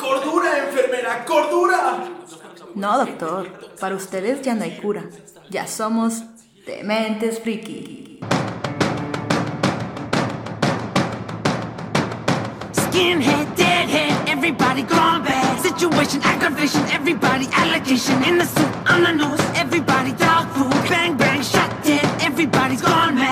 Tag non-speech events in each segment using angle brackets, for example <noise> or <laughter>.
¡Cordura, enfermera! ¡Cordura! No, doctor. Para ustedes ya no hay cura. Ya somos dementes friki. Skinhead, deadhead, everybody gone bad. Situation, aggravation, everybody allocation. In the suit, on the nose, everybody dog food. Bang, bang, shot dead, everybody's gone mad.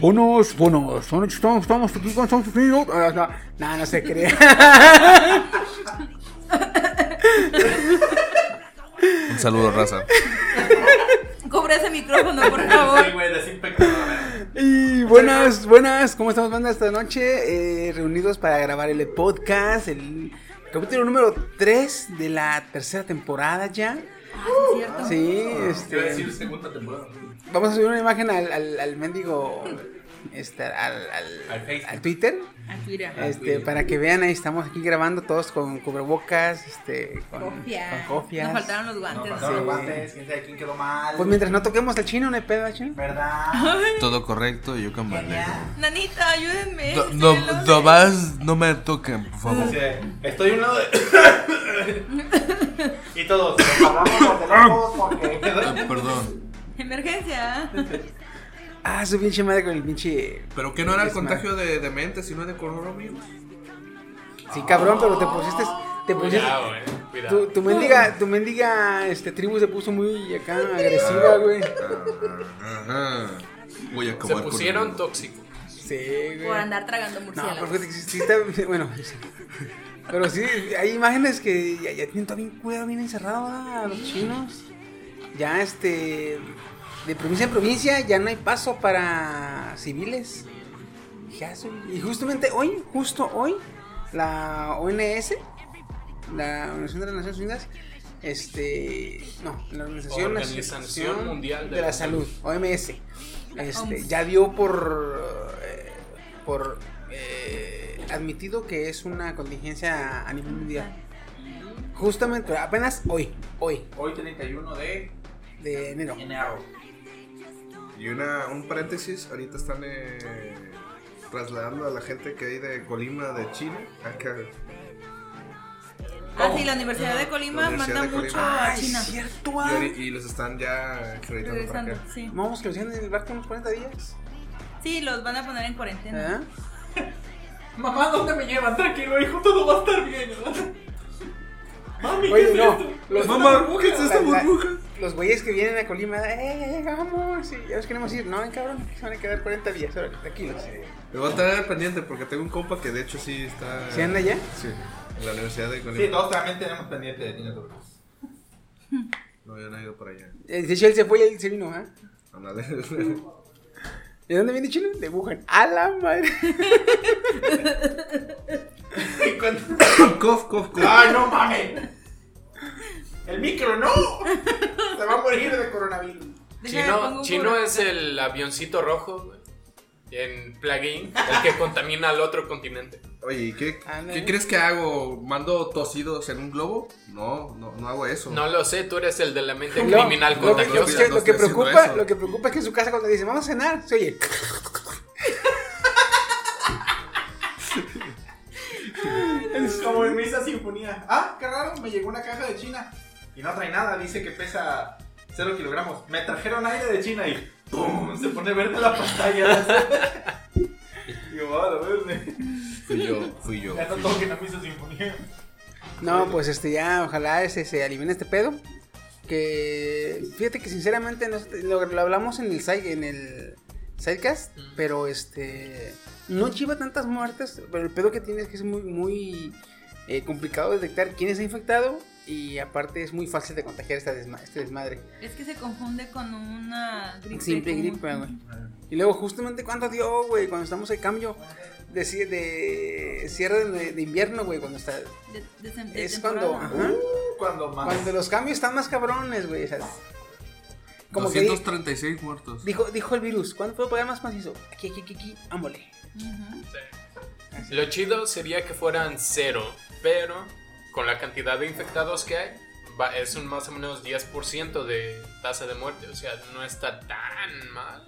Bonos, bonos. Son- Estamos, estamos aquí con Estados Unidos. Ah, No, no, no se crea. <laughs> Un saludo, raza. Cubre ese micrófono, por favor. güey, desinfectadora. Y buenas, buenas. ¿Cómo estamos, banda, esta noche? Eh, reunidos para grabar el podcast, el capítulo número 3 de la tercera temporada ya. Sí, este. segunda temporada. Vamos a subir una imagen al, al, al mendigo. Este, al, al, Al Twitter. Este, para que vean, ahí estamos aquí grabando todos con cubrebocas, este, con Cofias. con cofias. Nos faltaron los guantes. faltaron los guantes, quién sabe quién quedó mal. Pues mientras no toquemos al chino, no hay pedo, chino. ¿Verdad? Todo correcto, yo cambié. Nanita, ayúdenme. No, no, nomás no me toquen, por favor. Estoy a un lado de. <laughs> y todos. nos hablamos los <coughs> teléfonos porque. Eh, Perdón. Emergencia. Ah, su pinche madre con el pinche. ¿Pero que no era el contagio de, de mente, sino de coronavirus? Sí, cabrón, pero te pusiste. Te pusiste. Cuidado, eh. Cuidado. Tu, tu mendiga, tu mendiga este, tribu se puso muy acá agresiva, güey. Ajá. Voy a Se acabar con pusieron tóxicos. Sí, güey. Por andar tragando No, murciélagos. porque sí, sí está- bueno, <laughs> sí. pero sí, hay imágenes que ya, ya tienen todo bien cuidado, bien encerrado a los chinos. Ya, este, de provincia en provincia ya no hay paso para civiles. Y justamente hoy, justo hoy, la ONS, la Organización de las Naciones Unidas, este, no, la Organización, Organización Mundial de de la la Salud, OMS, este, ya dio por, eh, por eh, admitido que es una contingencia a nivel mundial. Justamente, apenas hoy, hoy, Hoy 31 de de enero. enero. Y una, un paréntesis, ahorita están eh, trasladando a la gente que hay de Colima, de Chile, acá. Ah, sí, la Universidad de Colima Universidad manda de mucho Colima. a Ay, China. cierto, Y, ah. ahori- y los están ya acreditando para Regresando, acá. sí. Vamos que los tienen en el barco unos 40 días. Sí, los van a poner en cuarentena. ¿Ah? <laughs> Mamá, ¿dónde me llevan? Tranquilo, hijo, todo va a estar bien. Mami, Oye, ¿qué es no. esto? Los, Mamá, ¿qué es esta la- la- burbuja? Los güeyes que vienen a Colima, eh, ya llegamos. Y ya nos queremos ir. No, ven, cabrón, se van a quedar 40 días. Ahora, tranquilos. Me voy a estar pendiente porque tengo un compa que de hecho sí está. ¿Sí anda allá? Sí, en la Universidad de Colima. Sí, todos también tenemos pendiente de ti, no. <laughs> No, he ido por allá. Eh, De hecho, él se fue y él se vino, ¿ah? Ándale. <laughs> ¿De dónde viene Chino? De Wuhan. ¡A la madre! <laughs> cof, cof, cof. ¡Ay, no mames! ¡El micro, no! Se va a morir de coronavirus. Chino, Chino es el avioncito rojo en plugin, el que contamina al otro continente. Oye, ¿y ¿qué. ¿qué crees que hago? ¿Mando tosidos en un globo? No, no, no hago eso. No lo sé, tú eres el de la mente Lo- criminal lo, que- lo contagiosa. que, No lo que estoy haciendo preocupa, eso. lo que preocupa es que en su casa cuando dice vamos a cenar, se oye. Es como en misa sinfonía. Ah, qué raro, me llegó una caja de China. Y no trae nada, dice que pesa 0 kilogramos. Me trajeron aire de China y. ¡Pum! Se pone verde la pantalla. <laughs> Digo, ah, la verde. Fui yo, fui yo. Ya no toquen a misa sinfonía. No, pues este ya, ojalá ese se elimine este pedo. Que fíjate que sinceramente no lo, lo hablamos en el side, en el sidecast, pero este no chiva tantas muertes, pero el pedo que tiene es que es muy muy eh, complicado detectar quién está infectado y aparte es muy fácil de contagiar esta desma- este desmadre. Es que se confunde con una gripe. Simple común. gripe, güey. Y luego justamente cuando dio, güey, cuando estamos en cambio de, de cierre de, de invierno, güey, cuando está De- de sem- de es temporada. cuando, ajá, Cuando más. cuando los cambios están más cabrones, güey, o sea, como que di- 236 muertos. dijo, dijo el virus, ¿cuándo puedo pagar más macizo? Aquí, aquí, aquí, aquí, ámbole. Lo chido sería que fueran cero, pero con la cantidad de infectados que hay, va- es un más o menos 10% de tasa de muerte. O sea, no está tan mal.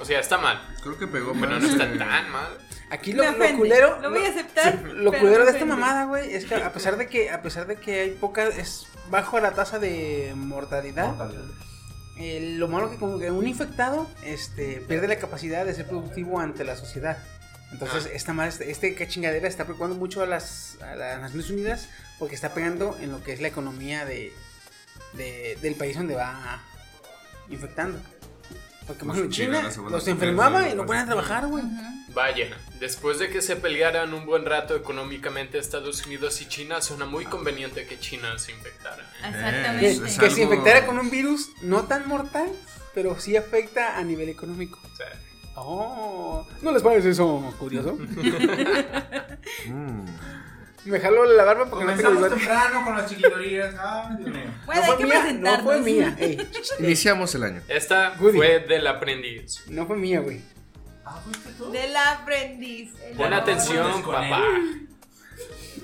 O sea, está mal, Creo que pegó pero más. no está eh, tan mal. Aquí lo, lo culero, lo voy a aceptar, lo culero de esta mamada, güey, es que a pesar de que, a pesar de que hay poca, es bajo la tasa de mortalidad, eh, lo malo que como que un infectado este, pierde la capacidad de ser productivo ante la sociedad. Entonces, Ah. esta madre, este, que chingadera está preocupando mucho a las, a las Naciones Unidas porque está pegando en lo que es la economía de, de- del país donde va infectando. Pues ejemplo, China, China los enfermaba y no país. pueden trabajar, güey. Vaya, después de que se pelearan un buen rato económicamente Estados Unidos y China, suena muy conveniente que China se infectara. Que, Exactamente. Es que se algo- infectara con un virus no tan mortal, pero sí afecta a nivel económico. Sea, Oh, ¿no les parece eso curioso? <laughs> Mm. Me jalo la barba porque no tengo Comenzamos bigote. temprano con las chiquitorías. Ay, Dios mío. Bueno, no hay fue que mía, presentarnos. no fue mía, <laughs> ey, Iniciamos el año. esta Goody. fue del aprendiz. no fue mía, güey. Ah, ¿fuiste tú? Del aprendiz. Pon no, atención, papá.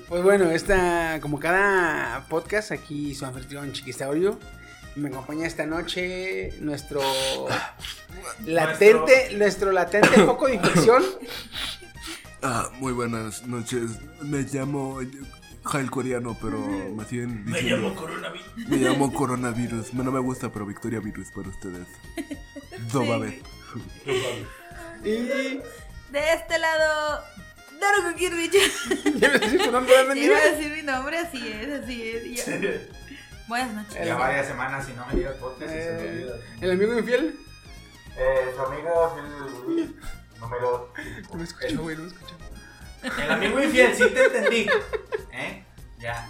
Pues bueno, esta, como cada podcast, aquí su anfitrión Chiquistaurio. Me acompaña esta noche <laughs> nuestro latente, nuestro latente foco de infección. <laughs> Ah, muy buenas noches. Me llamo Jail Coreano, pero me siguen Me diciendo- llamo coronavirus. Me llamo Coronavirus. No me gusta, pero Victoria Virus para ustedes. <laughs> Dobabet. Y De este lado, Daruko Kirvich. <laughs> ya me decís tu nombre, ¿verdad, Iba a decir mi nombre, así es, así es. Buenas noches. Ya varias semanas y no me llega el podcast y se me Eh, olvida. el amigo infiel. Eh, su amigo el número. <laughs> No me escuchó, güey, no me escuchó. El amigo infiel, sí te entendí. ¿Eh? Ya.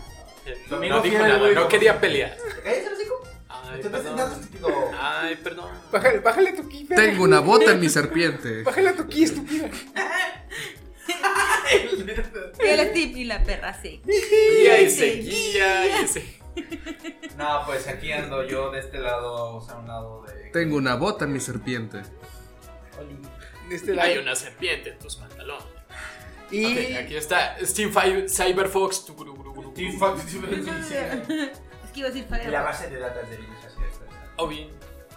Tu amigo No dijo fiel, nada, no como- quería pelear. ¿Cállate, el hocico? Ay, Estoy presentando, perdón. estúpido. Ay, perdón. Bájale, bájale tu ki, perra. Tengo una bota en mi serpiente. Bájale tu ki, estúpida. <laughs> El tip y la perra. Y ahí seguía, y se- No, pues aquí ando yo de este lado, o sea, a un lado de. Tengo una bota en mi serpiente. De este lado. Hay una serpiente en tus pantalones. Y aquí está Steve Cyberfox. Sí, sí. Es que iba a decir Fire. La base de datos de virus, así. Oh, bien.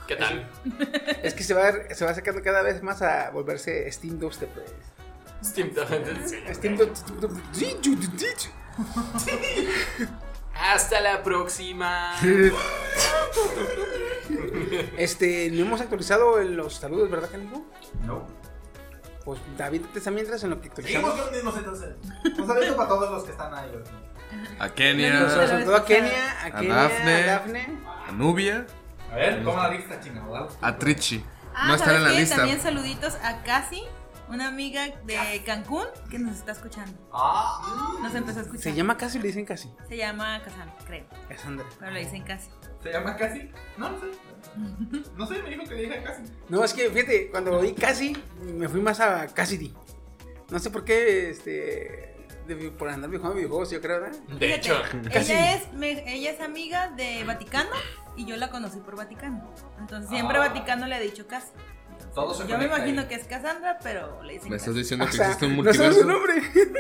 ¿Qué tal? <laughs> es que se va, se va acercando cada vez más a volverse Steam Dubstep. Steam sí. Steam Dubstep. <laughs> Hasta la próxima. <laughs> Este, no hemos actualizado en los saludos, ¿verdad, Canigo? No. Pues David, te está mientras en lo que Seguimos con los mismos entonces. Un saludo para todos los que están ahí. A Kenia, sobre todo a Kenia, a A Kenia, Dafne. a Dafne. a Nubia, A ver, ¿cómo la lista, chingada? a Trichi. Ah, No están en la lista. También saluditos a Casi, una amiga de Cancún que nos está escuchando. Ah, Nos empezó a escuchar. Se llama casi, le dicen casi. Se llama Cassandra, creo. Cassandra. Pero le dicen Casi. ¿se llama casi? No, no sé. <laughs> No sé, me dijo que le dije casi. No, es que fíjate, cuando oí casi, me fui más a Cassidy. No sé por qué, este. de- por andar jugando videojuegos, yo creo, ¿verdad? De Fíjate, hecho, Casi. ella es, me- ella es amiga de Vaticano y yo la conocí por Vaticano. Entonces siempre Ah. Vaticano le ha dicho Casi. Todo se Yo me conecta imagino ahí. que es Cassandra, pero le dicen Me estás Casi. diciendo O que sea, existe un no sabes su multiverso. nombre.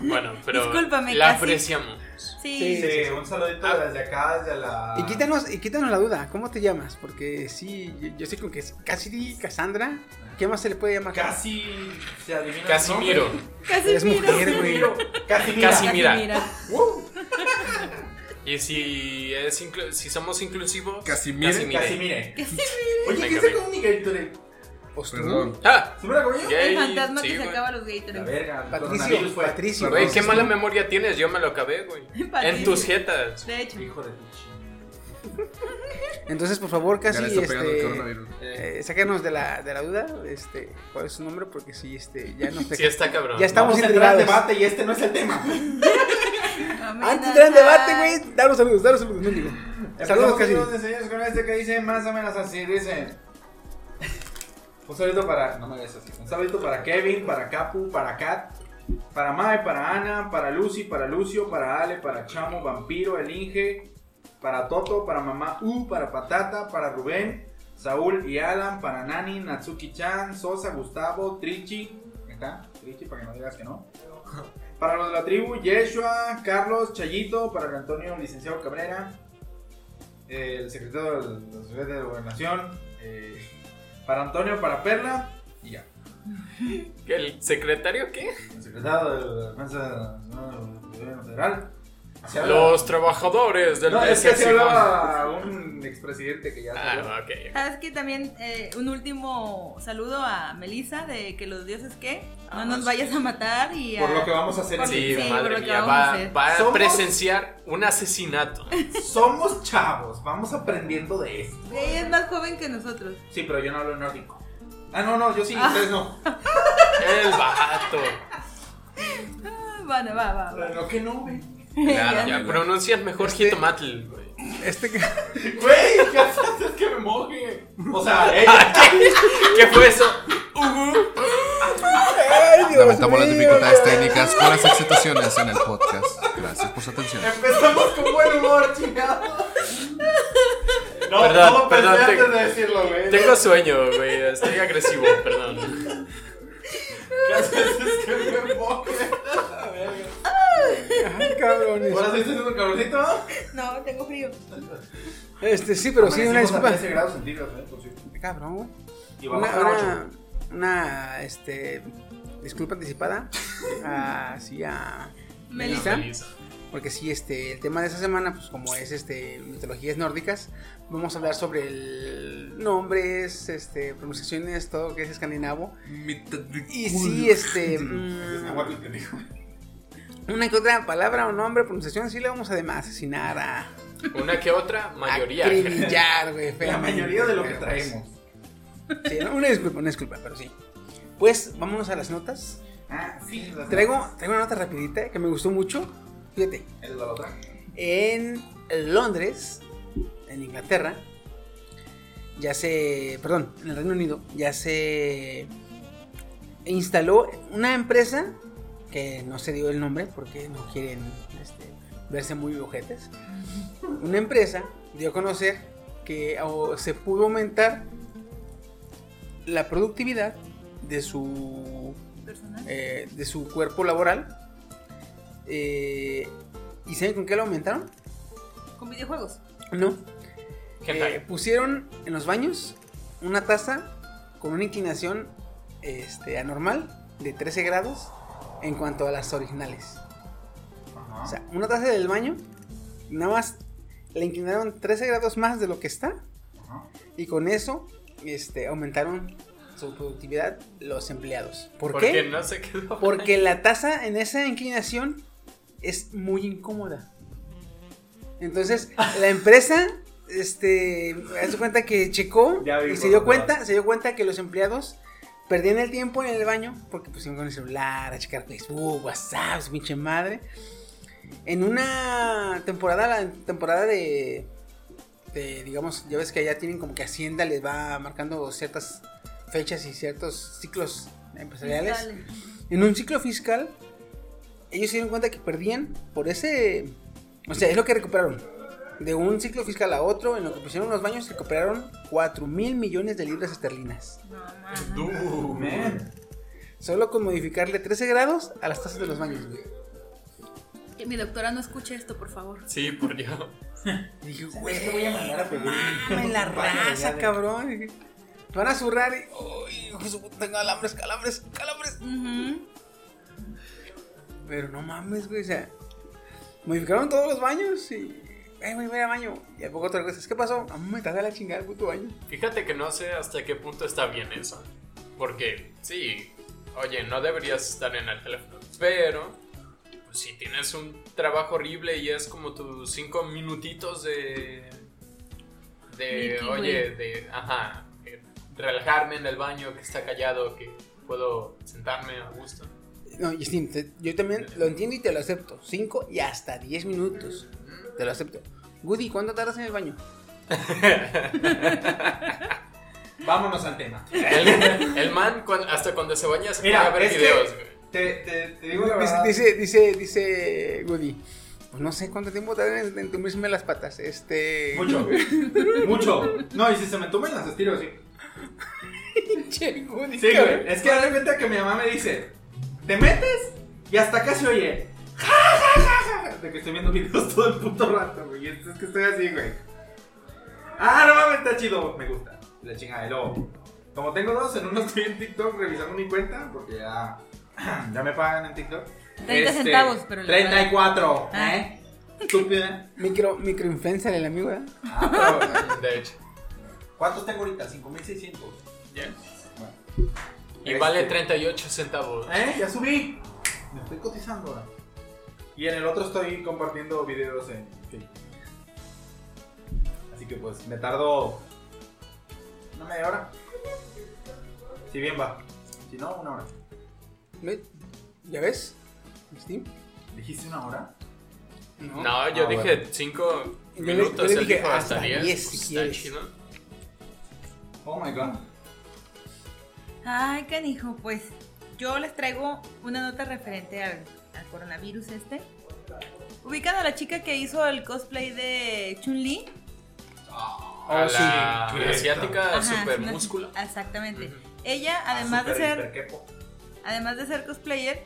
Bueno, pero Discúlpame, la casi. apreciamos. Sí. Sí, un saludito desde acá, desde la. Y quítanos, y quítanos la duda, ¿cómo te llamas? Porque sí, yo, yo sé con que es Cassidy, Cassandra. ¿Qué más se le puede llamar? Casi se adivina. Casimiro. Eres mujer, güey. Casi mira. Casi mira. mira. <laughs> Y si, es si somos inclusivos, Casimiro. Casimire. Casi mire. Oye, ¿quién se acabé. come Perdón. Ah, ¿Se yo? Gay, El fantasma sí, que se acaba los La Gatorade. verga. Patricio, coronavirus fue. Patricio. Güey, qué mala memoria tienes, yo me lo acabé, güey. <laughs> En tus jetas. De hecho. Hijo de tu chingada. Entonces, por favor, Ya casi, le está pegando el este, coronavirus. eh, sácanos de la, de la duda, este, cuál es su nombre, porque sí, este, ya no sé. Sí, está cabrón. Ya estamos Vamos a entrar al intrigados. debate y este no es el tema. <laughs> <laughs> Antes de entrar debate, güey, danos saludos, danos saludos, no digo. Saludos, Empezamos casi. entonces, señores, con este que dice más o menos así, dice... Un saludito para... No me hagas así. Un saludito para Kevin, para Capu, para Kat, para Mai, para Ana, para Lucy, para Lucio, para Ale, para Chamo, Vampiro, El Inge, para Toto, para Mamá U, para Patata, para Rubén, Saúl y Alan, para Nani, Natsuki-chan, Sosa, Gustavo, Trichi. ¿Ahí ¿Está? Trichi, para que no digas que no. <laughs> Para los de la tribu, Yeshua, Carlos, Chayito, para el Antonio, licenciado Cabrera, el secretario de la Sociedad de Gobernación, eh, para Antonio, para Perla, y ya. ¿El secretario qué? El secretario de la Defensa Nacional del Gobierno Federal. Los trabajadores del No, es que Simón. hablaba un expresidente que ya salió. Ah, ok. ¿Sabes que también eh, un último saludo a Melissa de que los dioses que no nos vayas a matar y a... Por lo que vamos a hacer en Sí, Sí, por madre lo que mía, vamos a va, hacer. va a Somos- presenciar un asesinato. <laughs> Somos chavos, vamos aprendiendo de esto. Ella es más joven que nosotros. Sí, pero yo no hablo nórdico. Ah, no, no, yo sí, ustedes no. <laughs> El vato. Ah, Bueno, va, va, va. Pero que no, güey. Claro, ya pronuncias mejor jitomatl, güey. Este que. <laughs> Güey, ¿qué haces que me moje? O sea, <laughs> ella. ¿Qué fue eso? Ay, Dios Lamentamos las dificultades técnicas con las excitaciones en el podcast. Gracias por su atención. Empezamos con buen humor, chingado. No, Perdón, no perdón, pensé te- antes de decirlo, güey. Tengo sueño, güey. Estoy agresivo, perdón. ¿Qué haces es que me verga. Ay, cabrones. ¿Ahora sí estás haciendo calorcito? No, tengo frío. Este, sí, pero sí, una a disculpa. 13 grados centígrados, eh, por cierto. Cabrón, güey. Y va a Una, a una, 8. una, este, disculpa anticipada. <laughs> Así a Melissa. Melissa. Porque sí, este, el tema de esta semana, pues como es este mitologías nórdicas, vamos a hablar sobre el nombres, este, pronunciaciones, todo que es escandinavo. Y sí, este, <laughs> mm, una que otra palabra o nombre, pronunciación, sí le vamos a además asesinar a Una que otra, mayoría. acribillar, <laughs> güey. La mayoría de lo que pues, traemos. Sí, no, una disculpa, una disculpa, pero sí. Pues vámonos a las notas. Ah, sí. las- Traigo, traigo una nota rapidita que me gustó mucho. Fíjate, ¿Es la otra? en Londres, en Inglaterra, ya se, perdón, en el Reino Unido, ya se instaló una empresa que no se dio el nombre porque no quieren este, verse muy ojetes. Una empresa dio a conocer que o, se pudo aumentar la productividad de su eh, de su cuerpo laboral. Eh, ¿Y saben con qué lo aumentaron? Con videojuegos. No. Eh, pusieron en los baños una taza con una inclinación este, anormal de 13 grados en cuanto a las originales. Ajá. O sea, una taza del baño, nada más le inclinaron 13 grados más de lo que está. Ajá. Y con eso este, aumentaron su productividad los empleados. ¿Por Porque qué? no se quedó. Porque la taza en esa inclinación es muy incómoda. Entonces, la empresa, este, hace cuenta que checó <laughs> Ya y se dio cuenta, se dio cuenta que los empleados perdían el tiempo en el baño porque pues iban con el celular a checar Facebook, WhatsApp, su pinche madre. En una temporada, la temporada de, de, digamos, ya ves que allá tienen como que Hacienda les va marcando ciertas fechas y ciertos ciclos empresariales. En un ciclo fiscal, ellos se dieron cuenta que perdían por ese. O sea, es lo que recuperaron. De un ciclo fiscal a otro, en lo que pusieron los baños, recuperaron 4 mil millones de libras esterlinas. No, mames. Uh, man. Solo con modificarle 13 grados a las tazas de los baños, güey. Que mi doctora no escuche esto, por favor. Sí, por Dios. Dije, güey, Te voy a mandar a pedir. mames la raza, cabrón. Dije, Van a zurrar y. Puta, tengo calambres, calambres, calambres. Ujú. Pero no mames, güey, o sea, modificaron todos los baños y eh, güey, voy al baño. Y a poco otra cosa, ¿qué pasó? A mí me está de la chingada el puto baño. Fíjate que no sé hasta qué punto está bien eso. Porque, sí, oye, no deberías estar en el teléfono. Pero, pues, si tienes un trabajo horrible y es como tus cinco minutitos de. De, Milky oye, de. Ajá. de relajarme en el baño, que está callado, que puedo sentarme a gusto. No, te- yo también lo entiendo y te lo acepto. 5 y hasta 10 minutos. Te lo acepto. Woody, ¿cuánto tardas en el baño? <laughs> Vámonos al tema. El, el man, hasta cuando se baña, se pone a Mira, ver es videos, te, te, te digo la Dice, verdad. dice, dice, dice Woody. Pues no sé cuánto tiempo tardan en entumirme las patas. Este. Mucho. Mucho. No, y si se me tumen las estiro así. Che, Woody, Sí, güey. Es que de cuenta que mi mamá me dice, ¿te metes? Y hasta casi oye. "Ja, ja, ja, ja", De que estoy viendo videos todo el puto rato, güey. Y entonces que estoy así, güey. Ah, no mames, está chido. Me gusta. La chingada. Y luego, como tengo dos, en uno estoy en TikTok revisando mi cuenta, porque ya, <clears throat> ya me pagan en TikTok. 30 centavos, pero le 34, Ah. ¿eh? Estúpida. Micro, microinfluencer el amigo, ¿eh? Ah, pero, <laughs> De hecho. ¿Cuántos tengo ahorita? 5600. Ya. Bueno. Y Este- vale 38 centavos. ¿Eh? Ya subí. Me estoy cotizando ahora. Y en el otro estoy compartiendo videos en Facebook. Así que pues me tardo una media hora. Si bien va. Si no, una hora. ¿Ya ves? Steam. ¿Dijiste una hora? No, yo Ah, dije bueno. 5 Yo le- minutos. yo le dije dijo hasta hasta 10. 10 pues, si está quieres. chido. Oh my god. Ay, canijo, pues yo les traigo una nota referente al, al coronavirus este. ¿Ubican a la chica que hizo el cosplay de Chun-Li? A Oh, sí. la asiática super músculo. Exactamente. Ella, Ah, además de ser, además de ser cosplayer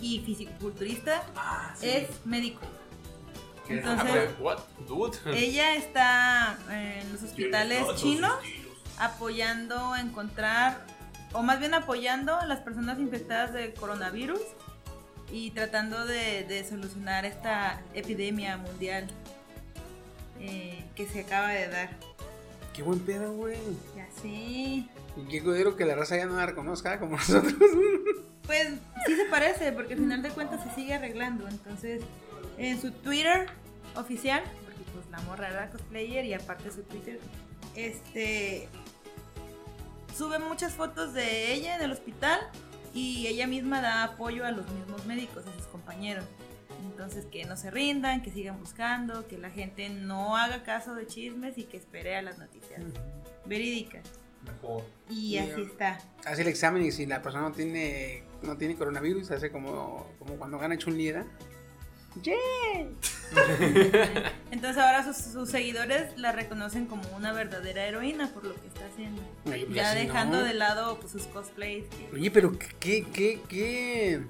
y fisiculturista, Ah, sí. es médico. Ah, Entonces, pero, what, dude? ella está en los hospitales chinos apoyando a encontrar, o más bien apoyando a las personas infectadas de coronavirus y tratando de, de solucionar esta epidemia mundial eh, que se acaba de dar. Qué buen pedo, güey. Ya sé. Y qué cudero que la raza ya no la reconozca como <laughs> nosotros. Pues sí se parece, porque al final de cuentas se sigue arreglando. Entonces, en su Twitter oficial, porque pues la morra era cosplayer y aparte su Twitter, este sube muchas fotos de ella en el hospital y ella misma da apoyo a los mismos médicos, a sus compañeros. Entonces que no se rindan, que sigan buscando, que la gente no haga caso de chismes y que espere a las noticias verídicas. Mejor. Y Ya. así está. Hace el examen y si la persona no tiene, no tiene coronavirus, hace como, como cuando gana Chun-Li, ¿verdad? <laughs> Entonces ahora sus, sus seguidores la reconocen como una verdadera heroína por lo que está haciendo. Oye, pues Ya así dejando no. de lado pues, sus cosplays. que Oye, pero qué, qué, qué.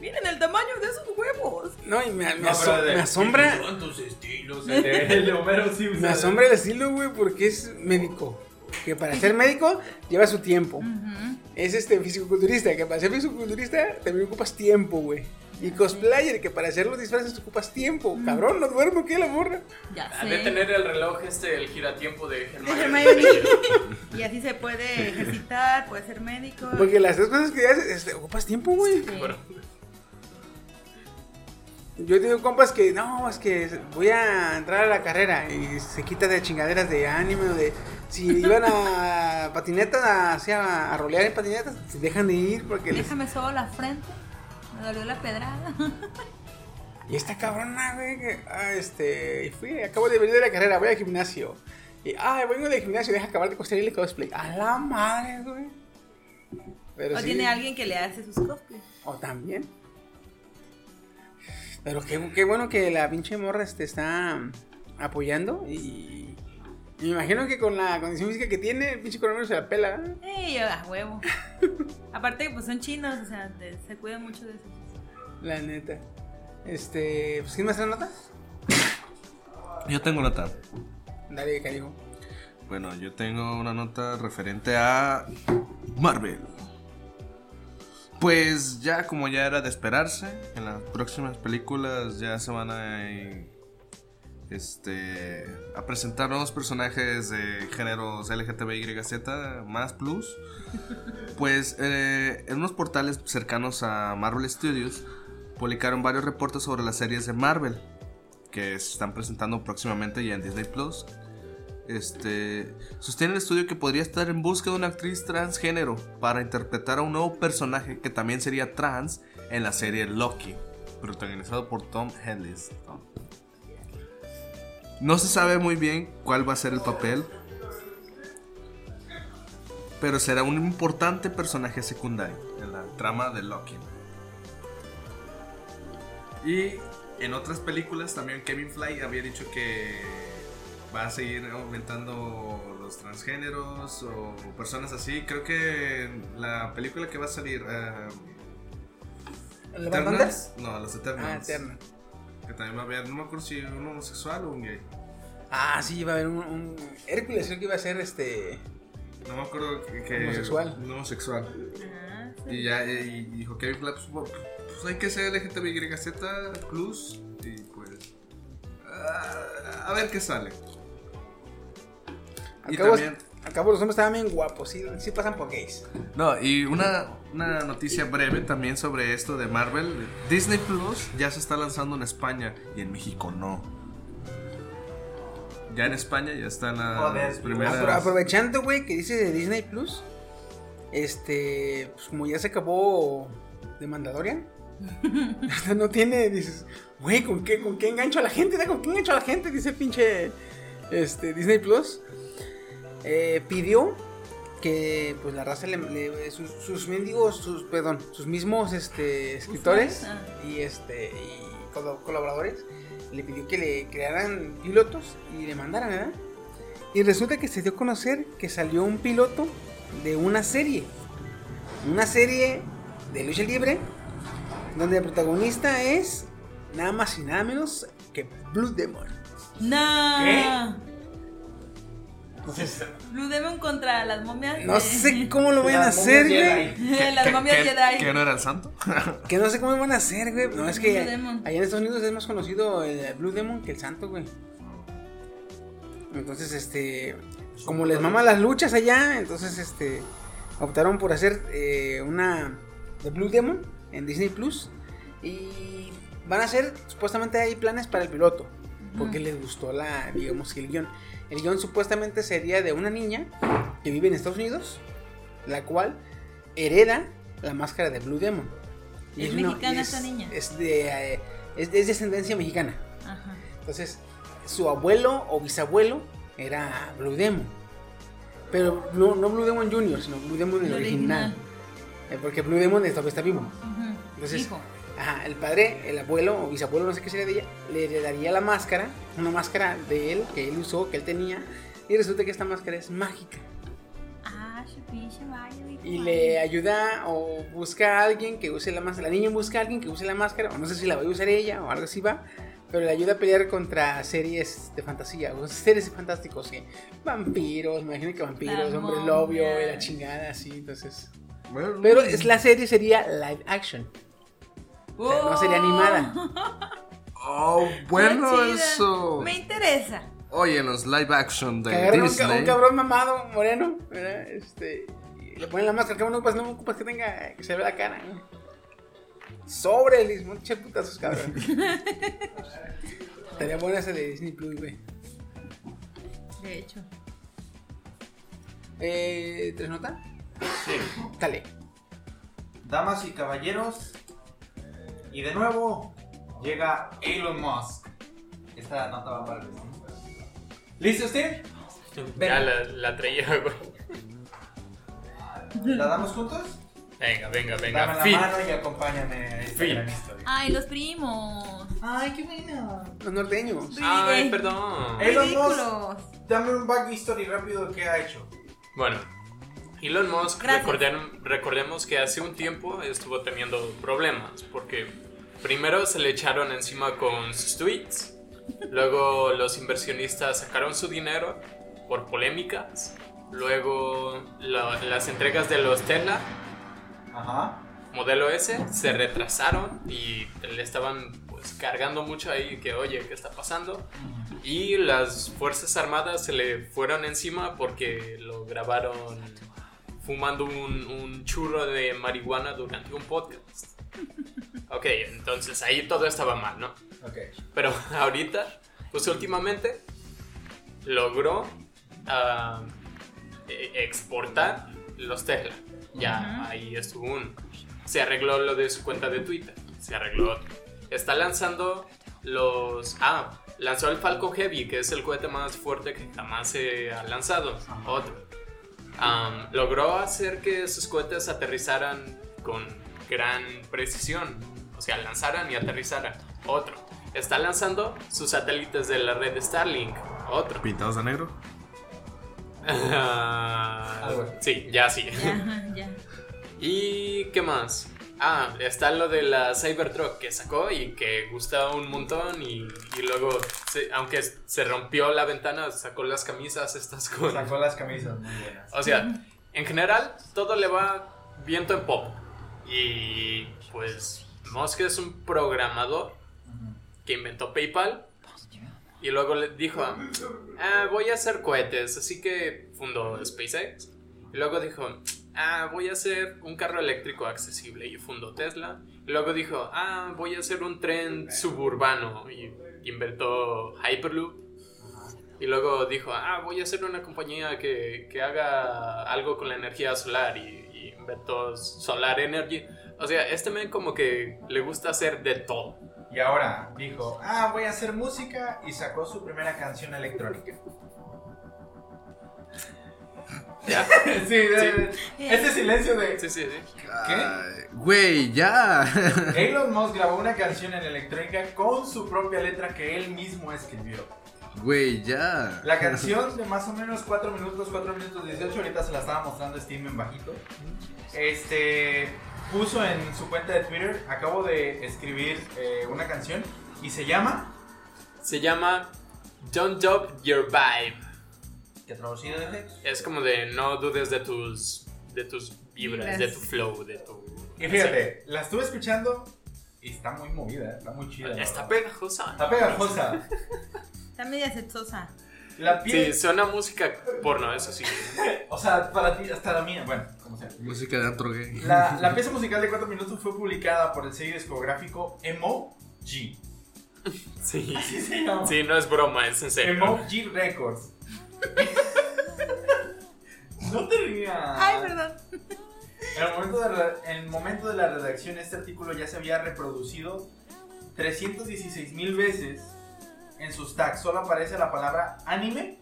Miren el tamaño de esos huevos. No, y me, me No, aso- de- me asombra. tus estilos? El <laughs> de, el Homero Simpson. Me asombra el estilo, güey, porque es médico. Que para ser médico lleva su tiempo. Ujú. Es este fisicoculturista, que para ser fisicoculturista también ocupas tiempo, güey. Y cosplayer, que para hacer los disfraces ocupas tiempo. Cabrón, no duermo, ¿qué la morra? Ya Ha sé. de tener el reloj este, el giratiempo de Hermione. <laughs> Y así se puede ejercitar, puede ser médico. Porque las tres cosas que haces, este, ocupas tiempo, güey. Sí. Bueno, Yo he tenido compas que, no, es que voy a entrar a la carrera y se quita de chingaderas de anime o de. Si iban a patinetas, así a, a rolear en patinetas, se dejan de ir porque les. Déjame solo la frente. Me dolió la pedrada. <laughs> Y esta cabrona, güey, que, ah, este, fui, acabo de venir de la carrera, voy al gimnasio. Y, ay, vengo del gimnasio, deja acabar de construir el cosplay. A la madre, güey. Pero o sí, tiene alguien que le hace sus cosplays. O también. Pero qué, qué bueno que la pinche morra este, está apoyando y me imagino que con la condición física que tiene, el pinche coronavirus se la pela. ¿eh? ¡Ey, a huevo! <laughs> Aparte, pues son chinos, o sea, se cuidan mucho de eso. La neta. Este, pues, ¿quién más trae notas? Yo tengo nota. Dale, cariño. Bueno, yo tengo una nota referente a Marvel. Pues ya como ya era de esperarse, en las próximas películas ya se van a este, a presentar nuevos personajes de géneros LGTBYZ más plus. <laughs> Pues eh, en unos portales cercanos a Marvel Studios publicaron varios reportes sobre las series de Marvel que se están presentando próximamente ya en Disney Plus. Este sostiene el estudio que podría estar en busca de una actriz transgénero para interpretar a un nuevo personaje que también sería trans en la serie Loki, protagonizado por Tom Hiddleston. No se sabe muy bien cuál va a ser el papel, pero será un importante personaje secundario en la trama de Loki. Y en otras películas también Kevin Fly había dicho que va a seguir aumentando los transgéneros o personas así. Creo que la película que va a salir... eh, ¿El Eternals? No, los Eternals. Ah, Eterna. Que también va a haber, no me acuerdo si un homosexual o un gay. Ah, sí, iba a haber un, un Hércules, creo que iba a ser este. No me acuerdo que... que- Homosexual. Un homosexual. Ah, Y ya eh, y dijo Kevin Fly, pues, pues hay que ser LGTBYZ plus y pues... ah, a ver qué sale. Al Y también... al cabo los hombres estaban bien guapos, sí, sí pasan por gays. No, y una, una noticia breve también sobre esto de Marvel. Disney Plus ya se está lanzando en España y en México no. Ya en España ya están las Joder, Apro- aprovechando, güey, que dice de Disney Plus, este, pues como ya se acabó de Mandalorian, hasta <laughs> <laughs> no tiene, dices, güey, ¿con qué, ¿con qué engancho a la gente? ¿Con qué engancho a la gente? Dice pinche este, Disney Plus. Eh, pidió que pues la raza le, le- sus, sus mendigos, sus, perdón, sus mismos este, escritores Usuarios, y este y colaboradores le pidió que le crearan pilotos y le mandaran, ¿verdad? Y resulta que se dio a conocer que salió un piloto de una serie. Una serie de lucha libre. Donde el protagonista es nada más y nada menos que Blue Demon. No. Blue Demon contra las momias. No de- sé cómo lo vayan a hacer, güey. <laughs> las momias ¿Que, Jedi. que no era el santo? <laughs> Que no sé cómo lo van a hacer, güey. No, es que Blue Demon. allá en Estados Unidos es más conocido el Blue Demon que el santo, güey. Entonces, este. Como les mama las luchas allá, entonces, este. Optaron por hacer eh, una de Blue Demon en Disney Plus. Y van a hacer, supuestamente hay planes para el piloto. Porque les gustó la, digamos que el guion. El guion supuestamente sería de una niña que vive en Estados Unidos. La cual hereda la máscara de Blue Demon. ¿Es una- mexicana y esta niña? Es de, eh, es de es de ascendencia mexicana. Ajá. Entonces, su abuelo o bisabuelo era Blue Demon. Pero no, no Blue Demon Jr., sino Blue Demon el El original. original. Eh, porque Blue Demon todavía está vivo. Ujú. Entonces, Hijo. Ajá, el padre, el abuelo o bisabuelo, no sé qué sería de ella, le heredaría la máscara, una máscara de él, que él usó, que él tenía. Y resulta que esta máscara es mágica. Ah. Y le ayuda o busca a alguien que use la máscara. La niña busca a alguien que use la máscara, o no sé si la va a usar ella o algo así va. Pero le ayuda a pelear contra series de fantasía, o seres fantásticos, que vampiros, me imagino que vampiros, La hombre lobio, y la chingada, así, entonces. Bueno, Pero es, la serie sería live action. O sea, no sería animada. <laughs> Oh, bueno eso. Me interesa. Oye, en los live action de Que agarran un, Disney. un cabrón mamado, moreno, ¿verdad? Este, y le ponen la máscara, que no ocupas, no ocupas que tenga, que se vea la cara. ¿no? Sobre el mismo, che putazos, cabrón. <laughs> Estaría buena esa de Disney Plus, güey. De hecho. Eh, ¿Tres nota? Sí. Dale. Damas y caballeros, y de nuevo llega Elon Musk. Esta nota va para el vecino. ¿Listo, Steve? Ya la, la traía, güey. ¿La damos juntos? Venga, venga, Dame venga. la Fin. mano y acompáñame a esta Fin. gran historia. Ay, los primos. Ay, qué bueno. Los norteños. Ay, perdón. Elon Musk, dame un back history rápido de qué ha hecho. Bueno, Elon Musk, Gracias. recordemos que hace un tiempo estuvo teniendo problemas, porque primero se le echaron encima con sus tweets, luego los inversionistas sacaron su dinero por polémicas, luego la- las entregas de los Tesla, Ajá. modelo S, se retrasaron y le estaban pues, cargando mucho ahí que, oye, ¿qué está pasando? Y las Fuerzas Armadas se le fueron encima porque lo grabaron fumando un, un churro de marihuana durante un podcast. <laughs> Ok, entonces ahí todo estaba mal, ¿no? Ok. Pero <laughs> ahorita, pues últimamente, logró ah, e- exportar los Tesla. Ya, ahí estuvo uno. Se arregló lo de su cuenta de Twitter. Se arregló otro. Está lanzando los... Ah, lanzó el Falcon Heavy, que es el cohete más fuerte que jamás se ha lanzado. Otro. Logró hacer que sus cohetes aterrizaran con gran precisión. O sea, lanzaran y aterrizaran. Otro. Está lanzando sus satélites de la red Starlink. Otro. ¿Pintados de negro? Ah, sí, ya sí. Ajá, ya. <laughs> ¿Y qué más? Ah, está lo de la Cybertruck que sacó y que gusta un montón y, y luego, se- aunque se rompió la ventana, sacó las camisas estas con... Sacó las camisas muy buenas. O sea, en general, todo le va viento en pop. Y pues, Musk es un programador que inventó PayPal. Y luego le dijo, ah, voy a hacer cohetes, así que fundó SpaceX. Y luego dijo, ah, voy a hacer un carro eléctrico accesible y fundó Tesla. Y luego dijo, ah, voy a hacer un tren suburbano y inventó Hyperloop. Y luego dijo, ah, voy a hacer una compañía que, que haga algo con la energía solar y, y inventó Solar Energy. O sea, este men como que le gusta hacer de todo. Y ahora dijo, ah, voy a hacer música y sacó su primera canción electrónica. ¿Ya? <laughs> sí, de- ese silencio de... Sí, sí, sí. Ay, Güey, ya. <laughs> Elon Musk grabó una canción en electrónica con su propia letra que él mismo escribió. Güey, ya. La <laughs> canción de más o menos 4 minutos, 4 minutos 18, ahorita se la estaba mostrando Steam en bajito. Este puso en su cuenta de Twitter, acabo de escribir eh, una canción y se llama, Se llama Don't Doubt Your Vibe. que traducido de Es como de no dudes de tus, de tus vibras, Vibras. de tu flow, de tu... Y fíjate, la estuve escuchando y está muy movida, eh, está muy chida. Está verdad. pegajosa. Está pegajosa. Está media sexosa. La Sí, suena música porno, eso sí. <laughs> o sea, para ti, hasta la mía, bueno, como sea. Música de antro gay. La, <laughs> la pieza musical de 4 minutos fue publicada por el sello discográfico Emo G. Sí. <laughs> Así se llama. Sí, no es broma, es en serio. Emo G Records. no te rías. Ay, perdón. En el, momento de en el momento de la redacción, este artículo ya se había reproducido 316 mil veces en sus tags. Solo aparece la palabra anime,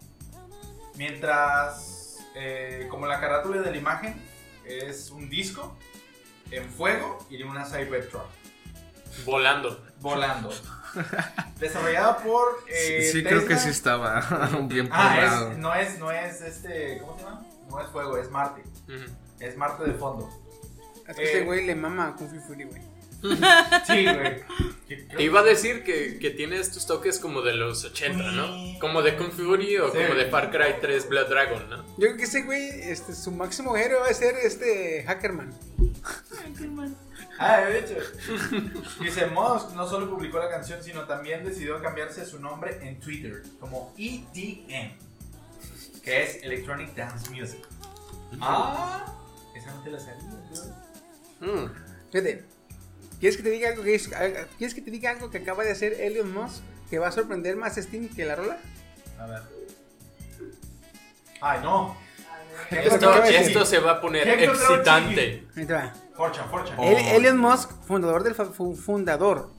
mientras, eh, como la carátula de la imagen, es un disco en fuego y una Cybertruck Volando. volando. <laughs> Desarrollada por. eh, sí, creo que sí estaba <laughs> bien Ah, es, no es, no es este, ¿cómo se llama? No es fuego, es Marte. Es Marte de fondo. Es que Eh. ese güey le mama a Kung Fu Fury, güey. <laughs> Sí, güey. Te iba a decir que, que tiene estos toques como de los 80, ¿no? Como de Kung Fury o Sí. como de Far Cry 3 Blood Dragon, ¿no? Yo creo que ese güey, este, su máximo héroe va a ser este Hackerman. Ah, de hecho. Dice, Musk no solo publicó la canción, sino también decidió cambiarse su nombre en Twitter como EDM, que es Electronic Dance Music. Ah, esa no te la sabía, ¿no? Mm. Fíjate, ¿quieres que te diga algo que, es- ¿quieres que te diga algo que acaba de hacer Elon Musk que va a sorprender más a Steam que la rola? A ver. Ay, no. Esto, esto se va a poner ¿Qué encontró excitante. Forcha, forcha. El- Elon Musk, fundador del fundador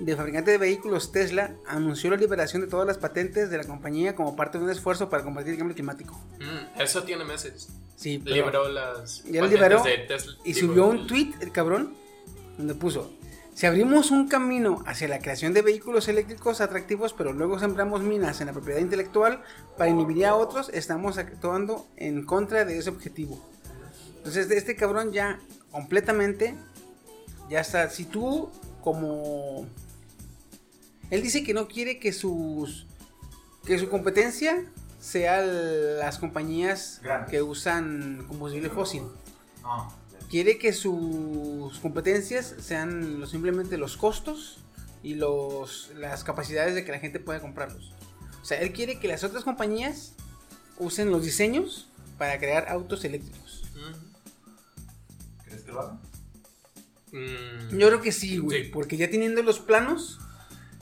del fabricante de vehículos Tesla, anunció la liberación de todas las patentes de la compañía como parte de un esfuerzo para combatir el cambio climático. Mm, eso tiene meses. Sí, pero- Liberó las. Ya lo patentes liberó de Tesla. y subió un tweet el cabrón donde puso si abrimos un camino hacia la creación de vehículos eléctricos atractivos pero luego sembramos minas en la propiedad intelectual para inhibir a otros estamos actuando en contra de ese objetivo entonces este cabrón ya completamente ya está si tú como él dice que no quiere que sus que su competencia sea las compañías Grandes. que usan combustible fósil. Ah, quiere que sus competencias sean lo- simplemente los costos y los, las capacidades de que la gente pueda comprarlos. O sea, él quiere que las otras compañías usen los diseños para crear autos eléctricos. ¿Crees que lo hagan? Mm, Yo creo que sí, güey, Sí. porque ya teniendo los planos,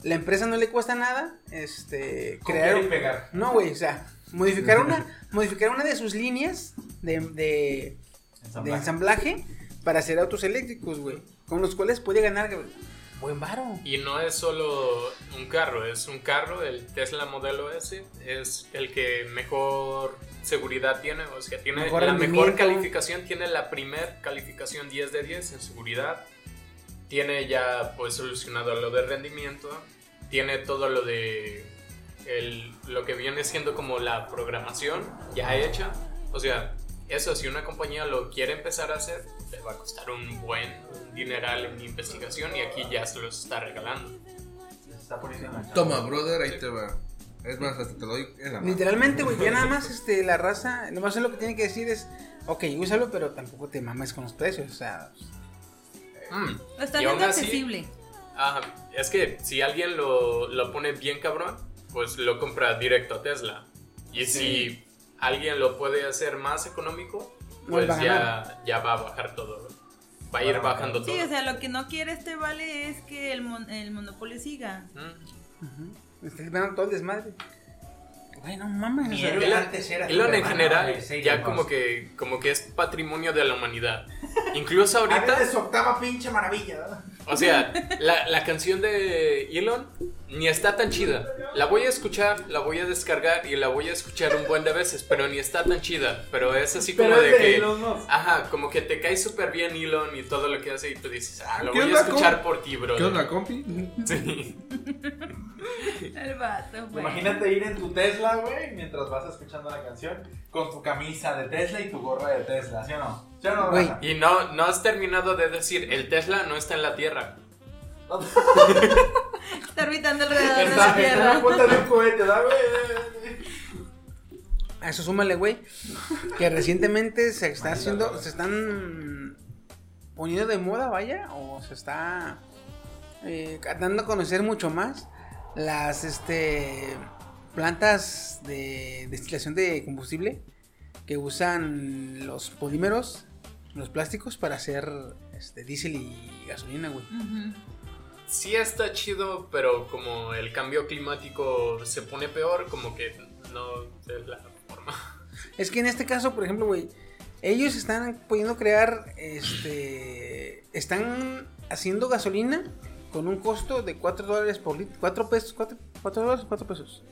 la empresa no le cuesta nada, este, crear... Copiar y pegar. No, güey, o sea, modificar una, modificar una de sus líneas de, de, de Ensamblaje. ensamblaje para hacer autos eléctricos, güey, con los cuales puede ganar güey, buen varo. Y no es solo un carro, es un carro, el Tesla modelo S, es el que mejor seguridad tiene, o sea, tiene Mejor la mejor calificación, tiene la primer calificación 10 de 10 en seguridad, tiene ya pues solucionado lo de rendimiento, tiene todo lo de el- lo que viene siendo como la programación ya hecha, o sea, eso si una compañía lo quiere empezar a hacer, le va a costar un buen dineral en investigación y aquí ya se los está regalando. Toma, brother, ahí te va. Es más, hasta te lo doy en la mano. Literalmente, güey, ya nada más este, la raza, nomás lo que tiene que decir es, ok, úsalo, pero tampoco te mames con los precios, o sea, Mm. Está así- accesible. Ajá, es que si alguien lo, lo pone bien cabrón, pues lo compra directo a Tesla. Y si alguien lo puede hacer más económico, Pues ya, ya va a bajar todo. Va a ir Va a bajar. bajando todo. Sí, o sea, lo que no quiere este vale es que el, mon- el monopolio siga. Mm. está esperando todo el desmadre. Güey, no mames. Elon, antes era Elon en general Elon ya como que, como que es patrimonio de la humanidad. Incluso ahorita... Es su octava pinche maravilla. ¿verdad? O sea, la, la canción de Elon ni está tan chida. La voy a escuchar, la voy a descargar y la voy a escuchar un buen de veces, pero ni está tan chida. Pero es así como Pero de que. Elon Musk. Ajá, como que te cae súper bien Elon y todo lo que hace y tú dices, ah, lo ¿Qué voy a escuchar por ti, bro. ¿Qué onda, compi? <laughs> Sí. El vato, güey. Imagínate ir en tu Tesla, güey, mientras vas escuchando la canción, con tu camisa de Tesla y tu gorra de Tesla, ¿sí o no? ¿Sí o no? Y no, no has terminado de decir, el Tesla no está en la Tierra. Está orbitando alrededor de la Está, está en la Tierra. punta de un cohete, ¿verdad, güey? a eso súmale, güey, que recientemente se está haciendo, se están poniendo de moda, vaya, o se está eh, dando a conocer mucho más las, este, plantas de destilación de combustible que usan los polímeros, los plásticos para hacer, este, diésel y gasolina, güey. Ujú. Sí está chido, pero como el cambio climático se pone peor, como que no es la forma. Es que en este caso, por ejemplo, güey, ellos están pudiendo crear, este, están haciendo gasolina con un costo de 4 dólares por litro, 4 pesos, 4, dólares, 4 pesos.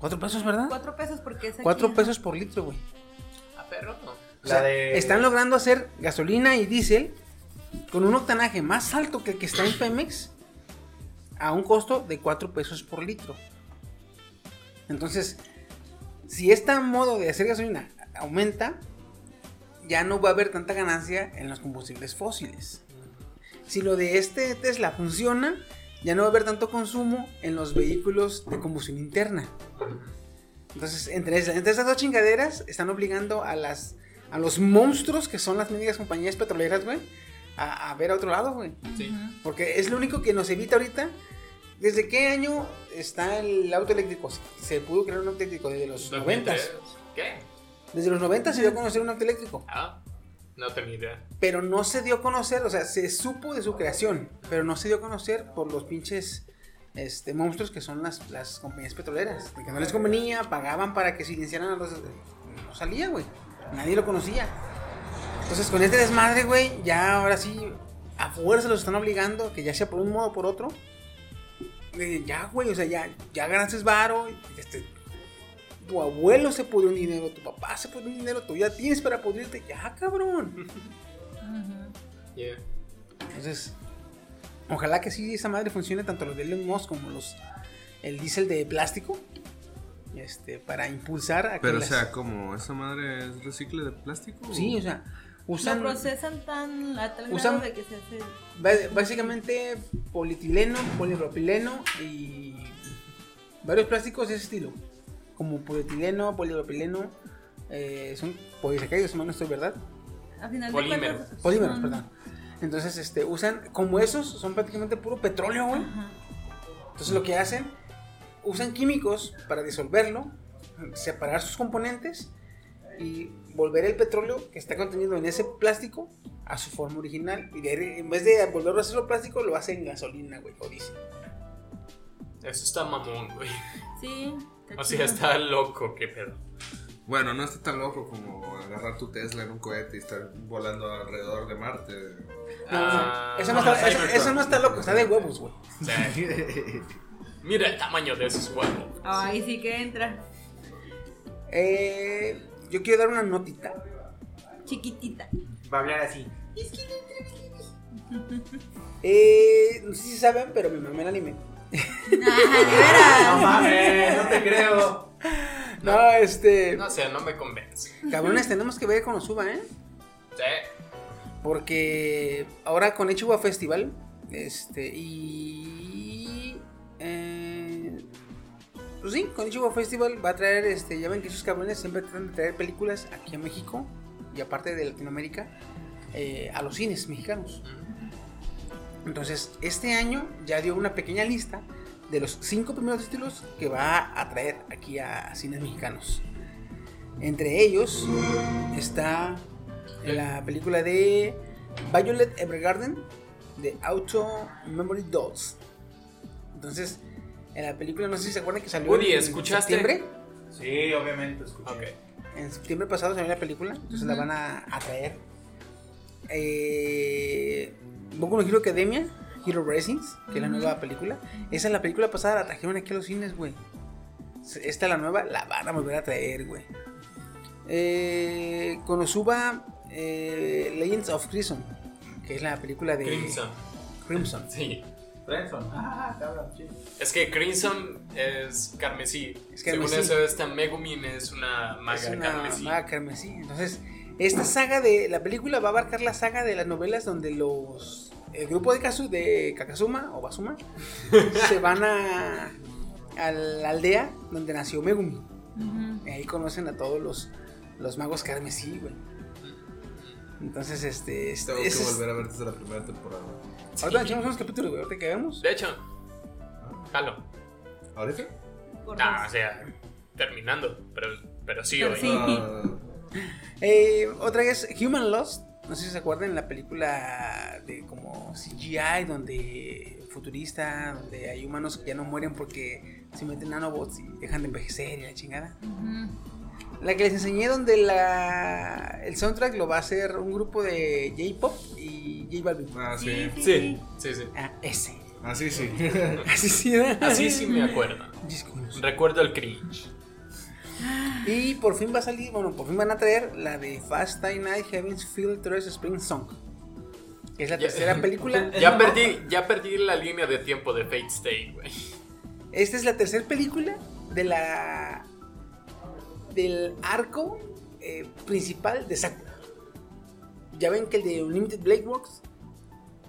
4 pesos, ¿verdad? Cuatro pesos porque es aquí. 4 pesos por litro, güey. A perro, no. O sea, La de- están logrando hacer gasolina y diésel con un octanaje más alto que el que está en Pemex a un costo de 4 pesos por litro. Entonces, si este modo de hacer gasolina aumenta, ya no va a haber tanta ganancia en los combustibles fósiles. Si lo de este Tesla funciona, ya no va a haber tanto consumo en los vehículos de combustión interna. Entonces, entre, entre esas dos chingaderas, están obligando a los monstruos que son las médicas compañías petroleras, güey, a, a ver a otro lado, güey. Sí. Porque es lo único que nos evita ahorita. ¿Desde qué año está el auto eléctrico? Se pudo crear un auto eléctrico desde los 90. 2003. ¿Qué? Desde los 90 se dio a conocer un auto eléctrico. Ah, no tenía idea. Pero no se dio a conocer, o sea, se supo de su creación, pero no se dio a conocer por los pinches este, monstruos que son las, las compañías petroleras. De que no les convenía, pagaban para que silenciaran a los... No salía, güey. Nadie lo conocía. Entonces, con este desmadre, güey, ya ahora sí, a fuerza los están obligando, que ya sea por un modo o por otro. Eh, ya, güey, o sea, ya, ya ganaste varo, este, tu abuelo se pudrió un dinero, tu papá se pudrió un dinero, tú ya tienes para pudrirte, ya, cabrón. <laughs> Yeah. Entonces, ojalá que sí esa madre funcione tanto los de Elon Musk como los el diésel de plástico. Este, para impulsar a que Pero, o las- sea, ¿cómo? ¿Esa madre es recicle de plástico? sí, o sea, Lo usan procesan tan a tal usan- grado de que se hace. básicamente polietileno, polipropileno y varios plásticos de ese estilo. Como polietileno, polipropileno, eh, son polisacáridos, estoy, ¿verdad? A final Polímeros. cuentas. Polímeros, son- perdón. Entonces, este, usan, como esos, son prácticamente puro petróleo, güey. Ajá. Entonces lo que hacen, usan químicos para disolverlo, separar sus componentes y volver el petróleo que está contenido en ese plástico a su forma original. Y de ahí, en vez de volverlo a hacerlo plástico, lo hacen gasolina, güey, o diésel. Eso está mamón, güey. Sí. O sea, está loco, qué pedo. Bueno, no está tan loco como agarrar tu Tesla en un cohete y estar volando alrededor de Marte. Ah, eso, no está, eso- no está loco, está de huevos, güey. Sí. Mira el tamaño de esos huevos. Ay, sí que entra. Eh, yo quiero dar una notita. Chiquitita. Va a hablar así. Eh, no sé si saben, pero mi mamá el anime. Ah. No mames, no te creo. No, este. No sé, no me convence. Cabrones, tenemos que ver cuando suba, ¿eh? Sí. Porque ahora con Ichiwa Festival, este, y. Eh, pues sí, con Ichiwa Festival va a traer, este, ya ven que esos cabrones siempre tratan de traer películas aquí a México y aparte de Latinoamérica eh, a los cines mexicanos. Entonces, este año ya dio una pequeña lista de los cinco primeros títulos que va a traer aquí a cines mexicanos. Entre ellos está la película de Violet Evergarden de Auto Memory Dolls. Entonces, en la película, no sé si se acuerdan que salió Woody, en ¿escuchaste? septiembre. Sí, obviamente, escuché. Ok. En septiembre pasado salió la película, entonces la van a, a traer. Eh, Boku no Hero Academia, Hero Racings, que es la nueva película. Esa es la película pasada, la trajeron aquí a los cines, güey. Esta la nueva, la van a volver a traer, güey. Eh, Konosuba eh, Legends of Crimson, que es la película de Crimson. Crimson. <laughs> Sí. Frenson. Ah, cabrón, sí. Es que Crimson es carmesí. Es Según carmesí. eso, esta Megumin es una maga Es una carmesí. maga carmesí. Entonces, esta saga de la película va a abarcar la saga de las novelas donde los el grupo de Kazu de Kakazuma o Basuma <laughs> se van a a la aldea donde nació Megumi. Y ahí conocen a todos los los magos carmesí, güey. Entonces, este, este Tengo que ese es- volver a ver desde la primera temporada. Ahorita echamos unos capítulos, güey, ahorita que vemos. De hecho, ¿Ahorita? Ah, dos. o sea, terminando. Pero, pero sí, Pero hoy. sí. Ah, Eh, otra es Human Lost. No sé si se acuerdan la película de como CGI, donde futurista, donde hay humanos que ya no mueren porque se meten nanobots y dejan de envejecer y la chingada. Ujú. La que les enseñé donde la el soundtrack lo va a hacer un grupo de J-pop y J Balvin. ah, sí. Sí, sí, Sí, sí. sí, sí. Ah, ese. Así sí. <laughs> Así sí, ¿verdad? Así sí me acuerdo. Recuerdo el cringe. Y por fin va a salir, bueno, por fin van a traer la de Fast Time Night Heaven's Field 3 Spring Song. Que es la Ya- tercera película. <laughs> Ya perdí, ya perdí la línea de tiempo de Fate Stay, güey. Esta es la tercera película de la del arco eh, principal de Sakura. Ya ven que el de Unlimited Blade Works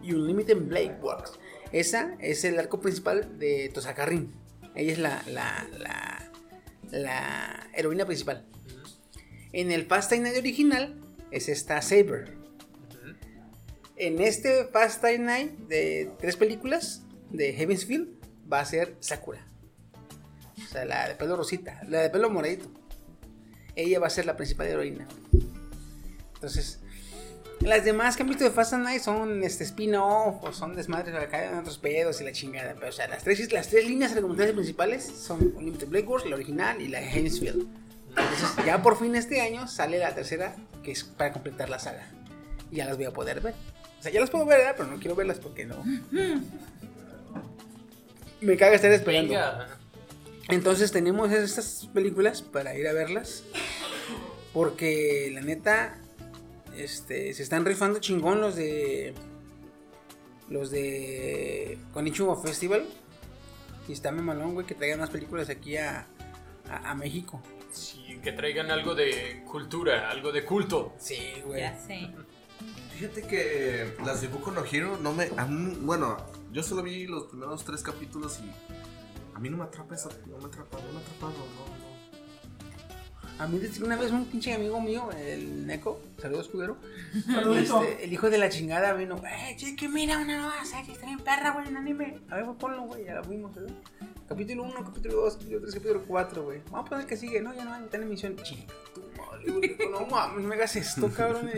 y Unlimited Blade Works. Esa es el arco principal de Tosaka Rin. Ella es la, la, la, la heroína principal. En el Fast Time Night original es esta Saber. En este Fast Time Night de tres películas de Heaven's Field va a ser Sakura. O sea, la de pelo rosita, la de pelo moradito. Ella va a ser la principal heroína. Entonces, las demás que han visto de Fast and Night son este spin-off o son desmadres en otros pedos y la chingada. Pero, o sea, las tres, las tres líneas argumentales principales son Unlimited Blade Wars, la original y la de Heaven's Field. Entonces, ya por fin este año sale la tercera, que es para completar la saga. Y ya las voy a poder ver. O sea, ya las puedo ver, ¿verdad? pero no quiero verlas porque no. Me caga estar esperando. Entonces tenemos estas películas para ir a verlas. Porque la neta, este, se están rifando chingón los de los de Konichiwa Festival. Y está malón, güey, que traigan más películas aquí a, a, a México. Sí, que traigan algo de cultura, algo de culto. Sí, güey. Ya sé. Fíjate que las de Boku no Hero no me. a mí- bueno, yo solo vi los primeros tres capítulos y. A mí no me atrapa esa. No me atrapa, no me ha atrapado, no, no. A mí desde una vez un pinche amigo mío, el Neko, saludos <laughs> Saludito. este, el hijo de la chingada vino, eh, chique, mira una nueva serie, está bien perra, güey, en anime. A ver, pues ponlo, güey, ya la fuimos, ¿verdad? Capítulo 1, capítulo 2, capítulo 3, capítulo 4, güey. Vamos a poner que sigue, no, ya no, está en emisión. Chinga, tu madre, güey, no mames, no me hagas esto, <laughs> cabrón.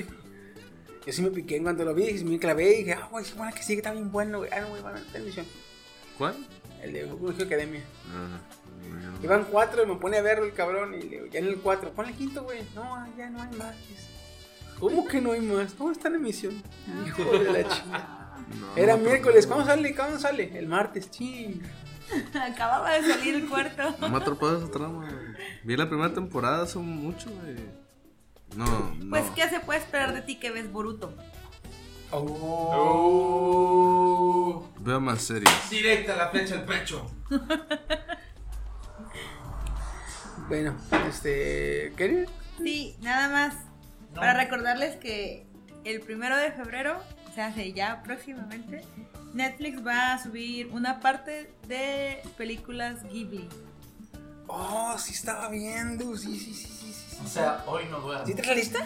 Yo sí me piqué en cuando lo vi, sí me clavé y dije, ah, güey, sí, bueno, que sigue, está bien bueno, güey. Ah, no, güey, van a en emisión. ¿Cuál? El de Google Academia. Bueno. Iban cuatro y me pone a verlo el cabrón y le digo, ya en el cuatro, ponle el quinto, güey. No, ya no hay más. ¿Cómo que no hay más? No, está en emisión. Hijo de la chingada. No, Era no, miércoles, ¿cuándo sale? ¿Cuándo sale? El martes, ching. <laughs> Acababa de salir el cuarto. No me ha atrapado esa trama. Vi la primera temporada hace mucho, güey. No, no. Pues, ¿qué se puede esperar de ti que ves Boruto? Oh. Veo más series. Directa la flecha al pecho. <laughs> Bueno, este. ¿Qué? Sí, nada más. Para recordarles que el primero de febrero, o sea, hace ya próximamente, Netflix va a subir una parte de películas Ghibli. Oh, sí estaba viendo. Sí, sí, sí, sí. sí, O sea, hoy no duermo. ¿Sí te la lista?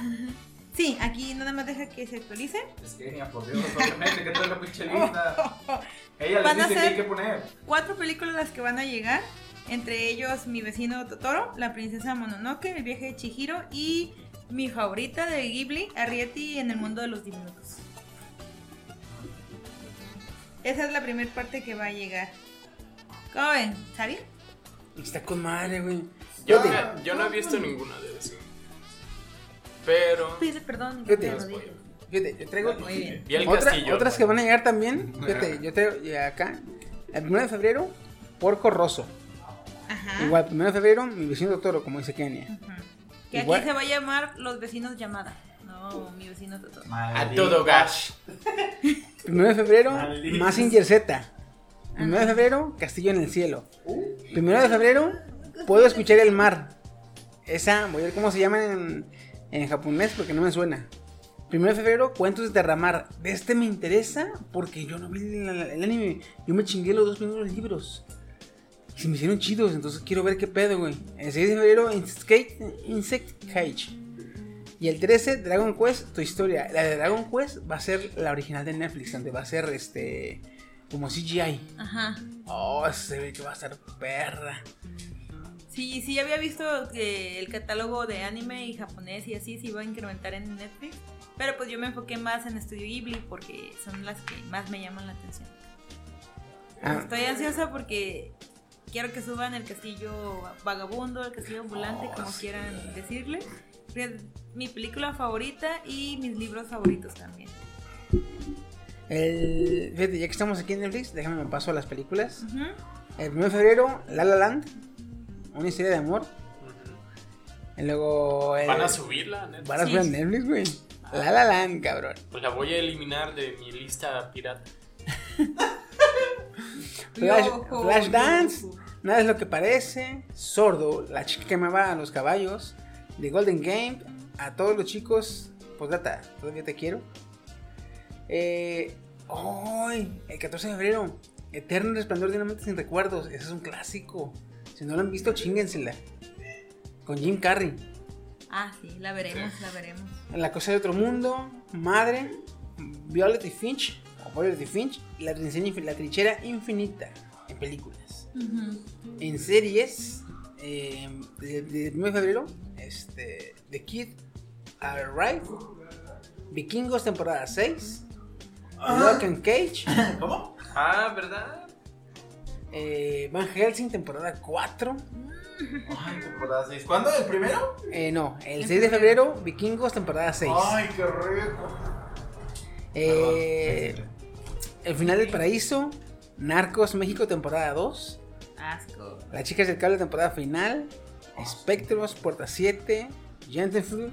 Sí, aquí nada más deja que se actualice. Es que, por Dios, obviamente que trae la pinche lista. <laughs> Ella les Van a dice que hay que poner. Cuatro películas las que van a llegar. Entre ellos Mi vecino Totoro, La princesa Mononoke, El viaje de Chihiro y mi favorita de Ghibli, Arrietty en el mundo de los diminutos. Esa es la primera parte que va a llegar. ¿Cómo ven? ¿Sabía? Está con madre, güey. Yo, Fíjate, yo no he visto ninguna de esas. Pero. Pide perdón. No yo traigo. Muy bien. El Otra- castillo. otras que van a llegar también. Fíjate, yo traigo acá. El 1 de febrero, Porco Rosso. Ajá. Igual, 1 de febrero, mi vecino Totoro, como dice Kenia. Ajá. Que Igual- aquí se va a llamar Los vecinos llamada. No, mi vecino Totoro. A todo gas. 1 <laughs> de febrero, Malditos. Mazinger Z. 1 de febrero, Castillo en el Cielo. 1 de febrero, Puedo escuchar el mar. Esa, voy a ver cómo se llama en, en japonés porque no me suena. 1 de febrero, Cuentos de Derramar. De este me interesa porque yo no vi el, el anime. Yo me chingué los dos primeros libros. Y se me hicieron chidos, entonces quiero ver qué pedo, güey. El 6 de febrero, Insect Cage. Insect Cage. Y el 13, Dragon Quest, tu historia. La de Dragon Quest va a ser la original de Netflix, donde va a ser este. como CGI. Ajá. Oh, se ve que va a estar perra. Sí, sí, había visto que el catálogo de anime y japonés y así se iba a incrementar en Netflix. Pero pues yo me enfoqué más en Studio Ghibli porque son las que más me llaman la atención. Ah, Estoy ansiosa porque quiero que suban el castillo vagabundo, el castillo ambulante, como quieran decirle. Mi película favorita y mis libros favoritos también. el, fíjate, ya que estamos aquí en Netflix, déjame me paso a las películas. El 1 de febrero, La La Land. Una historia de amor. Y luego. el- Van a subirla, neta. Van a Sí. subir a Netflix, güey. La La Land, cabrón. Pues la voy a eliminar de mi lista pirata. Flash, Flash Dance. Nada es lo que parece. Sordo, la chica que me va a los caballos. The Golden Game. A todos los chicos. Postdata, todavía te quiero. Eh, ¡Ay! el 14 de febrero. Eterno Resplandor de una mente sin recuerdos. Ese es un clásico. Si no lo han visto, chíngensela. Con Jim Carrey. Ah, sí, la veremos, la veremos. La cosa de otro mundo. Madre. Violet y Finch. O Violet y Finch. y La, trinchera infi- la trinchera infinita. En películas. En series. Eh, desde el 1 de febrero. Este. The Kid Arrive. Vikingos temporada 6. Lock and Cage. <laughs> ¿Cómo? Ah, ¿verdad? eh, Van Helsing temporada 4. Ay, temporada 6. ¿Cuándo? ¿El primero? Eh, no, el 6 de febrero. Vikingos temporada 6. Ay, qué rico. Eh, el final del paraíso. Narcos México temporada 2. Asco. Las chicas del cable temporada final. Spectros, Puerta 7. Gentlefoot.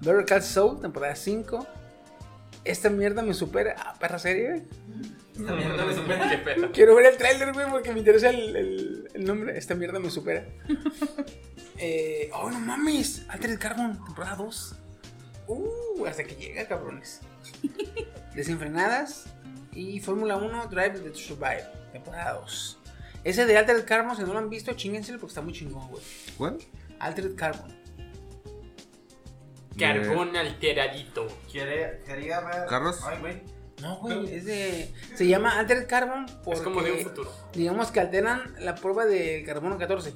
Better Call Soul temporada 5. Esta mierda me supera. Ah, perra serie, güey. Esta mierda me supera. Qué pedo. Quiero ver el tráiler, güey, porque me interesa el, el- el nombre. Esta mierda me supera. <laughs> eh, oh, no mames. Altered Carbon, temporada 2. Uh, hasta que llega, cabrones. <laughs> Desenfrenadas. Y Fórmula 1 Drive to Survive, temporada 2. Ese de Altered Carbon, si no lo han visto, chíngenselo porque está muy chingón, güey. ¿Cuál? Altered Carbon. Carbón alteradito. Quiere, quería ver. ¿Carlos? Ay, güey. No, güey, es de. Se llama Altered Carbon porque. Es como de un futuro. Digamos que alteran la prueba del carbono 14.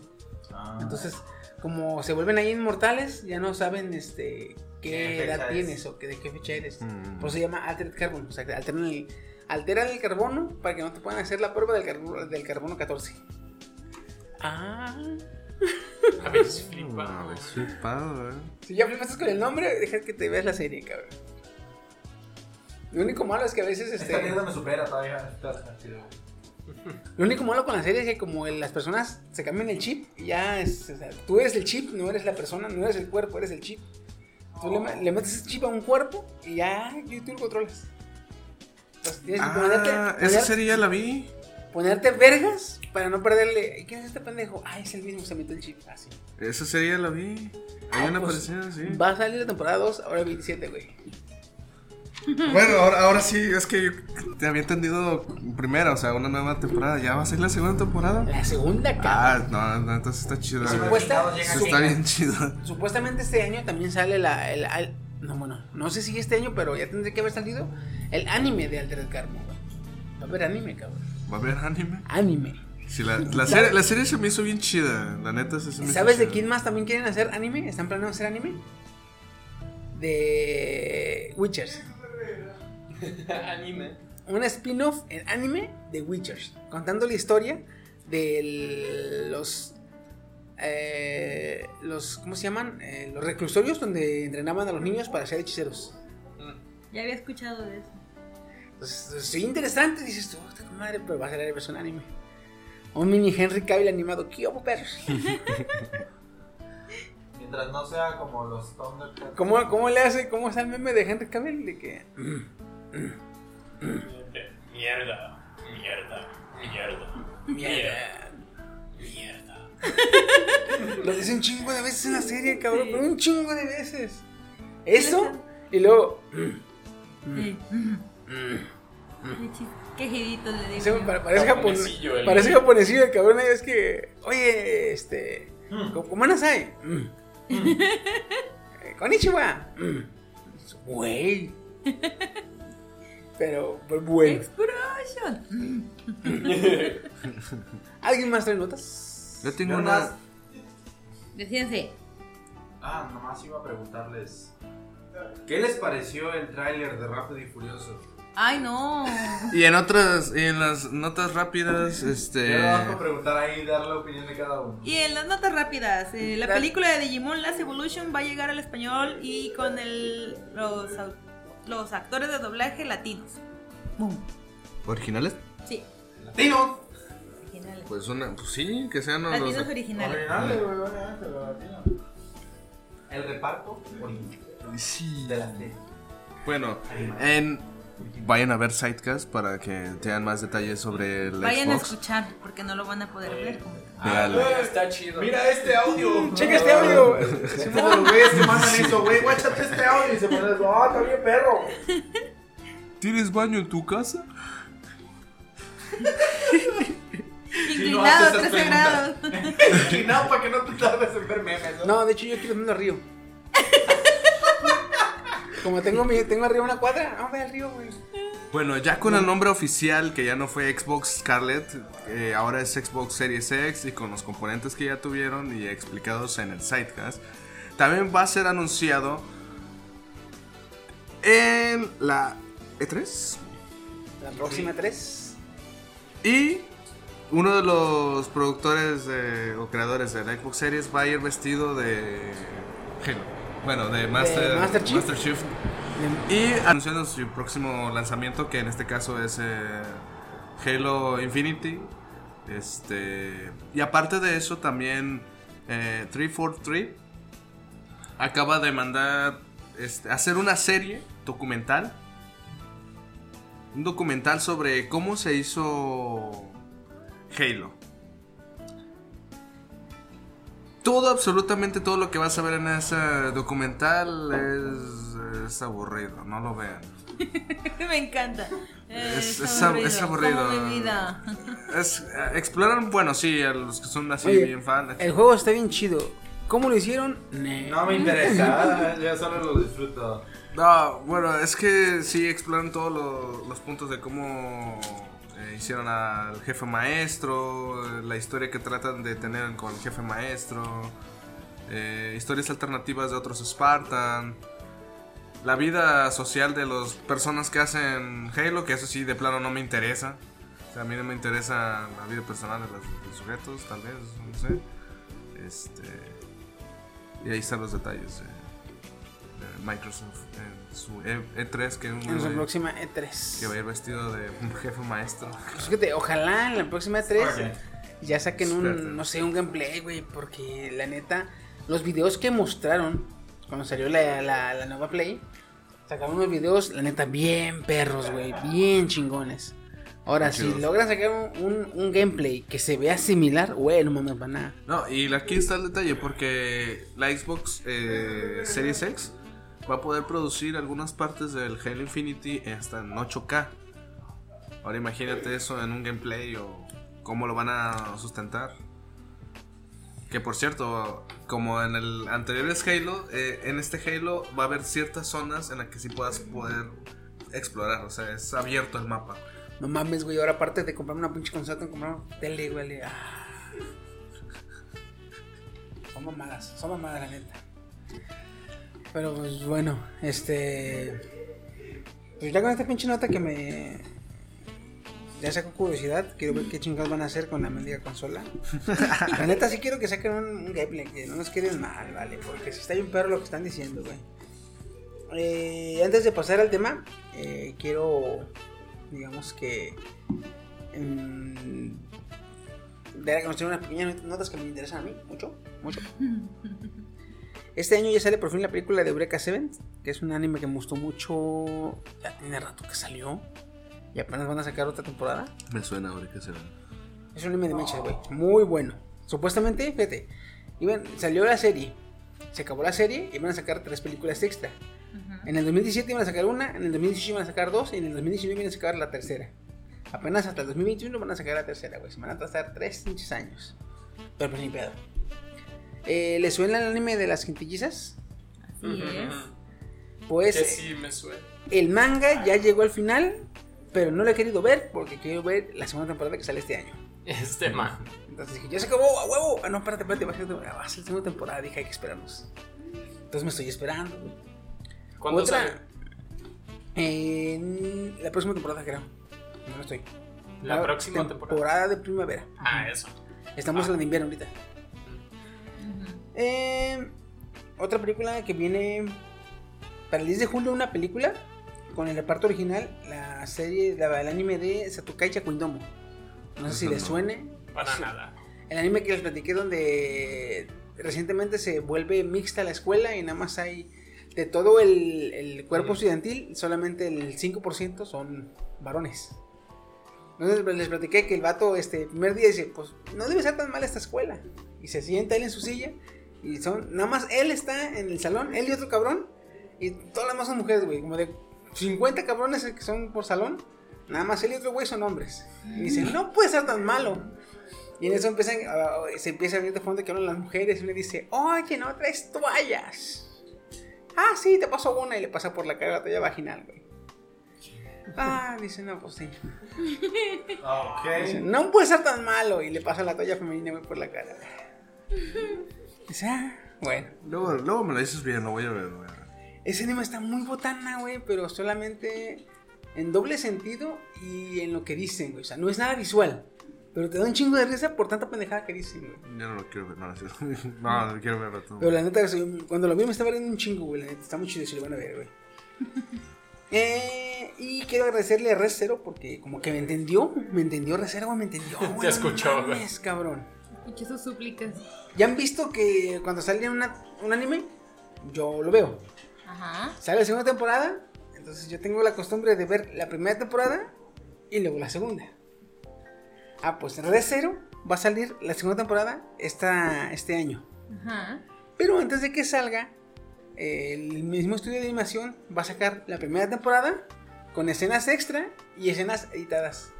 Ah. Entonces, como se vuelven ahí inmortales, ya no saben este ¿Qué qué edad tienes es? o que, de qué fecha eres. Mm. Por eso se llama Altered Carbon. O sea, que alteran el, alteran el carbono para que no te puedan hacer la prueba del, carbono, del carbono 14. Ah. Habéis A flipado. ver, flipado, eh. Si ya flipaste con el nombre, deja que te veas la serie, cabrón. Lo único malo es que a veces Esta este. mierda me supera todavía. Lo único malo con la serie es que como las personas se cambian el chip, y ya es, o sea, tú eres el chip, no eres la persona, no eres el cuerpo, eres el chip. Tú le, le metes ese chip a un cuerpo y ya y tú lo controlas. Entonces tienes que ponerte, Ah, poner- esa serie ya la vi. ponerte vergas para no perderle. ¿Y ¿Quién es este pendejo? Ah, es el mismo, se metió el chip. Así. Esa serie ya la vi. Hay Ah, una pues, parecida, sí. Va a salir la temporada 2, ahora el 27, güey. <laughs> Bueno, ahora, ahora sí, es que yo te había entendido primera, o sea, una nueva temporada. ¿Ya va a ser la segunda temporada? La segunda, cabrón. Ah, no, no, entonces está chido. Y güey. supuesta- Eso está bien chido. <laughs> Supuestamente este año también sale la, el, no, bueno, no sé si este año, pero ya tendría que haber salido el anime de Altered Carbon. Va a haber anime, cabrón. ¿Va a haber anime? Anime. Sí, la, <laughs> la, serie, la serie se me hizo bien chida. La neta, sí se me hizo ¿Sabes de chida. quién más también quieren hacer anime? ¿Están planeando hacer anime? De Witchers. <laughs> Anime. Un spin-off en anime de Witchers. Contando la historia de los. eh, los ¿Cómo se llaman? Eh, los reclusorios donde entrenaban a los niños para ser hechiceros. Ya había escuchado de eso. Entonces, sí, interesante. Dices tú, "Puta madre, pero va a ser la versión anime. Un mini Henry Cavill animado. ¿Qué hubo, perros? <laughs> Mientras no sea como los Thundercats. ¿Cómo, ¿Cómo le hace? ¿Cómo está el meme de Henry Cavill? De que. Mierda. Mierda. Mierda. Mierda. Mierda. <laughs> Lo dice un chingo de veces en la serie, cabrón. pero Un chingo de veces. Eso. Y luego. Chis- Quejidito le digo. parece japonés. Japonesillo, el- Parece japonesillo el cabrón. Es que. Oye, este. ¿Cómo, cómo nasai? Mm. Eh, Konnichiwa. Mm. Güey. Pero, pues bueno. Explosion. ¿Alguien más trae notas? Yo tengo Yo una. nomás- Decídense. Ah, nomás iba a preguntarles. ¿Qué les pareció el tráiler de Rápido y Furioso? Ay, no. Y en otras, y en las notas rápidas, este. Yo vamos a preguntar ahí y dar la opinión de cada uno. Y en las notas rápidas, eh, la película de Digimon Last Evolution va a llegar al español y con el, los, los actores de doblaje latinos. Boom. ¿Originales? Sí, ¡Latino! originales. Pues una, pues sí, que sean los. Latinos originales. Originales, güey, obviamente, los latinos. El reparto original Sí. de la serie. Bueno, en. Vayan a ver Sidecast para que tengan más detalles sobre el Vayan a Xbox. escuchar porque no lo van a poder ver. Véanlo. Está chido. Mira este audio. <laughs> Checa este audio. Que mandan eso, güey, guáchate este audio y se ponen eso. Ah, está bien perro. <laughs> ¿Tienes baño en tu casa? <laughs> Inclinado a haces esas 13 grados. Inclinado para que no te tardes en ver memes, ¿no? No, de hecho yo quiero irme al río. Como tengo, mi, tengo arriba una cuadra, no, ve al río, güey. Bueno, ya con el nombre oficial que ya no fue Xbox Scarlet, eh, ahora es Xbox Series X y con los componentes que ya tuvieron y explicados en el Sidecast, también va a ser anunciado en la E3 La próxima 3. y uno de los productores de- o creadores del Xbox Series va a ir vestido de Halo. Bueno, de Master, Master Chief? Master Chief. Y anunciando su próximo lanzamiento, que en este caso es eh, Halo Infinity. Este, y aparte de eso, también eh, 343 acaba de mandar este, hacer una serie documental. Un documental sobre cómo se hizo Halo. Todo, absolutamente todo lo que vas a ver en ese documental es, es aburrido, no lo vean. <laughs> Me encanta. Es- Es, es ab- aburrido. es aburrido. Como mi vida. <laughs> Es, eh, exploran, bueno, sí, a los que son así Oye, bien fan. El juego está bien chido. ¿Cómo lo hicieron? No me interesa, <laughs> ya solo lo disfruto. No, bueno, es que sí exploran todos lo- los puntos de cómo eh, hicieron al jefe maestro, la historia que tratan de tener con el jefe maestro, eh, historias alternativas de otros Spartan, la vida social de las personas que hacen Halo, que eso sí de plano no me interesa. O a mí no me interesa la vida personal de los, sujetos, tal vez, no sé. Este, y ahí están los detalles. eh, Microsoft en su E- E3 que, un En su próxima E E3. que va a ir vestido de un jefe maestro. Pues fíjate, ojalá en la próxima E3 Ok. ya saquen Espérate. un, no sé, un gameplay, güey, porque la neta, los videos que mostraron cuando salió la, la, la nueva Play, sacaron unos videos, la neta, bien perros, güey, bien chingones. Ahora, si logran sacar un, un- un gameplay que se vea similar, güey, no mames, van a... No, y aquí está el detalle porque la Xbox eh, Series X va a poder producir algunas partes del Halo Infinity hasta en 8K. Ahora imagínate eso en un gameplay o cómo lo van a sustentar. Que por cierto, como en el anterior es Halo, eh, en este Halo va a haber ciertas zonas en las que sí puedas poder explorar. O sea, es abierto el mapa. No mames, güey, ahora aparte de comprarme una pinche consola, tengo que comprar una tele, güey. ah. Son mamadas, son mamadas, la neta. Pero pues bueno, este. Pues ya con esta pinche nota que me. Ya sacó curiosidad, quiero ver qué chingados van a hacer con la mendiga consola. <laughs> La neta sí quiero que saquen un, un gameplay, que no nos queden mal, vale, porque si está bien perro lo que están diciendo, güey. Eh, antes de pasar al tema, eh, quiero, digamos que, mm, dar a conocer unas pequeñas notas que me interesan a mí, mucho, mucho. <laughs> Este año ya sale por fin la película de Eureka Seven, que es un anime que me gustó mucho, ya tiene rato que salió, y apenas van a sacar otra temporada. Me suena ahora que se ve. Es un anime de mechas, güey. Muy bueno. Supuestamente, fíjate, iban, salió la serie. Se acabó la serie y iban a sacar tres películas extra. En el 2017 iban a sacar una, en el 2018 iban a sacar dos y en el 2019 iban a sacar la tercera. Apenas hasta el 2021 van a sacar la tercera, güey. Se van a tardar tres pinches años. Pero pues ni pedo. Eh, ¿Les suena el anime de las quintillizas? Así es. Pues Que sí me suena. el manga ya llegó al final, pero no lo he querido ver porque quiero ver la segunda temporada que sale este año. Este man. Entonces dije, ya se acabó, a huevo. Ah, no, espérate, espérate, va a ser, va a ser la segunda temporada. Dije, hay que esperarnos. Entonces me estoy esperando. ¿Cuándo Otra- sale? En la próxima temporada, creo. No, no estoy. La próxima temporada. Temporada de primavera. Ah, eso. Estamos Ah. en la de invierno ahorita. Eh, otra película que viene para el 10 de julio, una película con el reparto original, la serie, la- el anime de Satukai Chakuindomo. No sé si no. suene. Para Sí. nada. El anime que les platiqué donde recientemente se vuelve mixta la escuela y nada más hay de todo el, el cuerpo estudiantil, solamente el 5% son varones. Entonces pues, les platiqué que el vato este el primer día dice, pues no debe ser tan mala esta escuela. Y se sienta él en su silla y son, nada más él está en el salón, él y otro cabrón, y todas las demás son mujeres, güey, como de 50 cabrones que son por salón, nada más él y otro güey son hombres. Y dice, no puede ser tan malo. Y en eso empiezan, ah, se empieza a ver de fondo que hablan las mujeres y le dice, oye, no traes toallas. Ah, sí, te pasó una y le pasa por la cara la toalla vaginal, güey. Ah, dice, no, pues sí. Dice, Ok. no puede ser tan malo y le pasa la toalla femenina güey, por la cara. Dice, ah, bueno. Luego, luego me lo dices bien, lo voy a ver. güey. Ese anime está muy botana, güey, pero solamente en doble sentido y en lo que dicen, güey. O sea, no es nada visual, pero te da un chingo de risa por tanta pendejada que dicen, güey. Ya no lo quiero ver, no, no, es cierto. <laughs> no, no quiero verlo tú. Pero la neta, cuando lo vi me estaba riendo un chingo, güey. La neta, está muy chido si lo van a ver, güey. <laughs> Eh, y quiero agradecerle a Red Zero porque como que me entendió, me entendió Red Zero, güey, me entendió, <laughs> güey. no escuchó, güey. cabrón. Escuché sus súplicas. ¿Ya han visto que cuando sale una- un anime, yo lo veo? Ajá. Sale la segunda temporada, entonces yo tengo la costumbre de ver la primera temporada y luego la segunda. Ah, pues Red Zero va a salir la segunda temporada esta, este año. Ajá. Pero antes de que salga, el mismo estudio de animación va a sacar la primera temporada con escenas extra y escenas editadas.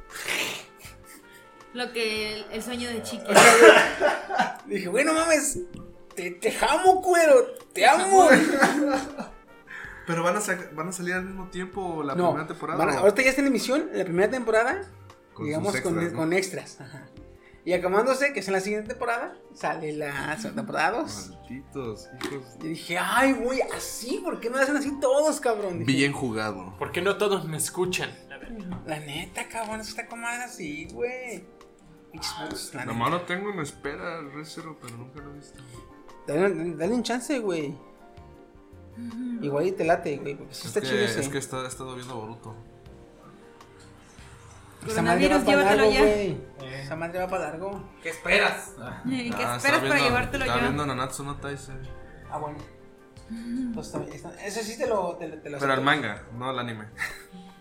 Lo que el, el sueño de chiqui. <laughs> Dije, bueno, mames, Te, te amo, cuero. Te amo. <laughs> Pero van a, van a salir al mismo tiempo la No, primera temporada. van ahorita ya está en emisión la primera temporada, Con digamos con, con extras. ajá. Y acabándose, que es en la siguiente temporada, sale la segunda temporada 2. Malditos, hijos. Y dije, ay, güey, así, ¿por qué no hacen así todos, cabrón? Dije, Bien jugado. ¿Por qué no todos me escuchan? A ver. La neta, cabrón, eso está como así, güey. Pinches la Nomás neta. lo tengo en espera el Resero, pero nunca lo he visto. Dale, dale un chance, güey. Igual y te late, güey, porque sí Es está que, chido ese. es que está- he estado viendo Boruto. Esa madre va para largo, ya. güey. Esa madre va para largo. ¿Qué esperas? ¿Qué Ah, esperas para viendo- llevártelo Estaba yo? viendo Nanatsu no Taisei. Ah, bueno. Pues está bien, está- Ese sí te lo, te, te lo Pero el manga, no el anime.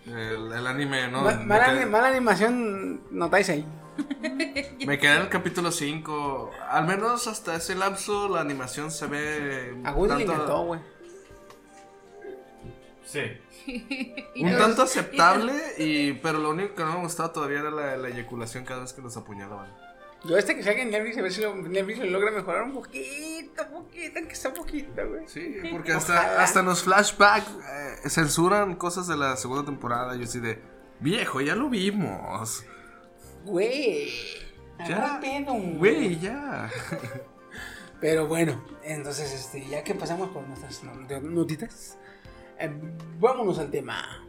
El, el anime, no. Ma- mala, quedé, mala animación, notáis ahí. <laughs> me quedé en el capítulo 5. Al menos hasta ese lapso la animación se ve. A Woody le tanto- encantó, güey. Sí. <laughs> Un tanto aceptable, y, pero lo único que no me gustaba todavía era la, la eyaculación cada vez que los apuñalaban. Yo este que salga en Netflix, a ver si lo, Netflix lo logra mejorar un poquito, poquito, aunque sea poquito, güey. Sí, porque Ojalá. hasta, hasta en los flashbacks eh, censuran cosas de la segunda temporada. Yo así de, viejo, ya lo vimos. Güey. Ya, pedo, Güey, ya. Pero bueno, entonces, este, ya que pasamos por nuestras no- notitas, eh, vámonos al tema.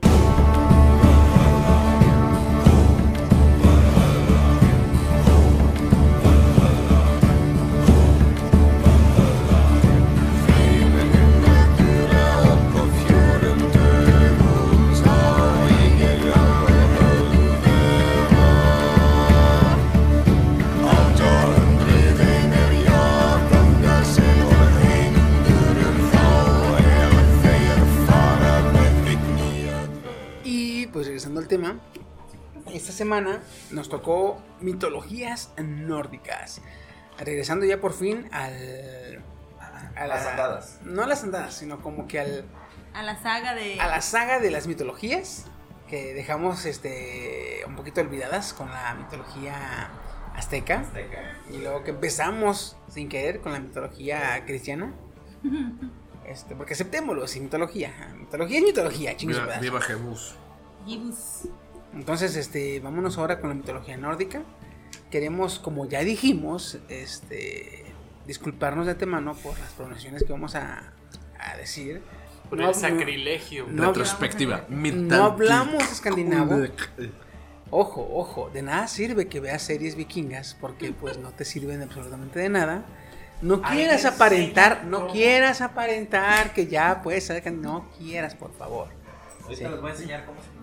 Pues regresando al tema, esta semana nos tocó mitologías nórdicas. Regresando ya por fin al... A Las andadas. No a las andadas, sino como que al, A la saga de. a la saga de las mitologías que dejamos este un poquito olvidadas con la mitología azteca y luego que empezamos sin querer con la mitología cristiana. <laughs> Este, porque aceptémoslo, sin mitología. Mitología es mitología, chingos. Viva, viva Gibus. Entonces, este, vámonos ahora con la mitología nórdica. Queremos, como ya dijimos, este, disculparnos de antemano por las pronunciaciones que vamos a, a decir. Por No- el sacrilegio. no- Retrospectiva. No hablamos escandinavo. Ojo, ojo, de nada sirve que veas series vikingas porque pues no te sirven absolutamente de nada. No quieras aparentar, no quieras aparentar que ya puedes ser no quieras, por favor. Ahorita Sí. les voy a enseñar cómo se.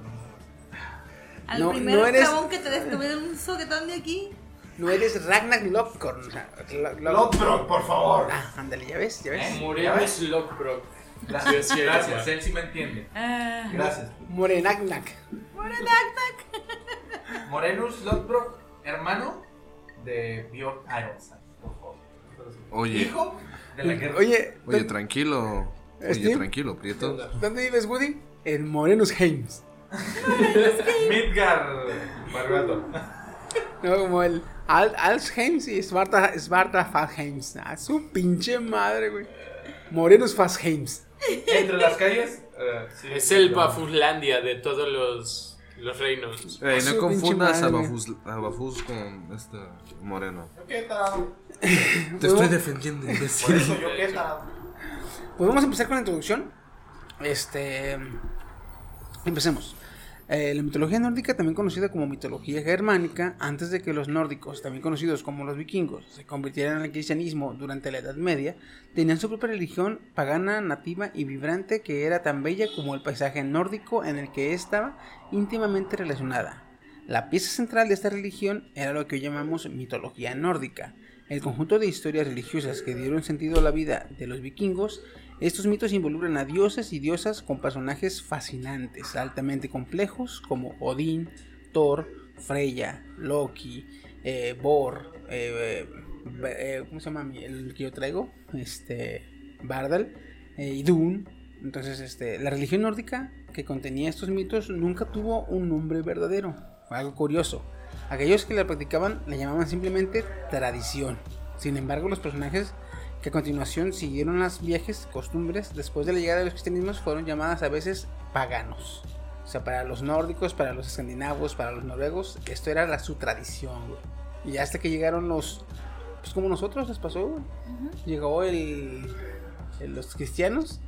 Al No- primer no eres- que te des un soquetón de aquí. No eres Ragnar Lothbrok. o sea, Lo- Lo- Lodbrok, por favor. Ah, ándale, ya ves, ya ves. ¿Eh? Morenos Lockbrook. Gracias, Sí, gracias. Él sí me entiende. Ah. Gracias. Morenagnak. Morenus Lodbrok, hermano de Björn Ironside, por favor. Oye, Hijo de la guerra. Oye, oye, ¿dó- tranquilo. Oye, ¿Steve? tranquilo, Prieto. ¿dónde vives, Woody? En Morenus Heims. <laughs> Midgar Barbato. No, como el Al Alsheims y Svarta, Svarta Fastheims. Ah, su pinche madre, güey. Morenus Fastheims. Entre las calles. eh, sí, Es el Bafuslandia de todos los, los reinos. Su no confundas a. Bafus, a Bafus con este Moreno. ¿Qué tal? Te estoy defendiendo, Por eso yo qué tal. Pues vamos a empezar con la introducción. Este. Empecemos. Eh, la mitología nórdica, también conocida como mitología germánica, antes de que los nórdicos, también conocidos como los vikingos, se convirtieran al cristianismo durante la Edad Media, tenían su propia religión pagana, nativa y vibrante que era tan bella como el paisaje nórdico en el que estaba íntimamente relacionada. La pieza central de esta religión era lo que hoy llamamos mitología nórdica, el conjunto de historias religiosas que dieron sentido a la vida de los vikingos. Estos mitos involucran a dioses y diosas con personajes fascinantes, altamente complejos como Odín, Thor, Freya, Loki, eh, Bor, eh, eh, eh, ¿cómo se llama el que yo traigo? Este, Bardal, eh, Idun. Entonces, este, la religión nórdica que contenía estos mitos nunca tuvo un nombre verdadero. Fue algo curioso. Aquellos que la practicaban la llamaban simplemente tradición. Sin embargo, los personajes que a continuación siguieron las viajes costumbres después de la llegada de los cristianismos fueron llamadas a veces paganos. O sea, para los nórdicos, para los escandinavos, para los noruegos, esto era la, su tradición, güey. Y hasta que llegaron los, pues como nosotros les pasó, güey. Llegó el, el- los cristianos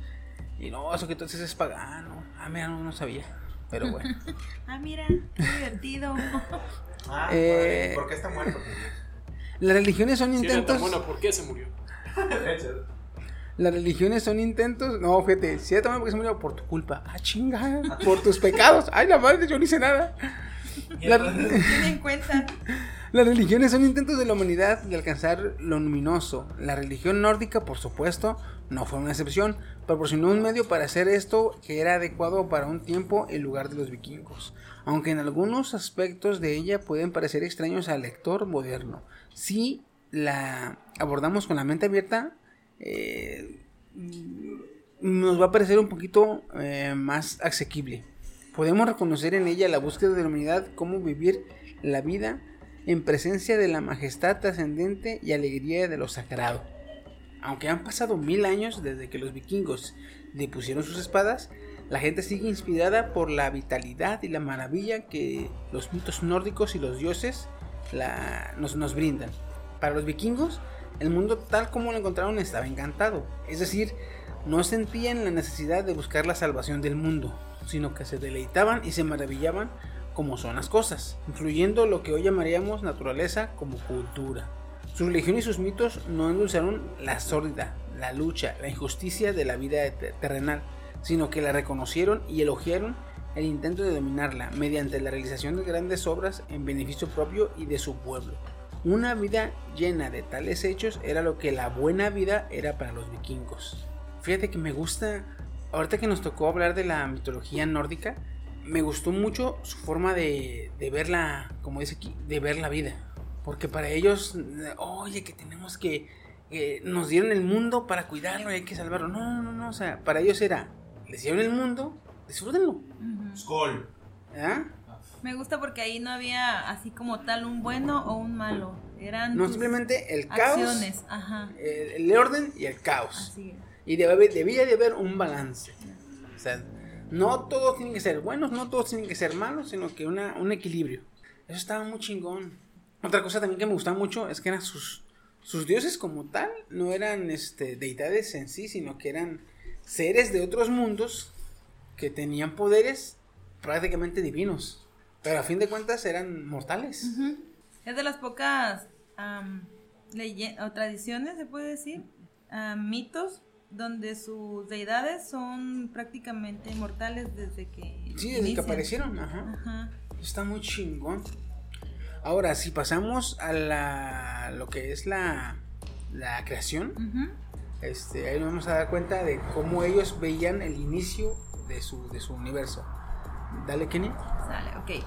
y no, eso que entonces es pagano. Ah, mira, no, no sabía. Pero bueno. <laughs> Ah, mira, qué divertido. <laughs> Ah, Eh, ¿por qué está muerto? Las religiones son intentos. bueno, ¿por qué se murió? <laughs> Las religiones son intentos. No, fíjate, si también porque se murió por tu culpa. Ah, chinga. Por tus pecados. Ay, la madre, yo no hice nada. La- Ten en cuenta. <laughs> Las religiones son intentos de la humanidad de alcanzar lo luminoso. La religión nórdica, por supuesto, no fue una excepción. Proporcionó un medio para hacer esto que era adecuado para un tiempo en lugar de los vikingos. Aunque en algunos aspectos de ella pueden parecer extraños al lector moderno. Si la abordamos con la mente abierta, eh, nos va a parecer un poquito eh, más asequible. Podemos reconocer en ella la búsqueda de la humanidad, cómo vivir la vida en presencia de la majestad trascendente y alegría de lo sagrado. Aunque han pasado mil años desde que los vikingos depusieron sus espadas, la gente sigue inspirada por la vitalidad y la maravilla que los mitos nórdicos y los dioses la- nos, nos brindan. Para los vikingos, el mundo tal como lo encontraron estaba encantado. Es decir, no sentían la necesidad de buscar la salvación del mundo, sino que se deleitaban y se maravillaban como son las cosas, incluyendo lo que hoy llamaríamos naturaleza como cultura. Su religión y sus mitos no endulzaron la sórdida, la lucha, la injusticia de la vida te- terrenal, sino que la reconocieron y elogiaron el intento de dominarla mediante la realización de grandes obras en beneficio propio y de su pueblo. Una vida llena de tales hechos era lo que la buena vida era para los vikingos. Fíjate que me gusta, ahorita que nos tocó hablar de la mitología nórdica, me gustó mucho su forma de, de ver la, como dice aquí, de ver la vida. Porque para ellos, oye, que tenemos que, que nos dieron el mundo para cuidarlo y hay que salvarlo. No, no, no, no, o sea, para ellos era, les dieron el mundo, disfrútenlo. Skull. ¿Ah? Me gusta porque ahí no había así como tal un bueno o un malo. Eran No, simplemente el caos, acciones. Ajá. el, el orden y el caos. Así es. Y debe debía de haber un balance. O sea, no todos tienen que ser buenos, no todos tienen que ser malos, sino que una, un equilibrio. Eso estaba muy chingón. Otra cosa también que me gustaba mucho es que eran sus, sus dioses como tal, no eran este, deidades en sí, sino que eran seres de otros mundos que tenían poderes prácticamente divinos. Pero a fin de cuentas eran mortales. Es de las pocas leye- o tradiciones, se puede decir, am, mitos, donde sus deidades son prácticamente mortales desde que. Sí, desde que aparecieron, ajá. Ajá. Está muy chingón. Ahora, si pasamos a la, lo que es la, la creación, este, ahí nos vamos a dar cuenta de cómo ellos veían el inicio de su, de su universo. Dale, Kenny. Sale, ok.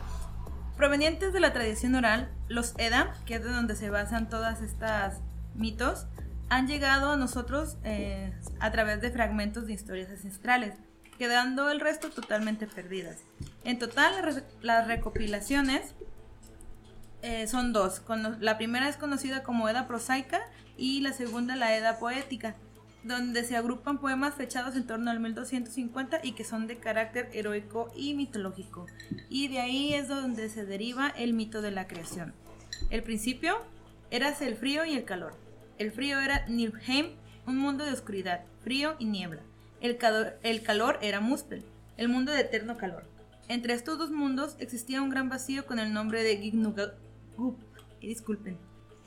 Provenientes de la tradición oral, los Edda, que es de donde se basan todas estas mitos, han llegado a nosotros eh, a través de fragmentos de historias ancestrales, quedando el resto totalmente perdidas. En total, las re- las recopilaciones eh, son dos. La primera es conocida como Edda prosaica y la segunda la Edda poética, donde se agrupan poemas fechados en torno al 1250 y que son de carácter heroico y mitológico. Y de ahí es donde se deriva el mito de la creación. El principio era el frío y el calor. El frío era Niflheim, un mundo de oscuridad, frío y niebla. El, cado- el calor era Muspel, el mundo de eterno calor. Entre estos dos mundos existía un gran vacío con el nombre de Gignugagub. Y disculpen.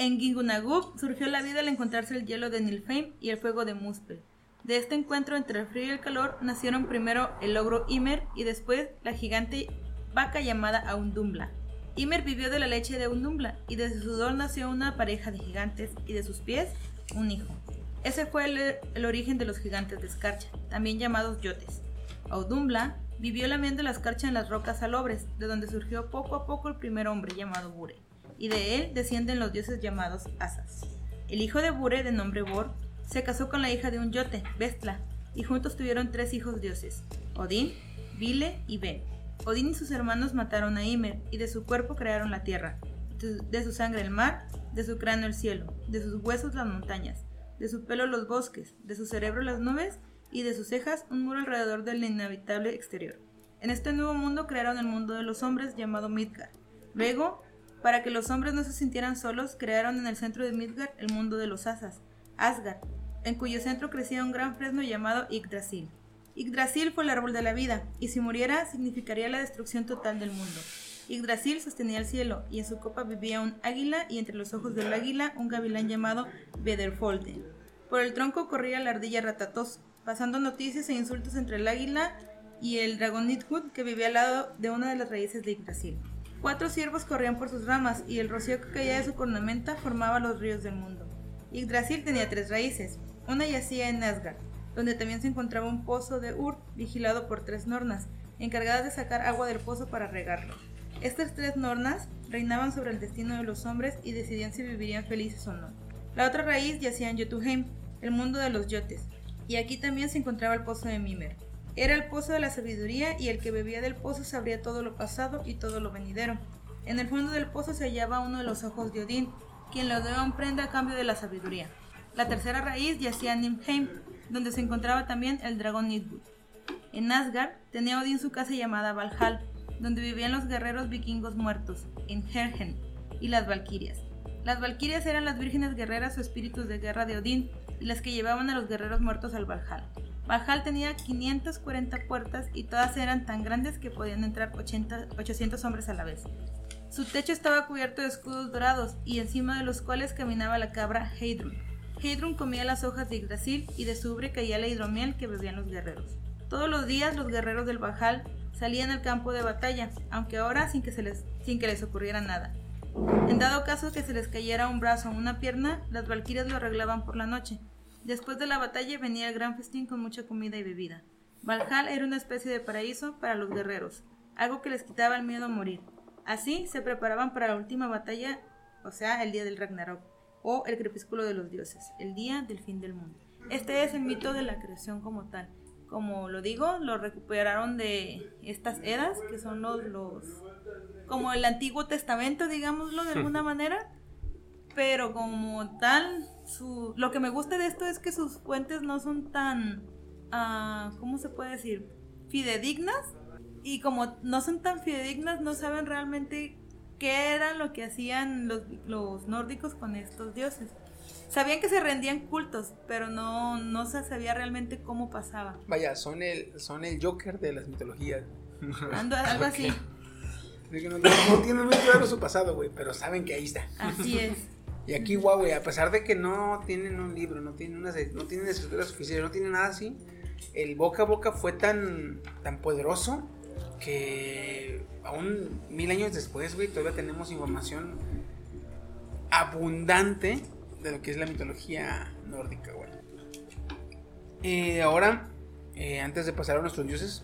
En Gignugagub surgió la vida al encontrarse el hielo de Nilfheim y el fuego de Muspel. De este encuentro entre el frío y el calor nacieron primero el ogro Ymer y después la gigante vaca llamada Aundumbla. Ymer vivió de la leche de Aundumbla y de su sudor nació una pareja de gigantes y de sus pies un hijo. Ese fue el, origen de los gigantes de escarcha, también llamados yotes. Audumbla vivió lamiendo la escarcha en las rocas salobres, de donde surgió poco a poco el primer hombre llamado Bure, y de él descienden los dioses llamados Asas. El hijo de Bure, de nombre Bor, se casó con la hija de un yote, Vestla, y juntos tuvieron tres hijos dioses, Odín, Vile y Ben. Odín y sus hermanos mataron a Ymer, y de su cuerpo crearon la tierra, de- su sangre el mar, de su cráneo el cielo, de sus huesos las montañas, de su pelo los bosques, de su cerebro las nubes y de sus cejas un muro alrededor del inhabitable exterior. En este nuevo mundo crearon el mundo de los hombres llamado Midgard. Luego, para que los hombres no se sintieran solos, crearon en el centro de Midgard el mundo de los asas, Asgard, en cuyo centro crecía un gran fresno llamado Yggdrasil. Yggdrasil fue el árbol de la vida, y si muriera significaría la destrucción total del mundo. Yggdrasil sostenía el cielo, y en su copa vivía un águila, y entre los ojos del águila un gavilán llamado Bederfolde. Por el tronco corría la ardilla Ratatos, pasando noticias e insultos entre el águila y el dragón Nidhud, que vivía al lado de una de las raíces de Yggdrasil. Cuatro ciervos corrían por sus ramas, y el rocío que caía de su cornamenta formaba los ríos del mundo. Yggdrasil tenía tres raíces. Una yacía en Asgard, donde también se encontraba un pozo de Ur, vigilado por tres nornas, encargadas de sacar agua del pozo para regarlo. Estas tres nornas reinaban sobre el destino de los hombres y decidían si vivirían felices o no. La otra raíz yacía en Jotunheim, el mundo de los yotes, y aquí también se encontraba el pozo de Mimer. Era el pozo de la sabiduría y el que bebía del pozo sabría todo lo pasado y todo lo venidero. En el fondo del pozo se hallaba uno de los ojos de Odín, quien lo dio en prenda a cambio de la sabiduría. La tercera raíz yacía en Nimheim, donde se encontraba también el dragón Nidbud. En Asgard tenía Odín su casa llamada Valhall, donde vivían los guerreros vikingos muertos, en Hergen, y las valquirias. Las valquirias eran las vírgenes guerreras o espíritus de guerra de Odín, y las que llevaban a los guerreros muertos al Valhall. Valhall tenía 540 puertas y todas eran tan grandes que podían entrar 80 800 hombres a la vez. Su techo estaba cubierto de escudos dorados y encima de los cuales caminaba la cabra Heidrun. Heidrun comía las hojas de Yggdrasil y de su ubre caía la hidromiel que bebían los guerreros. Todos los días los guerreros del Valhall salían al campo de batalla, aunque ahora sin que, se les, sin que les ocurriera nada. En dado caso que se les cayera un brazo o una pierna, las valquirias lo arreglaban por la noche. Después de la batalla venía el gran festín con mucha comida y bebida. Valhall era una especie de paraíso para los guerreros, algo que les quitaba el miedo a morir. Así se preparaban para la última batalla, o sea, el día del Ragnarok, o el crepúsculo de los dioses, el día del fin del mundo. Este es el mito de la creación como tal. Como lo digo, lo recuperaron de estas eras, que son los, los como el Antiguo Testamento, digámoslo de alguna manera, pero como tal, su, lo que me gusta de esto es que sus fuentes no son tan, ah, ¿cómo se puede decir? Fidedignas. Y como no son tan fidedignas, no saben realmente qué era lo que hacían los, los nórdicos con estos dioses. Sabían que se rendían cultos, pero no, no se sabía realmente cómo pasaba. Vaya, son el, son el Joker de las mitologías. <laughs> Ando- algo así. No, no- no tienen muy claro su pasado, güey, pero saben que ahí está. Así es. Y aquí, güey, a pesar de que no tienen un libro, no tienen, unas, no tienen escrituras oficiales, no tienen nada así, el boca a boca fue tan, tan poderoso que aún mil años después, güey, todavía tenemos información abundante de lo que es la mitología nórdica, güey. Eh, ahora, eh, antes de pasar a nuestros dioses,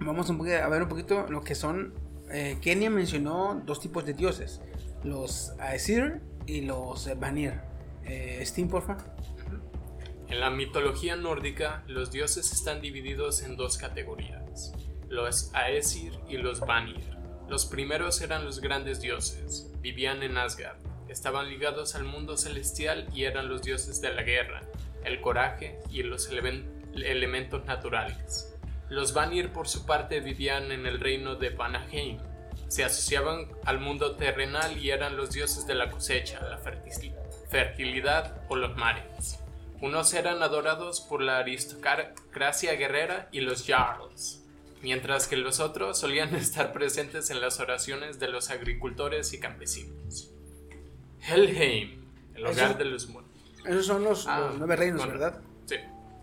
vamos a ver un poquito lo que son. eh, Kenia mencionó dos tipos de dioses: los Aesir y los Vanir. Eh, Steam, porfa. En la mitología nórdica, los dioses están divididos en dos categorías, los Aesir y los Vanir. Los primeros eran los grandes dioses, vivían en Asgard, estaban ligados al mundo celestial y eran los dioses de la guerra, el coraje y los elemen- elementos naturales. Los Vanir por su parte vivían en el reino de Vanaheim, se asociaban al mundo terrenal y eran los dioses de la cosecha, la fertil- fertilidad o los mares. Unos eran adorados por la aristocracia guerrera y los Jarls, mientras que los otros solían <laughs> estar presentes en las oraciones de los agricultores y campesinos. Helheim, el hogar Eso- de los muertos. Esos son los, Ah, los nueve reinos, bueno. ¿verdad? Sí,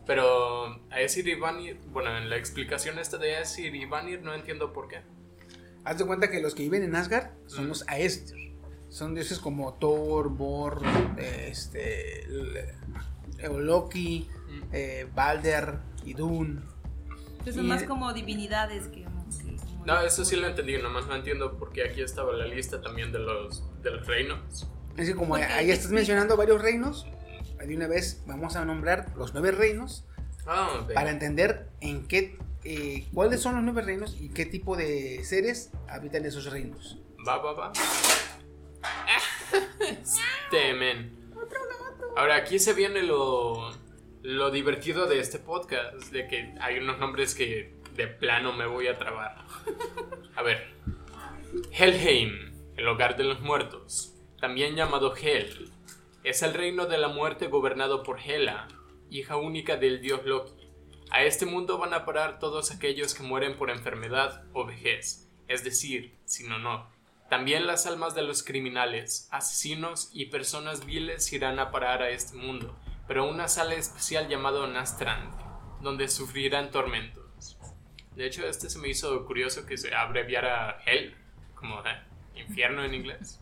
pero Aesir y Vanir, bueno, en la explicación esta de Aesir y Vanir no entiendo por qué. Haz de cuenta que los que viven en Asgard son los Aesir. Son dioses como Thor, Bor, este, Loki, eh, Balder, Idun. Entonces son Y- más como divinidades que... que como- No, eso sí lo entendí, nomás no entiendo porque aquí estaba la lista también de los, de los reinos. Es que como ahí estás mencionando varios reinos, de una vez vamos a nombrar los nueve reinos Ah, para entender en qué, eh, cuáles son los nueve reinos y qué tipo de seres habitan esos reinos. Va, va, va. Este men. Ahora, aquí se viene lo, lo divertido de este podcast, de que hay unos nombres que de plano me voy a trabar. A ver. Helheim, el hogar de los muertos, también llamado Hel, es el reino de la muerte gobernado por Hela, hija única del dios Loki. A este mundo van a parar todos aquellos que mueren por enfermedad o vejez, es decir, sin honor. También las almas de los criminales, asesinos y personas viles irán a parar a este mundo, pero a una sala especial llamada Nastrand, donde sufrirán tormentos. De hecho, este se me hizo curioso que se abreviara Hell, como eh, infierno en inglés.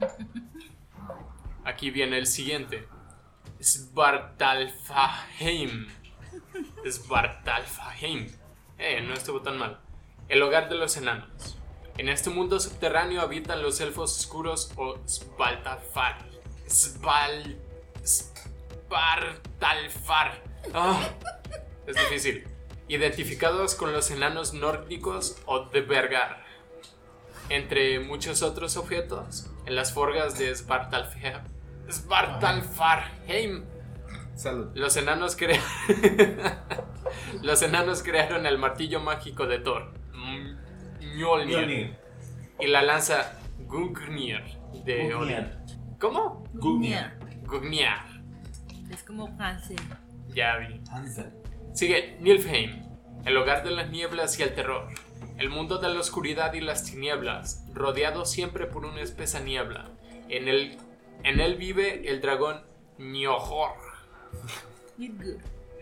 Aquí viene el siguiente. Svartalfheim. Svartalfheim. Eh, no estuvo tan mal. El hogar de los enanos. En este mundo subterráneo habitan los elfos oscuros o Svaltalfar. Sval... Spartalfar. Ah, es difícil. Identificados con los enanos nórdicos o de Bergar. Entre muchos otros objetos, en las forgas de Svartalfheim. Svartalfarheim. Salud. Los enanos crearon. <laughs> Los enanos crearon el martillo mágico de Thor. Mjolnir. Mjolnir. Y la lanza Gungnir de. Odin. ¿Cómo? Gungnir. Gungnir. Es como francés. Ya vi. Sigue Nilfheim, el hogar de las nieblas y el terror. El mundo de la oscuridad y las tinieblas, rodeado siempre por una espesa niebla. En él, en él vive el dragón Niohor.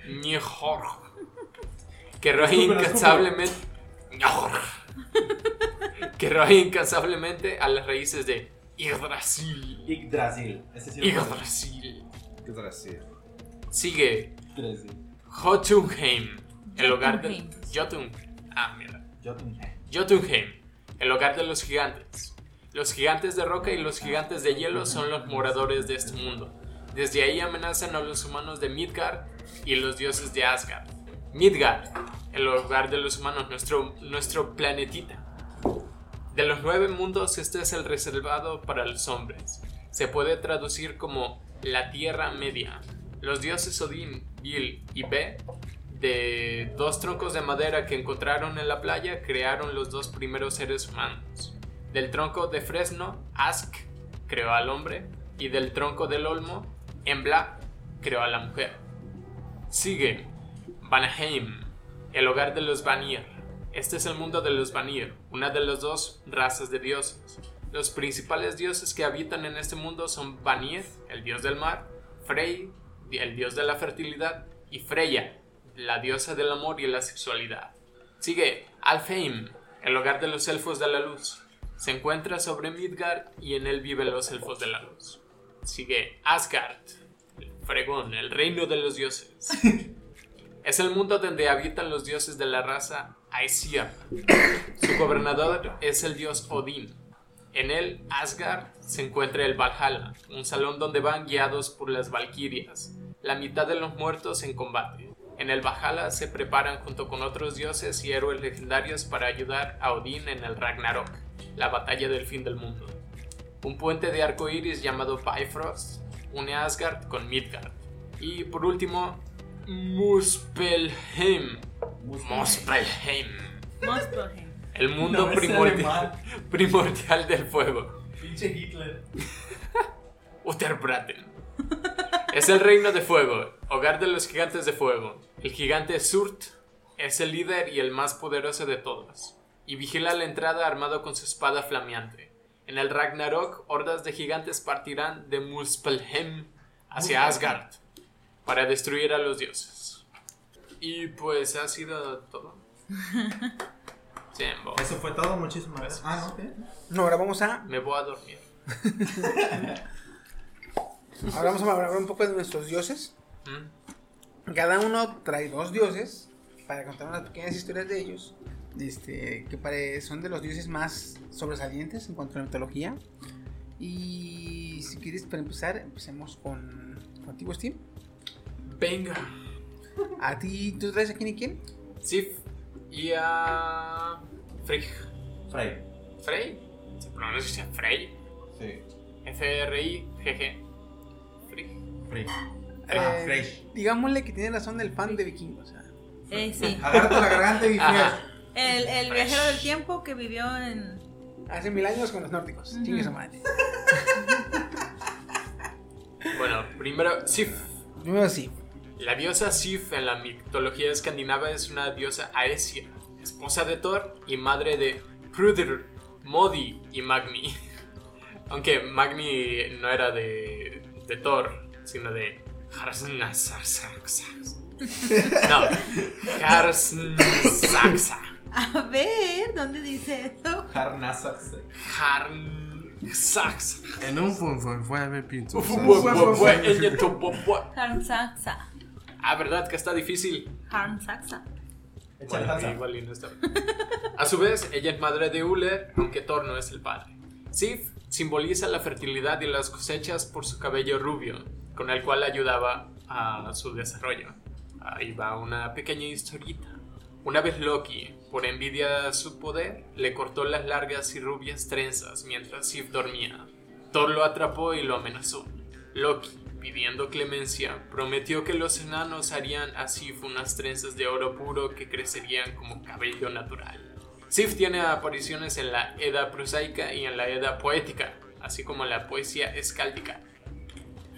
Niohor. Que roe incansablemente. Que roe incansablemente a las raíces de Yggdrasil. Yggdrasil. Ese sí lo Yggdrasil. ¿Qué tal así? Sigue Yggdrasil. Jotunheim, el hogar de Jotunheim. Jotun. Ah, mira. Jotunheim. Jotunheim, el hogar de los gigantes. Los gigantes de roca y los gigantes de hielo son los moradores de este mundo. Desde ahí amenazan a los humanos de Midgard y los dioses de Asgard. Midgard, el hogar de los humanos, nuestro, nuestro planetita. De los nueve mundos, este es el reservado para los hombres. Se puede traducir como la Tierra Media. Los dioses Odín, Bil y Be, de dos troncos de madera que encontraron en la playa, crearon los dos primeros seres humanos. Del tronco de fresno, Ask creó al hombre, y del tronco del olmo, Embla creó a la mujer. Sigue Vanaheim, el hogar de los Vanir. Este es el mundo de los Vanir, una de las dos razas de dioses. Los principales dioses que habitan en este mundo son Vanir, el dios del mar, Frey, el dios de la fertilidad, y Freya, la diosa del amor y la sexualidad. Sigue Alfheim, el hogar de los elfos de la luz. Se encuentra sobre Midgard y en él viven los elfos de la luz. Sigue Asgard, fregón, el reino de los dioses. <laughs> Es el mundo donde habitan los dioses de la raza Aesir. Su gobernador es el dios Odín. En él, Asgard, se encuentra el Valhalla, un salón donde van guiados por las Valquirias, la mitad de los muertos en combate. En el Valhalla se preparan junto con otros dioses y héroes legendarios para ayudar a Odín en el Ragnarok, la batalla del fin del mundo. Un puente de arco iris llamado Bifrost une Asgard con Midgard. Y por último, Muspelheim. Muspelheim. Muspelheim. El mundo No <laughs> primordial del fuego. Pinche Hitler. <laughs> Utterbraten. Es el reino de fuego, hogar de los gigantes de fuego. El gigante Surt es el líder y el más poderoso de todos, y vigila la entrada armado con su espada flameante. En el Ragnarok, hordas de gigantes partirán de Muspelheim hacia Asgard para destruir a los dioses. Y pues ha sido todo. <laughs> Tiempo. Eso fue todo, muchísimas gracias. Ah, no, ¿qué? No, ahora vamos a. Me voy a dormir. <laughs> Ahora vamos a hablar un poco de nuestros dioses. ¿Mm? Cada uno trae dos dioses para contar unas pequeñas historias de ellos. Este, que pare- son de los dioses más sobresalientes en cuanto a la mitología. Y si quieres, para empezar, empecemos con contigo, Steve. Venga. ¿A ti, tú traes a quién y quién? Sif y a. Frey. Frey. ¿Frey? ¿Se pronuncia Frey? Sí. F-R-I-G-G. Frey. Frey. Ah, eh, fresh. digámosle que tiene razón el fan de vikingos. o sea. Eh, sí. Agárrate la garganta y. El, el viajero del tiempo que vivió en. Hace mil años con los nórdicos. Chingue su madre. <laughs> Bueno, primero, Sif. Primero sí. La diosa Sif en la mitología escandinava es una diosa Aesir, esposa de Thor y madre de Prudir, Modi y Magni. <laughs> Aunque Magni no era de, de Thor, sino de. <laughs> No, Harsnasaxa. A ver, ¿dónde dice esto? Harnasax. Harnsax. En un fue fue fue a ver pinto. Harnsaxa. Ah, ¿verdad que está difícil? Harnsaxa. Bueno, igual y no está. A su vez, ella es madre de Uller, aunque Thor no es el padre. Sif simboliza la fertilidad y las cosechas por su cabello rubio, con el cual ayudaba a su desarrollo. Ahí va una pequeña historita. Una vez Loki, por envidia a su poder, le cortó las largas y rubias trenzas mientras Sif dormía. Thor lo atrapó y lo amenazó. Loki, pidiendo clemencia, prometió que los enanos harían a Sif unas trenzas de oro puro que crecerían como cabello natural. Sif tiene apariciones en la Edda prosaica y en la Edda poética, así como en la poesía escáldica.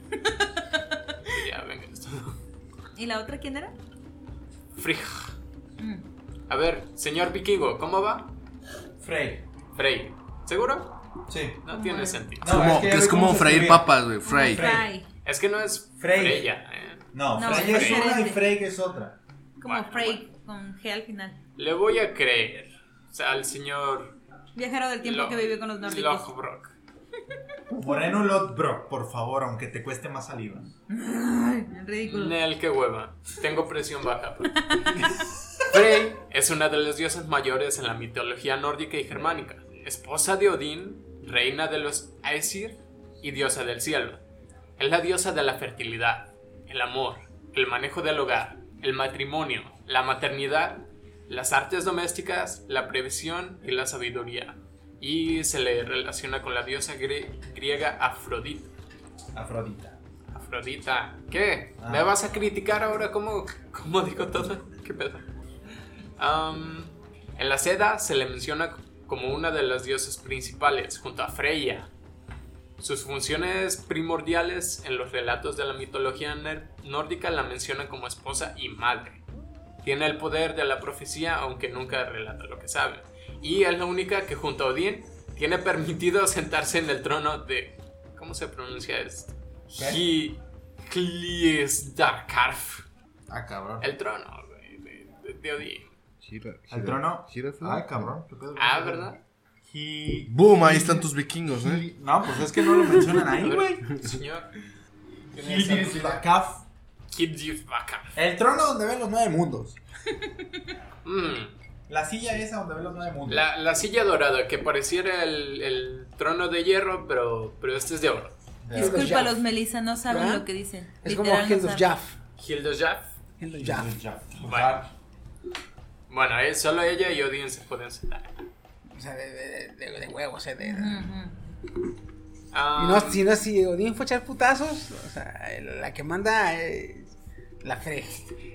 <laughs> ya, venga, esto. ¿Y la otra quién era? Frigg. A ver, señor vikingo, ¿cómo va? Frey. Frey. ¿Seguro? Sí. No tiene sentido. No, como, es que ya que es ve como cómo se freír escribe. papas, güey. Fry. Frey. Es que no es Frey. Freya, ¿eh? No, No, Frey es es una y diferente. Frey es otra. Como Bueno, Frey con G al final. Le voy a creer. O sea, al señor Viajero del tiempo Lo- que vivió con los nórdicos. Lothbrok. Moreno Lodbrok, por favor, aunque te cueste más saliva. Ay, ridículo. Nel, qué hueva. Tengo presión baja. <laughs> Frey es una de las diosas mayores en la mitología nórdica y germánica. Esposa de Odín, reina de los Aesir y diosa del cielo. Es la diosa de la fertilidad, el amor, el manejo del hogar, el matrimonio, la maternidad, las artes domésticas, la previsión y la sabiduría. Y se le relaciona con la diosa griega Afrodita. Afrodita. Afrodita, ¿qué? Ah. ¿Me vas a criticar ahora cómo, cómo digo todo? <laughs> ¿Qué pedo? Am, en la seda se le menciona como una de las diosas principales, junto a Freya. Sus funciones primordiales en los relatos de la mitología nórdica la mencionan como esposa y madre. Tiene el poder de la profecía, aunque nunca relata lo que sabe. Y es la única que junto a Odín tiene permitido <laughs> sentarse en el trono de... ¿Cómo se pronuncia esto? Hliesdarkarf. Ah, cabrón. El trono, güey, de, de- de Odín. El trono. Ay, cabrón. ¿qué pedo? Ah, ¿verdad? He- Boom, ahí están tus vikingos, ¿eh? No, pues es que no lo mencionan ahí, güey. Señor. Hliesdarkarf. El trono donde ven los nueve mundos. Mm, La silla esa donde ven los nueve mundos. La, la silla dorada, que pareciera el, el trono de hierro, pero, pero este es de oro. Disculpa, los Melissa no saben ¿Verdad? lo que dicen. Es como Literal, no Hild of saben. Jaff. Hildojaf. Hild of Jaff. Bueno. Bueno, eh, solo ella y Odín se pueden sentar. O sea, de, de, de, de huevos, eh, de- Y no, si no, si Odín fue a echar putazos, o sea, la que manda es la Frey.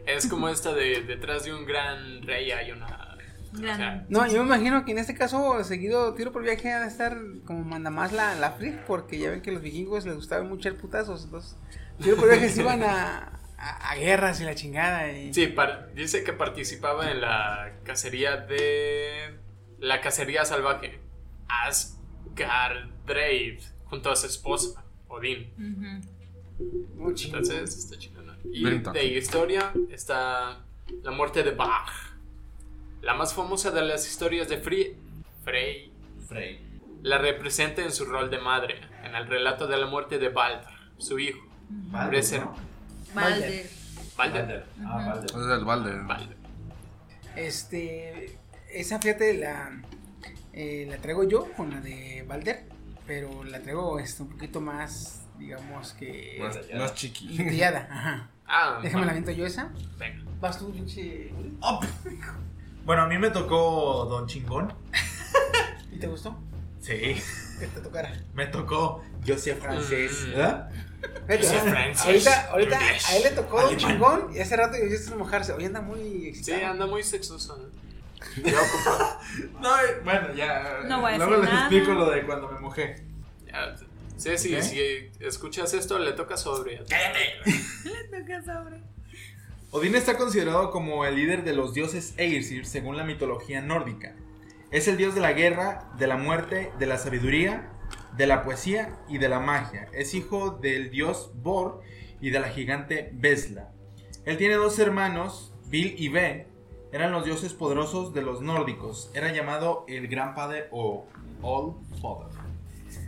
Es como esta de detrás de un gran rey hay una... Gran- o sea, No, yo me imagino que en este caso, seguido tiro por viaje, va a estar como manda más la, la porque ya ven que a los vikingos les gustaba mucho el putazos. Entonces, tiro por viaje se iban a, a, a guerras y la chingada. Y... Sí, dice que participaba en la cacería de... La cacería salvaje. Asgardreid, junto a su esposa, Odín. Muy chingón. Entonces, está chingona. Y Bien, de historia está la muerte de Bach. La más famosa de las historias de Frey, Frey Frey. la representa en su rol de madre, en el relato de la muerte de Balder, su hijo. Baldur, Ese- ¿no? Balder. Balder. Balder. Ah, Balder. Es balde. Balder. Este, esa fíjate la, eh, la traigo yo con la de Balder, pero la traigo este, un poquito más, digamos que Más, más chiqui. Ajá. Ah, Déjame la viento yo esa. Venga. Vas tú, pinche. <laughs> Bueno, a mí me tocó Don Chingón. ¿Y te gustó? Sí, Que te tocara. me tocó. Yo francés. Mm. ¿verdad? Sí, ¿no? Francis. ahorita, ahorita English. a él le tocó un Alemán. chingón y hace rato yo hiciste mojarse. Hoy anda muy Sí, excitado. anda muy sexoso. ¿eh? <laughs> No, eh, bueno, ya. No voy a Luego les nada. explico lo de cuando me mojé. Ya, Sí, sí, si escuchas esto, le toca sobre. <laughs> Odín está considerado como el líder de los dioses Aesir según la mitología nórdica. Es el dios de la guerra, de la muerte, de la sabiduría, de la poesía y de la magia. Es hijo del dios Bor y de la gigante Besla. Él tiene dos hermanos, Bil y Ve. Eran los dioses poderosos de los nórdicos. Era llamado el Gran Padre o All Father.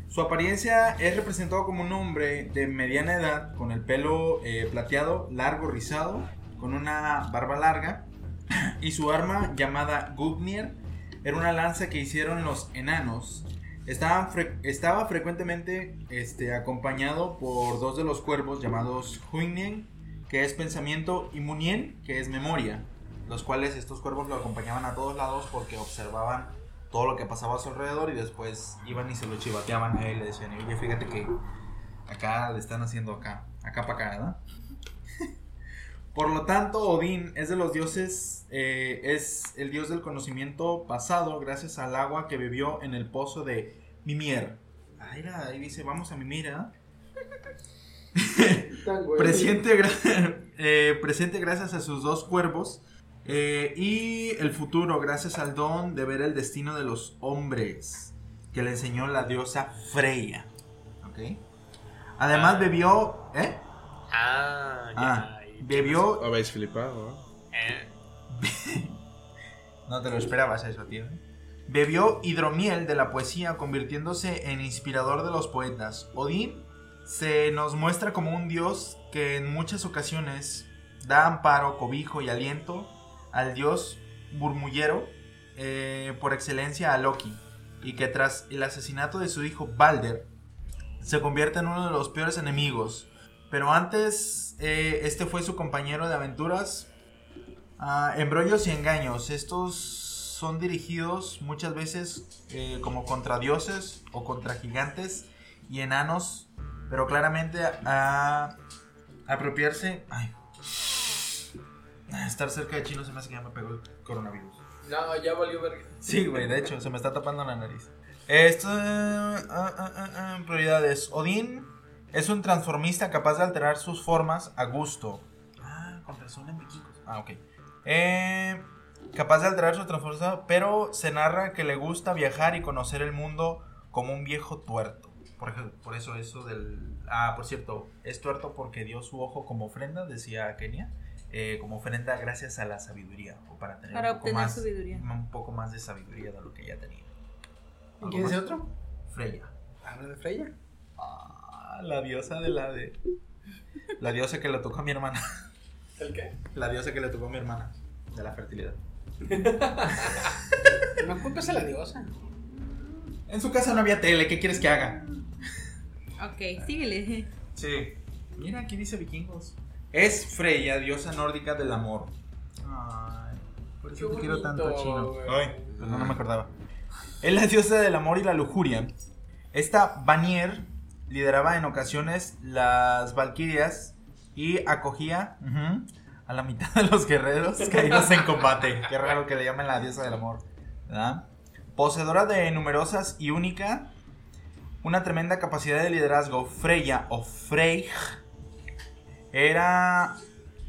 Su apariencia es representado como un hombre de mediana edad, con el pelo eh, plateado, largo, rizado, con una barba larga, <laughs> y su arma llamada Gugnir era una lanza que hicieron los enanos. Estaban fre- estaba frecuentemente este, acompañado por dos de los cuervos llamados Huinen, que es pensamiento, y Munien, que es memoria, los cuales estos cuervos lo acompañaban a todos lados porque observaban todo lo que pasaba a su alrededor y después iban y se lo chivateaban a él y le decían, oye, fíjate que acá le están haciendo acá, acá para acá, ¿verdad? Por lo tanto, Odín es de los dioses, eh, es el dios del conocimiento pasado gracias al agua que bebió en el pozo de Mimir. Ah, era, ahí dice, vamos a Mimir, ¿ah? <laughs> Presente, gra- <laughs> eh, presente gracias a sus dos cuervos eh, y el futuro gracias al don de ver el destino de los hombres que le enseñó la diosa Freya. ¿Ok? Además Ah. bebió... ¿Eh? Ah, ya. Ah, bebió... Habéis flipado, ¿no? Eh, <laughs> No te lo esperabas eso, tío. Bebió hidromiel de la poesía, convirtiéndose en inspirador de los poetas. Odín se nos muestra como un dios que en muchas ocasiones da amparo, cobijo y aliento al dios murmullero eh, por excelencia a Loki, y que tras el asesinato de su hijo Balder se convierte en uno de los peores enemigos. Pero antes, eh, este fue su compañero de aventuras Ah, embrollos y engaños. Estos son dirigidos muchas veces eh, como contra dioses o contra gigantes y enanos, pero claramente a, a apropiarse. Ay. Estar cerca de chino se me hace que ya me pegó el coronavirus. no, ya valió verga. Sí, güey, de hecho, se me está tapando la nariz. Esto. ah, ah, prioridades. Odín es un transformista capaz de alterar sus formas a gusto. Ah, con razón en vikingos. Ah, ok. Eh, capaz de alterar su transformación, pero se narra que le gusta viajar y conocer el mundo como un viejo tuerto. Por, ej- por eso, eso del. Ah, por cierto, es tuerto porque dio su ojo como ofrenda, decía Kenia. eh, como ofrenda gracias a la sabiduría o para tener Para un poco obtener más, sabiduría. un poco más de sabiduría de lo que ya tenía. ¿Y quién es el otro? Freya. Habla de Freya. Ah, la diosa de la de. La diosa que le tocó a mi hermana. ¿El qué? La diosa que le tocó a mi hermana. De la fertilidad. No culpes a la diosa. En su casa no había tele, ¿qué quieres que haga? Ok, síguele. Sí. Mira, aquí dice vikingos. Es Freya, diosa nórdica del amor. Ay, por eso Qué te quiero tanto, chino. Ay, perdón, no me acordaba. Es la diosa del amor y la lujuria. Esta Vanier lideraba en ocasiones las valquirias y acogía a la mitad de los guerreros <laughs> caídos en combate. Qué raro que le llamen la diosa del amor. ¿verdad? Poseedora de numerosas y única, una tremenda capacidad de liderazgo, Freya o Freyj era,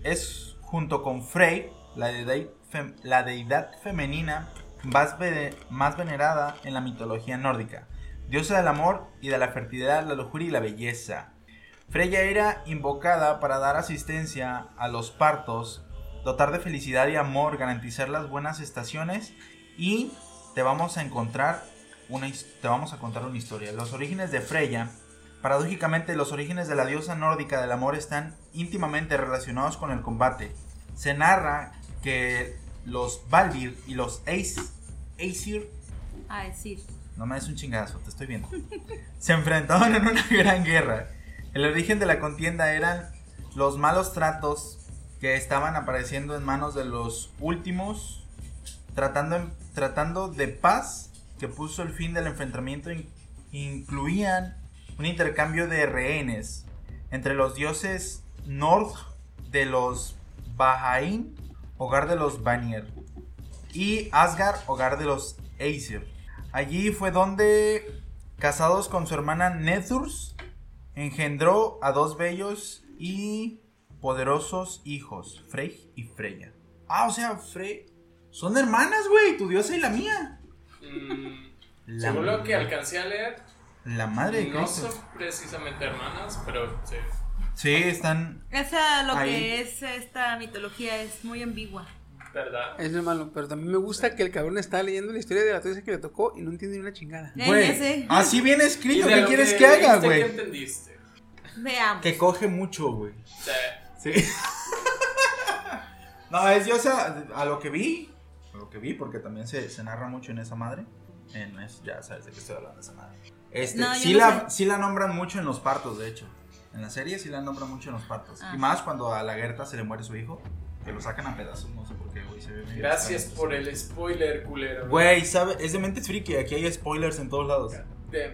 es junto con Frey, la deidad, fem- la deidad femenina más, ve- más venerada en la mitología nórdica, diosa del amor y de la fertilidad, la lujuria y la belleza. Freya era invocada para dar asistencia a los partos, dotar de felicidad y amor, garantizar las buenas estaciones y te vamos a encontrar una, te vamos a contar una historia. Los orígenes de Freya, paradójicamente los orígenes de la diosa nórdica del amor están íntimamente relacionados con el combate. Se narra que los Valdir y los Aes- Aesir A decir. No me des un chingazo, te estoy viendo. <laughs> Se enfrentaban en una <laughs> gran guerra. El origen de la contienda eran los malos tratos que estaban apareciendo en manos de los últimos, tratando, tratando de paz que puso el fin del enfrentamiento in- incluían un intercambio de rehenes entre los dioses Nord de los Bahain, hogar de los Vanir, y Asgard, hogar de los Aesir. Allí fue donde, casados con su hermana Nethurs, engendró a dos bellos y poderosos hijos, Frey y Freya. Ah, o sea, Frey... Son hermanas, güey, tu diosa y la mía. Mm, La, según lo que alcancé a leer, la madre de no Cristo. son precisamente hermanas, pero sí. Sí, están... Esa, lo Ahí. que es esta mitología es muy ambigua. ¿Verdad? Es lo malo, pero también me gusta que el cabrón está leyendo la historia de la tuya que le tocó y no entiende ni una chingada. Eh, Güey, así viene ¿Y escrito. ¿Qué quieres que haga, leíste, güey? ¿Qué entendiste? Veamos. Que coge mucho, güey. Sí. Sí. <laughs> no, es diosa a lo que vi. A lo que vi, porque también se, se narra mucho en esa madre. En es- ya sabes de qué estoy hablando, esa madre. Este, No, yo sí, no la, sí la nombran mucho en los partos, de hecho. En la serie sí la nombran mucho en los partos. Ah. Y más cuando a la Gerta se le muere su hijo. Que lo sacan a pedazos, no sé por qué, güey. se ve medio Gracias extraño. por el spoiler, culero. Güey, ¿sabe? es de mentes friki. Aquí hay spoilers en todos lados. Damn.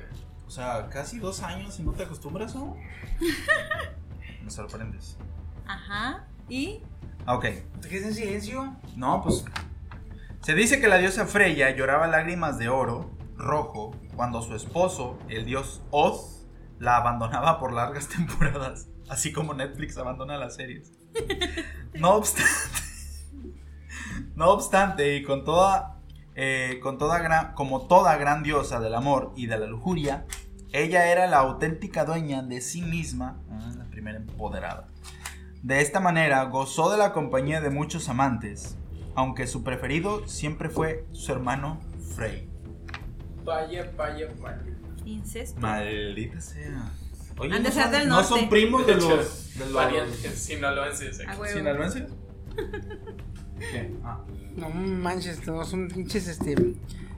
O sea, casi dos años y no te acostumbras, ¿no? <laughs> Me sorprendes. Ajá. ¿Y? Ah, Ok. ¿Te quedas en silencio? No, pues. Se dice que la diosa Freya lloraba lágrimas de oro rojo cuando su esposo, el dios Oz, la abandonaba por largas <laughs> temporadas, así como Netflix abandona las series. <laughs> No obstante, no obstante, y con toda, eh, con toda gran, como toda gran diosa del amor y de la lujuria, ella era la auténtica dueña de sí misma, ah, la primera empoderada. De esta manera gozó de la compañía de muchos amantes, aunque su preferido siempre fue su hermano Frey. Vaya, vaya, vaya. Incesto. Maldita sea. Oye, Han de ¿no ser son- del ¿No norte. son primos de De hecho, los, de los sinaloenses. Sinaloenses? <laughs> ¿Qué? Ah. No manches, no son pinches este.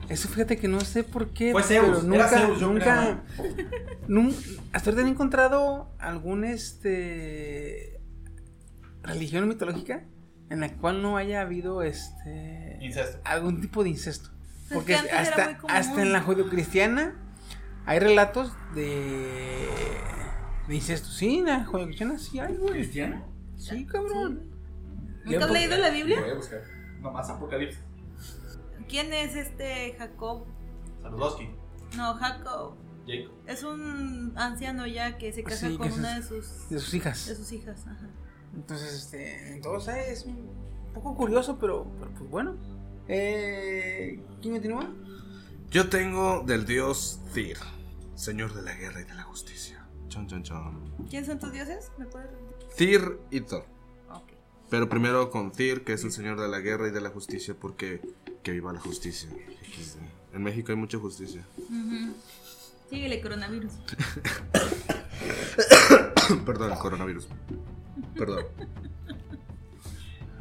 Eso fíjate que no sé por qué. Fue Zeus, pero era nunca, Zeus, yo nunca, nun- hasta ahorita no he encontrado algún este religión mitológica en la cual no haya habido este Incesto. algún tipo de incesto. que Porque era hasta, hasta en la judio-cristiana hay relatos de, de incesto. Sí, en la judio-cristiana sí hay, güey. ¿Cristiano? Sí, cabrón. ¿Nunca has leído la Biblia? Voy a buscar. Nomás Apocalipsis. ¿Quién es este Jacob? Saludowski. No, Jacob. Jacob. Es un anciano ya que se casa Sí, con una de sus, De sus hijas. de sus hijas. Ajá. Entonces, este, entonces es un poco curioso, pero, pero pues bueno. Eh, ¿Quién continúa? Yo tengo del dios Tyr, señor de la guerra y de la justicia. Chon, chon, chon. ¿Quiénes son tus dioses? ¿Me puedes repetir? Tyr y Thor. Pero primero con Tyr, que es el señor de la guerra y de la justicia, porque que viva la justicia. En México hay mucha justicia. Síguele, coronavirus. <coughs> Perdón, el coronavirus. Perdón.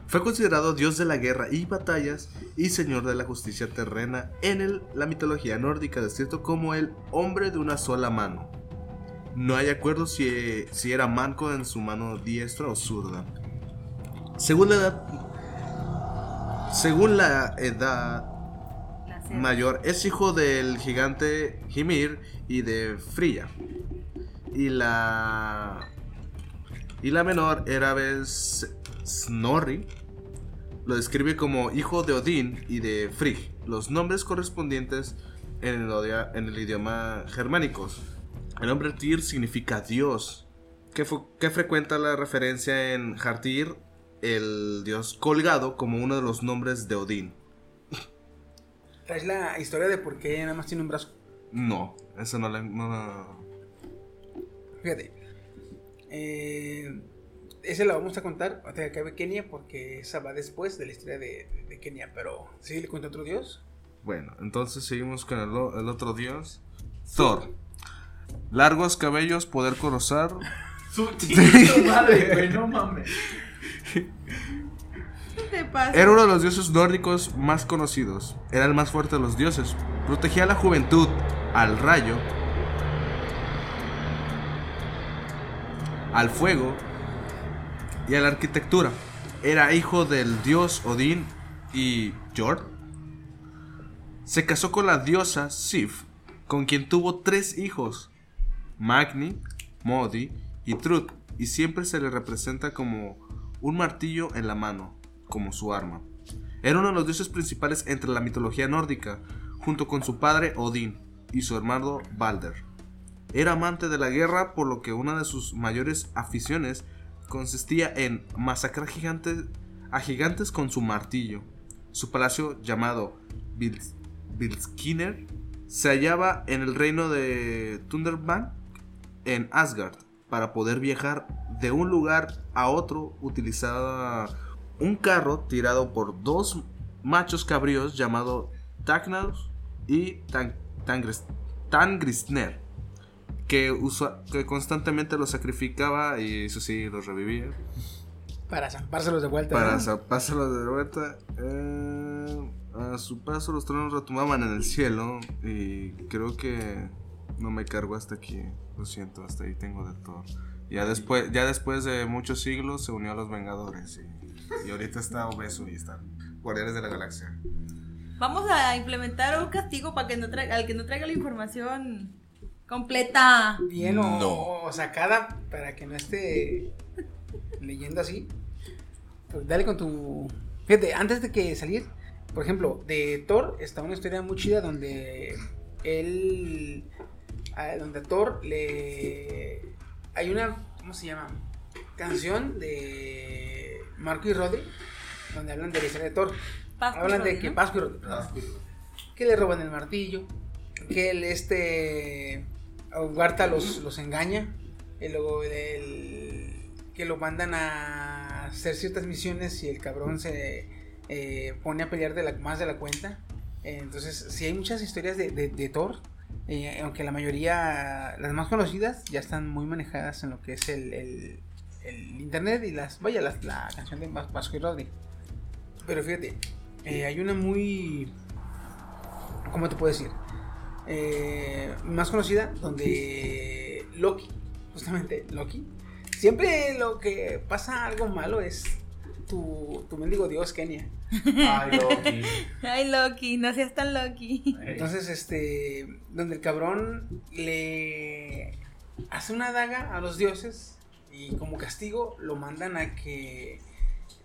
Fue considerado dios de la guerra y batallas y señor de la justicia terrena en el- la mitología nórdica, descrito como el hombre de una sola mano. No hay acuerdo si, si era manco en su mano diestra o zurda. Según la edad, según la edad mayor es hijo del gigante Hymir y de Fría. Y la y la menor era vez Snorri lo describe como hijo de Odín y de Frigg, los nombres correspondientes en el, odia- en el idioma germánicos. El nombre Tyr significa Dios, que, que frecuenta la referencia en Hartir, el dios colgado, como uno de los nombres de Odín. Traes la historia de por qué nada más tiene un brazo. No, eso no la... no Fíjate. Eh, esa la vamos a contar hasta que acabe Kenia porque esa va después de la historia de, de Kenia. Pero sí le cuento otro dios. Bueno, entonces seguimos con el, otro dios. Thor. Largos cabellos, poder corozar. <laughs> Su madre, güey, no mames. ¿Qué <laughs> te pasa? Era uno de los dioses nórdicos más conocidos. Era el más fuerte de los dioses. Protegía a la juventud, al rayo, al fuego y a la arquitectura. Era hijo del dios Odín y Jord. Se casó con la diosa Sif, con quien tuvo tres hijos, Magni, Modi y Trud, y siempre se le representa como un martillo en la mano, como su arma. Era uno de los dioses principales entre la mitología nórdica, junto con su padre Odín y su hermano Balder. Era amante de la guerra, por lo que una de sus mayores aficiones consistía en masacrar gigantes, a gigantes con su martillo. Su palacio, llamado Vils- Vilskiner, se hallaba en el reino de Thunderbank, en Asgard. Para poder viajar de un lugar a otro, utilizaba un carro tirado por dos machos cabríos llamados Tagnaus y Tan- Tangris- Tangrisner, que, usa- que constantemente los sacrificaba y eso sí, los revivía. Para zampárselos de vuelta. Para ¿no? zapárselos de vuelta. eh, a su paso los tronos retumbaban en el cielo y creo que no me cargo hasta aquí. Lo siento, hasta ahí tengo de todo. Ya después, ya después de muchos siglos se unió a los Vengadores y, y ahorita está obeso y está Guardianes de la Galaxia. Vamos a implementar un castigo para que no traiga, al que no traiga la información completa. Bien o, No. o sacada para que no esté leyendo así. Pues dale con tu. Fíjate, antes de que salir, por ejemplo, de Thor está una historia muy chida donde él. ah, Donde a Thor le. Hay una. ¿Cómo se llama? Canción de Marco y Rodri, donde hablan de la historia de Thor. Pascu Hablan de que ¿no? Pascu y Rodri, perdón. que le roban el martillo, que él este Huerta los, los engaña, y luego el- que lo mandan a hacer ciertas misiones y el cabrón se eh, pone a pelear de la, más de la cuenta. Entonces, sí hay muchas historias de, de- de Thor, eh, aunque la mayoría, las más conocidas, ya están muy manejadas en lo que es el, el- el internet y las, vaya, las- la canción de Vas- Vasco y Rodri. Pero fíjate, eh, hay una muy ¿cómo te puedo decir? Eh, más conocida, donde Loki, justamente Loki, siempre lo que pasa algo malo es tu, tu mendigo dios Kenia. Ay, <laughs> Loki. Ay, Loki, no seas tan Loki. Entonces, este, donde el cabrón le hace una daga a los dioses y como castigo lo mandan a que...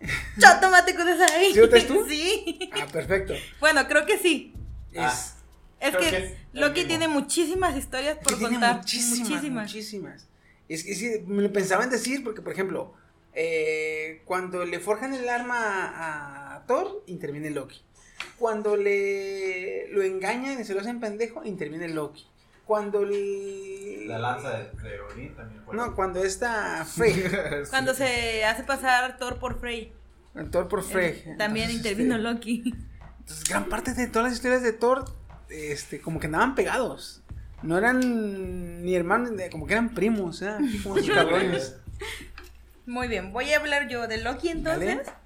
<laughs> Yo tómate con esa ahí. ¿Sí tú? <laughs> Sí. Ah, perfecto. Bueno, creo que sí. Es, Ah. Es que, que es el Loki mismo. tiene muchísimas historias por que tiene contar. muchísimas, muchísimas. muchísimas. Es que sí, me lo pensaba en decir, porque por ejemplo, eh, cuando le forjan el arma a, a Thor, interviene Loki. Cuando le lo engañan y se lo hacen pendejo, interviene Loki. Cuando el- La lanza de, de Odín también fue. No, cuando está Frey, <laughs> Cuando se hace pasar Thor por Frey. el Thor por Frey. Eh, También Entonces, intervino este, Loki. Entonces, gran parte de todas las historias de Thor, este, como que andaban pegados. No eran ni hermanos, como que eran primos, ¿eh? Como <laughs> cabrones. Muy bien, voy a hablar yo de Loki entonces. Dale.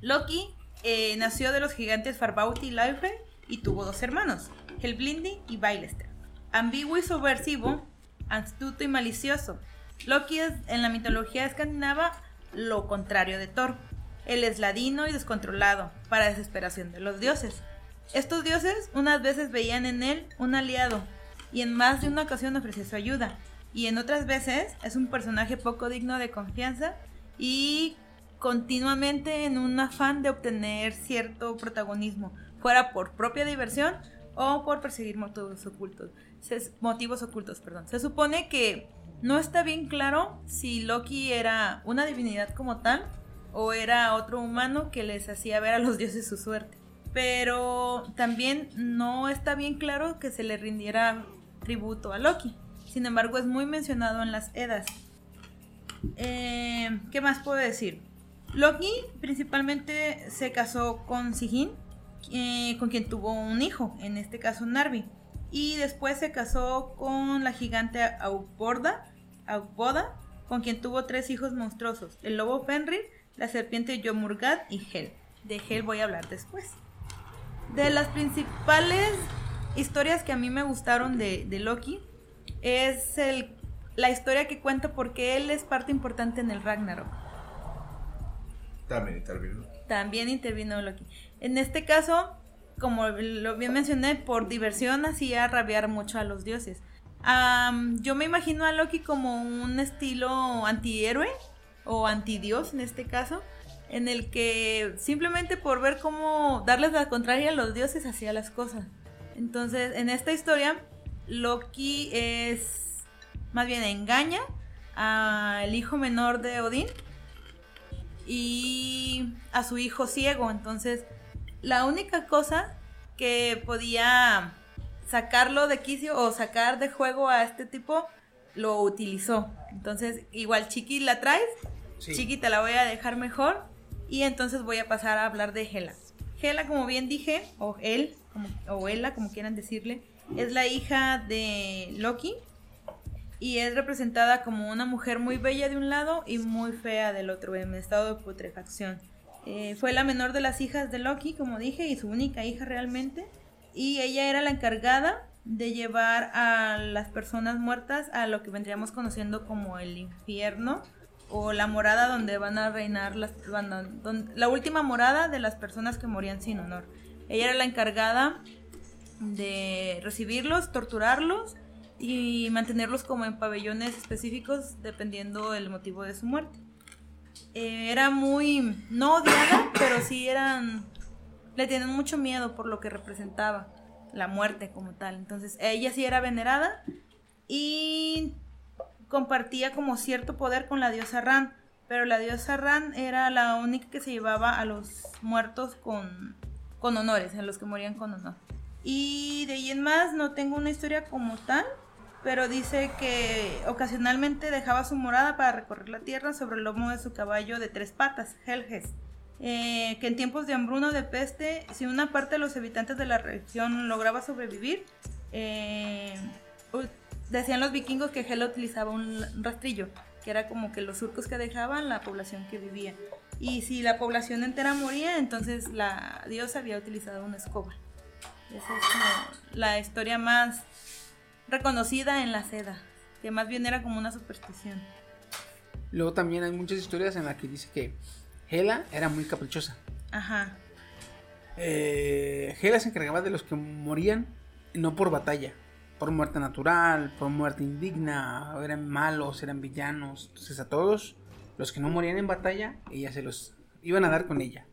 Loki eh, nació de los gigantes Farbauti y Laufey y tuvo dos hermanos, Helblindi y Bailester. Ambiguo y subversivo, astuto y malicioso. Loki es en la mitología escandinava lo contrario de Thor. Él es ladino y descontrolado, para desesperación de los dioses. Estos dioses unas veces veían en él un aliado y en más de una ocasión ofreció su ayuda. Y en otras veces es un personaje poco digno de confianza y continuamente en un afán de obtener cierto protagonismo, fuera por propia diversión o por perseguir motivos ocultos. Se- motivos ocultos, perdón. Se supone que no está bien claro si Loki era una divinidad como tal o era otro humano que les hacía ver a los dioses su suerte. Pero también no está bien claro que se le rindiera tributo a Loki. Sin embargo, es muy mencionado en las Edas. Eh, ¿Qué más puedo decir? Loki principalmente se casó con Sigyn, eh, con quien tuvo un hijo, en este caso Narvi. Y después se casó con la gigante Augboda, con quien tuvo tres hijos monstruosos, el lobo Fenrir, la serpiente Yomurgad y Hel. De Hel voy a hablar después. De las principales historias que a mí me gustaron de, Loki es la historia que cuenta porque él es parte importante en el Ragnarok. También intervino. También intervino Loki. En este caso, como lo bien mencioné, por diversión hacía rabiar mucho a los dioses. Yo me imagino a Loki como un estilo antihéroe o antidios en este caso, en el que simplemente por ver cómo darles la contraria a los dioses hacía las cosas. Entonces, en esta historia, Loki es más bien engaña al hijo menor de Odín y a su hijo ciego. Entonces, la única cosa que podía sacarlo de quicio o sacar de juego a este tipo lo utilizó. Entonces, igual Chiqui la traes, Sí. Chiqui te la voy a dejar mejor y entonces voy a pasar a hablar de Hela. Hela, como bien dije, o él, como- o Ella, como quieran decirle, es la hija de Loki y es representada como una mujer muy bella de un lado y muy fea del otro, en estado de putrefacción. Eh, fue la menor de las hijas de Loki, como dije, y su única hija realmente. Y ella era la encargada de llevar a las personas muertas a lo que vendríamos conociendo como el infierno o la morada donde van a reinar las van don- la última morada de las personas que morían sin honor. Ella era la encargada de recibirlos, torturarlos y mantenerlos como en pabellones específicos dependiendo el motivo de su muerte. Eh, era muy no odiada, pero sí eran le tenían mucho miedo por lo que representaba la muerte como tal. Entonces, ella sí era venerada y compartía como cierto poder con la diosa Ran, pero la diosa Ran era la única que se llevaba a los muertos con, con honores, a los que morían con honor. Y de ahí en más no tengo una historia como tal, pero dice que ocasionalmente dejaba su morada para recorrer la tierra sobre el lomo de su caballo de tres patas, Helges. Eh, que en tiempos de hambruna o de peste, si una parte de los habitantes de la región lograba sobrevivir, eh, decían los vikingos que Hela utilizaba un rastrillo, que era como que los surcos que dejaban la población que vivía. Y si la población entera moría, entonces la diosa había utilizado una escoba. Esa es la historia más reconocida en la seda, que más bien era como una superstición. Luego también hay muchas historias en las que dice que Hela era muy caprichosa. Ajá. Eh, Hela se encargaba de los que morían no por batalla, por muerte natural, por muerte indigna, eran malos, eran villanos. Entonces a todos los que no morían en batalla, ella se los iban a dar con ella.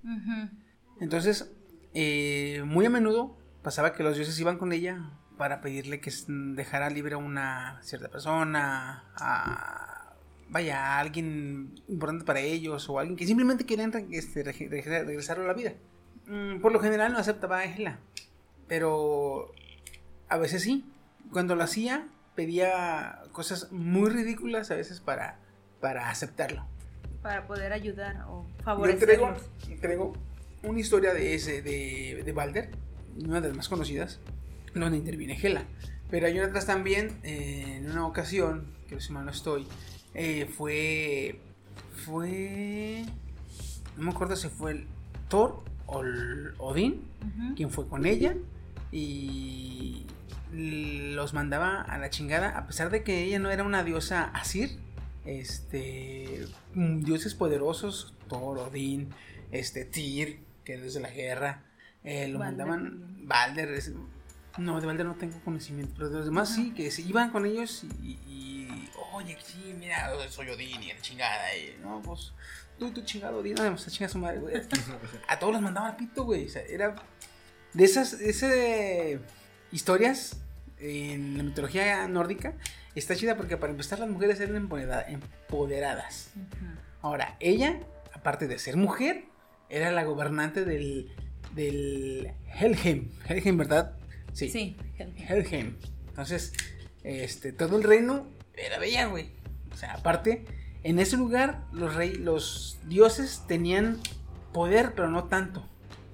Entonces, eh, muy a menudo pasaba que los dioses iban con ella para pedirle que dejara libre a una cierta persona, a, vaya, a alguien importante para ellos o alguien que simplemente querían este, regresarlo a la vida. Mm, por lo general no aceptaba a Hela, pero a veces sí. Cuando lo hacía, pedía cosas muy ridículas a veces para, para aceptarlo. Para poder ayudar o Yo traigo, favorecerlos. traigo una historia de ese, de, de Balder, una de las más conocidas, donde interviene Hela. Pero hay otras también, eh, en una ocasión, que si mal no estoy, eh, fue. Fue. No me acuerdo si fue el Thor o el Odín, quien fue con ella y los mandaba a la chingada, a pesar de que ella no era una diosa asir, este, dioses poderosos, Thor, Odín, este, Tyr, que es de la guerra, eh, lo Balder mandaban. Balder, es- no, de Balder no tengo conocimiento, pero de los demás sí, que se iban con ellos y, y, oye, sí, mira, soy Odín y la chingada, y, no, pues, tú, tú chingado Odín, no, pues, chinga su madre, güey. <laughs> A todos los mandaban pito, güey, o sea, era de esas, ese historias en la mitología nórdica, está chida porque para empezar las mujeres eran empodera- empoderadas. Ahora, ella, aparte de ser mujer, era la gobernante del, del Helheim. Helheim, ¿verdad? Sí. Sí. Helheim. Entonces, este, todo el reino era bella, güey. O sea, aparte, en ese lugar los rey, los dioses tenían poder, pero no tanto.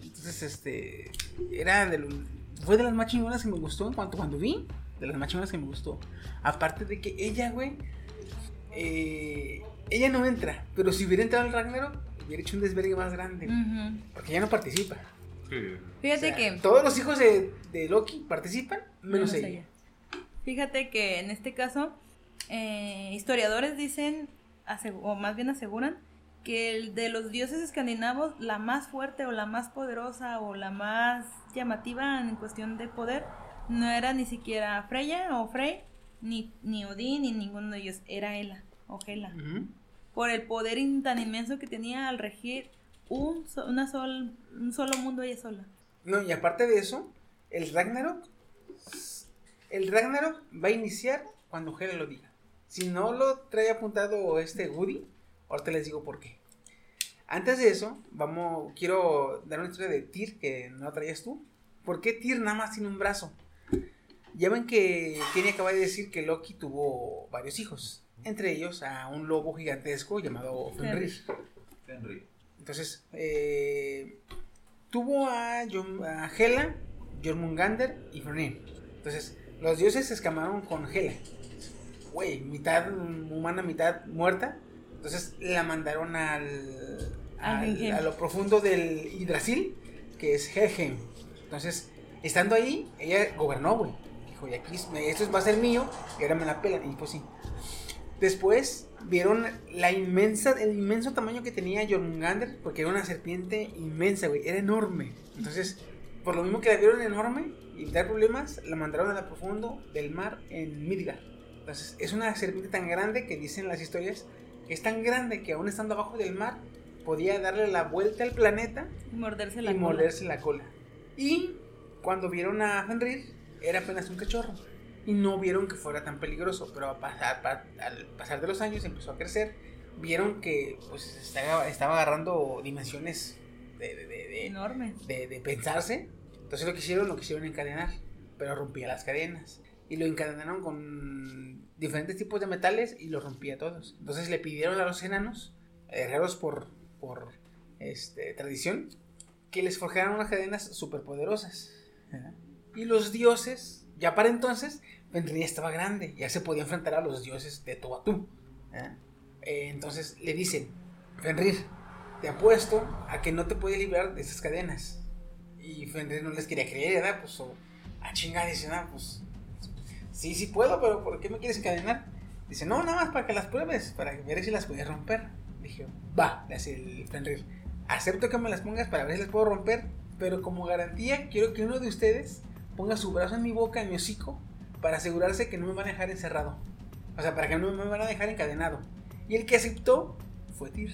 Entonces, este, era de lo- fue de las más chingonas que me gustó en cuanto cuando vi, de las más chingonas que me gustó. Aparte de que ella, güey, eh, ella no entra, pero si hubiera entrado al Ragnarok, hubiera hecho un desvergue más grande, Ujú. porque ella no participa. Fíjate O sea, que. todos los hijos de, de Loki participan, menos, Menos ella. ella. Fíjate que en este caso, eh, historiadores dicen, o más bien aseguran, que el de los dioses escandinavos, la más fuerte o la más poderosa o la más llamativa en cuestión de poder, no era ni siquiera Freya o Frey, ni, ni Odín, ni ninguno de ellos, era Hela o Hela. Por el poder in- tan inmenso que tenía al regir un, una sol, un solo mundo ella sola. No, y aparte de eso, el Ragnarok. El Ragnarok va a iniciar cuando Hela lo diga. Si no lo trae apuntado este Woody, ahorita les digo por qué. Antes de eso, vamos, quiero dar una historia de Tyr que no traías tú. ¿Por qué Tyr nada más tiene un brazo? Ya ven que Kenny acaba de decir que Loki tuvo varios hijos. Entre ellos a un lobo gigantesco llamado Fenrir. Henry. Entonces, eh, tuvo a, Hela, Jormungander y Fenrir. Entonces, los dioses se escamaron con Hela. Güey, mitad humana, mitad muerta. Entonces, la mandaron al, Al a lo profundo del Yggdrasil, que es Helheim. Entonces, estando ahí, ella gobernó, güey. Dijo, y aquí, es- esto va a ser mío, y ahora me la pelan. Y pues sí. Después vieron la inmensa, el inmenso tamaño que tenía Jormungander, porque era una serpiente inmensa, güey, era enorme. Entonces, por lo mismo que la vieron enorme y dar problemas, la mandaron a la profundo del mar en Midgard. Entonces, es una serpiente tan grande que dicen las historias que es tan grande que aún estando abajo del mar podía darle la vuelta al planeta Y morderse la y cola. morderse la cola. Y cuando vieron a Fenrir, era apenas un cachorro. Y no vieron que fuera tan peligroso. Pero a pasar- pa- al pasar de los años empezó a crecer. Vieron que pues, estaba, estaba agarrando dimensiones de, de- de- de- Enorme. de- de pensarse. Entonces lo que hicieron, lo quisieron encadenar. Pero rompía las cadenas. Y lo encadenaron con diferentes tipos de metales y lo rompía todos. Entonces le pidieron a los enanos, herreros por, por este, tradición, que les forjaran unas cadenas superpoderosas. Y los dioses, ya para entonces, Fenrir ya estaba grande, ya se podía enfrentar a los dioses de tú. ¿verdad? Eh, entonces le dicen, Fenrir, te apuesto a que no te puedes librar de esas cadenas. Y Fenrir no les quería creer, ¿verdad? Pues, o, a chingar, dice, ah, pues, sí, sí puedo, pero ¿por qué me quieres encadenar? Dice, no, nada más para que las pruebes, para ver si las puedes romper. Dije, va, le hace el Fenrir. Acepto que me las pongas para ver si las puedo romper, pero como garantía quiero que uno de ustedes ponga su brazo en mi boca, en mi hocico, para asegurarse que no me van a dejar encerrado. O sea, para que no me van a dejar encadenado. Y el que aceptó fue Tyr.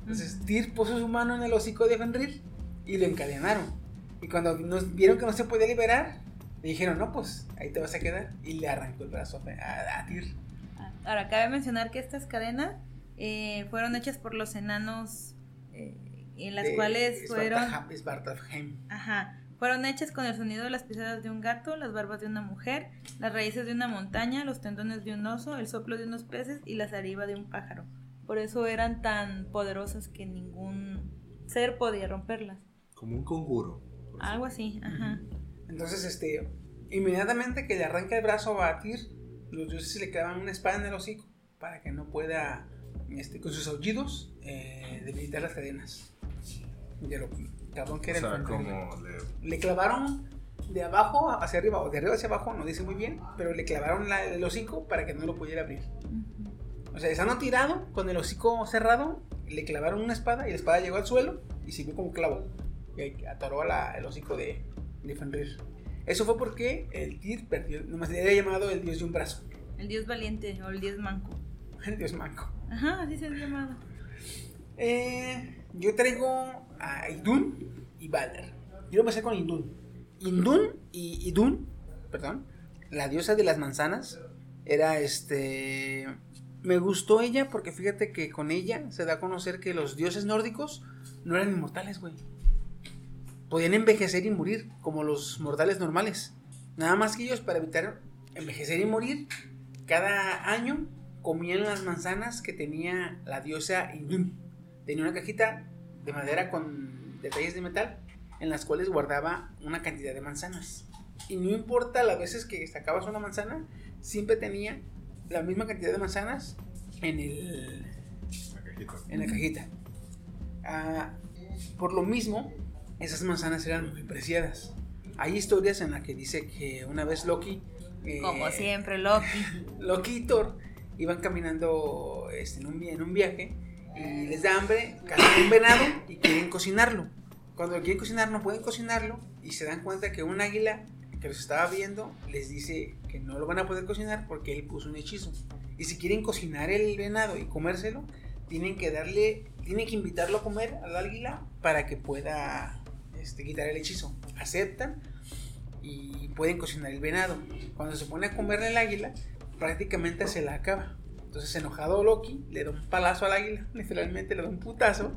Entonces Tyr puso su mano en el hocico de Fenrir y lo encadenaron. Y cuando nos vieron que no se podía liberar, le dijeron, no, pues ahí te vas a quedar. Y le arrancó el brazo a, Fe- a, a Tyr. Ahora, cabe mencionar que estas cadenas eh, fueron hechas por los enanos, eh, en las de cuales fueron... Svartalfheim. Ajá. Fueron hechas con el sonido de las pisadas de un gato, las barbas de una mujer, las raíces de una montaña, los tendones de un oso, el soplo de unos peces y la saliva de un pájaro. Por eso eran tan poderosas que ningún ser podía romperlas. Como un conjuro. Algo así, ajá. Entonces, este, inmediatamente que le arranca el brazo a Tyr, los dioses le clavan una espada en el hocico para que no pueda, este, con sus aullidos, eh, debilitar las cadenas. De lo cabrón que O era sea, el Fenrir. como le... Le clavaron de abajo hacia arriba, o de arriba hacia abajo, no dice muy bien, pero le clavaron la- el hocico para que no lo pudiera abrir. O sea, estando tirado, con el hocico cerrado, le clavaron una espada y la espada llegó al suelo y sirvió como clavo. Y atoró a la- el hocico de, de Fenrir. Eso fue porque el Tyr perdió, nomás era llamado el dios de un brazo, El dios valiente o el dios manco. <laughs> el dios manco. Ajá, así se ha llamado. Eh, yo traigo a Idun y Balder. Quiero empezar con Idun. Idun y Idun, perdón, la diosa de las manzanas, era este. Me gustó ella porque fíjate que con ella se da a conocer que los dioses nórdicos no eran inmortales, güey. Podían envejecer y morir como los mortales normales. Nada más que ellos para evitar envejecer y morir, cada año comían las manzanas que tenía la diosa Idun. Tenía una cajita de madera con detalles de metal en las cuales guardaba una cantidad de manzanas. Y no importa las veces que sacabas una manzana, siempre tenía la misma cantidad de manzanas en, el, La cajita. en la cajita. Ah, por lo mismo, esas manzanas eran muy preciadas. Hay historias en las que dice que una vez Loki... eh, Como siempre, Loki. <laughs> Loki y Thor iban caminando este, en, un, vi- en un viaje y les da hambre, cazan un venado y quieren cocinarlo. Cuando lo quieren cocinar no pueden cocinarlo y se dan cuenta que un águila que los estaba viendo les dice que no lo van a poder cocinar porque él puso un hechizo. Y si quieren cocinar el venado y comérselo, tienen que darle, tienen que invitarlo a comer al águila para que pueda este, quitar el hechizo. Aceptan y pueden cocinar el venado. Cuando se pone a comerle el águila, prácticamente se la acaba. Entonces, enojado Loki le da un palazo al águila, <laughs> literalmente le da un putazo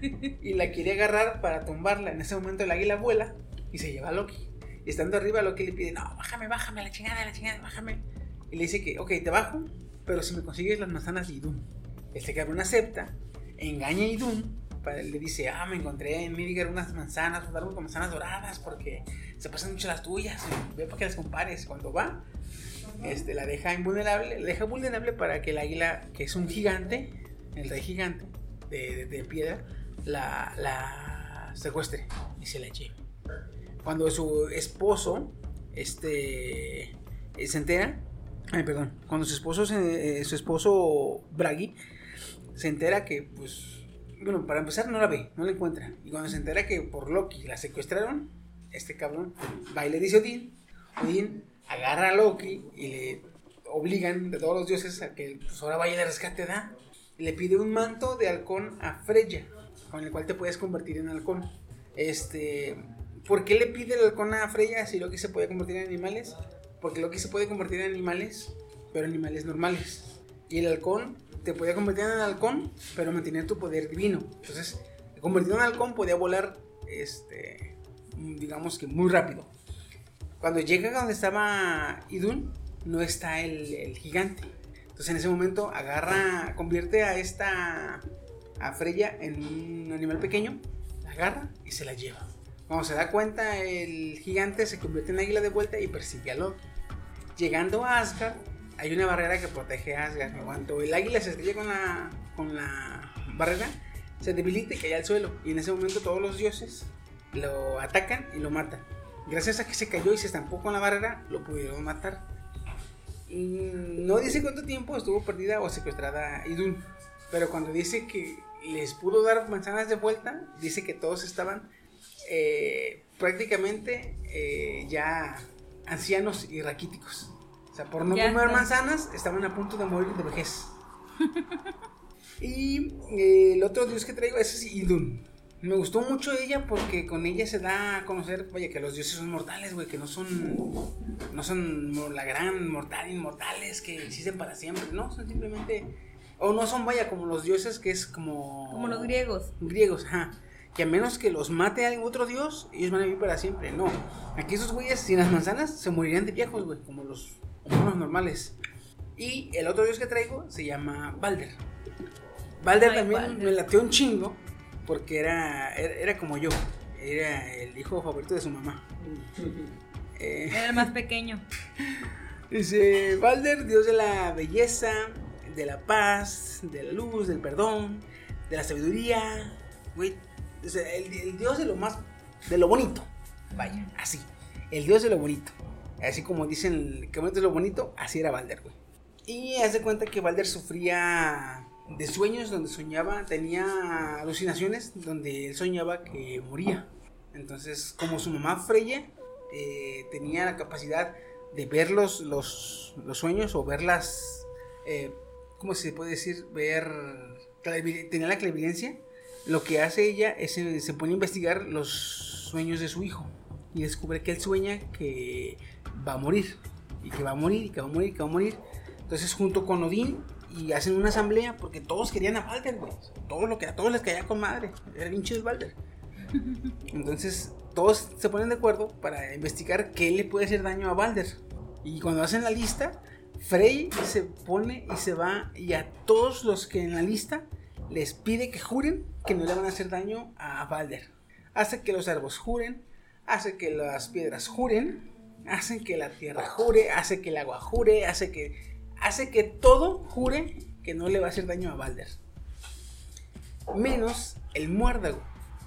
y la quiere agarrar para tumbarla. En ese momento el águila vuela y se lleva a Loki. Y estando arriba, Loki le pide: No, bájame, bájame, la chingada, la chingada, bájame. Y le dice que, ok, te bajo, pero si me consigues las manzanas de Idun. Este cabrón acepta, engaña a Idun, le dice, ah, me encontré en Midgar unas manzanas, un árbol con manzanas doradas, porque se pasan mucho las tuyas, ve para que las compares. Cuando va, este, la deja invulnerable, la deja vulnerable para que el águila, que es un gigante, el rey gigante de, piedra, la, la secuestre y se la lleve. Cuando su esposo, este, eh, se entera, ay, perdón, cuando su esposo, se- eh, su esposo Bragi, se entera que, pues, bueno, para empezar no la ve, no la encuentra. Y cuando se entera que por Loki la secuestraron, este cabrón va y le dice a Odín, Odín agarra a Loki y le obligan de todos los dioses a que pues, ahora vaya de rescate, ¿da? Le pide un manto de halcón a Freya, con el cual te puedes convertir en halcón. Este, ¿por qué le pide el halcón a Freya si Loki se puede convertir en animales? Porque Loki se puede convertir en animales, pero animales normales. Y el halcón te podía convertir en halcón, pero mantener tu poder divino. Entonces, convertido en halcón podía volar, este, digamos que muy rápido. Cuando llega donde estaba Idun, no está el, el gigante. Entonces en ese momento agarra, convierte a esta, a Freya en un animal pequeño, la agarra y se la lleva. Cuando se da cuenta, el gigante se convierte en águila de vuelta y persigue a Loki. Llegando a Asgard, hay una barrera que protege a Asgard. Cuando el águila se estrella con la, con la barrera, se debilita y cae al suelo. Y en ese momento todos los dioses lo atacan y lo matan. Gracias a que se cayó y se estampó con la barrera, lo pudieron matar. No dice cuánto tiempo estuvo perdida o secuestrada Idun. Pero cuando dice que les pudo dar manzanas de vuelta, dice que todos estaban eh, prácticamente eh, ya ancianos y raquíticos. O sea, por no Ya comer está. manzanas, estaban a punto de morir de vejez. <laughs> y eh, el otro dios que traigo es Idun. Me gustó mucho ella porque con ella se da a conocer, vaya, que los dioses son mortales, güey, que no son, no son la gran mortal, inmortales que existen para siempre, no, son simplemente, o no son, vaya, como los dioses que es como... Como los griegos. Griegos, ajá. Que a menos que los mate algún otro dios, ellos van a vivir para siempre. No. Aquí esos güeyes sin las manzanas se morirían de viejos, güey, como los humanos normales. Y el otro dios que traigo se llama Balder. Balder Ay, también Balder. me latió un chingo porque era, era, era como yo. Era el hijo favorito de su mamá. <laughs> Eh, Era el más pequeño. <laughs> Dice, Balder, dios de la belleza, de la paz, de la luz, del perdón, de la sabiduría, güey. O sea, el, el dios de lo más, de lo bonito. Vaya, así. El dios de lo bonito. Así como dicen que bonito es lo bonito, así era Balder, güey. Y hace cuenta que Balder sufría de sueños donde soñaba, tenía alucinaciones donde él soñaba que moría. Entonces, como su mamá Freya eh, tenía la capacidad de ver los, los, los sueños o ver las. Eh, ¿Cómo se puede decir? Ver. Tenía la clarividencia. Lo que hace ella es eh, se pone a investigar los sueños de su hijo. Y descubre que él sueña que va a morir. Y que va a morir, y que va a morir, y que va a morir. Entonces, junto con Odín, y hacen una asamblea porque todos querían a Balder, güey. Todo lo que a todos les caía con madre. Era bien chido el Balder. <laughs> Entonces, todos se ponen de acuerdo para investigar qué le puede hacer daño a Balder. Y cuando hacen la lista, Frey se pone y se va y a todos los que en la lista les pide que juren que no le van a hacer daño a Balder. Hace que los árboles juren, hace que las piedras juren, hace que la tierra jure, hace que el agua jure, hace que hace que todo jure que no le va a hacer daño a Balder. Menos el muérdago.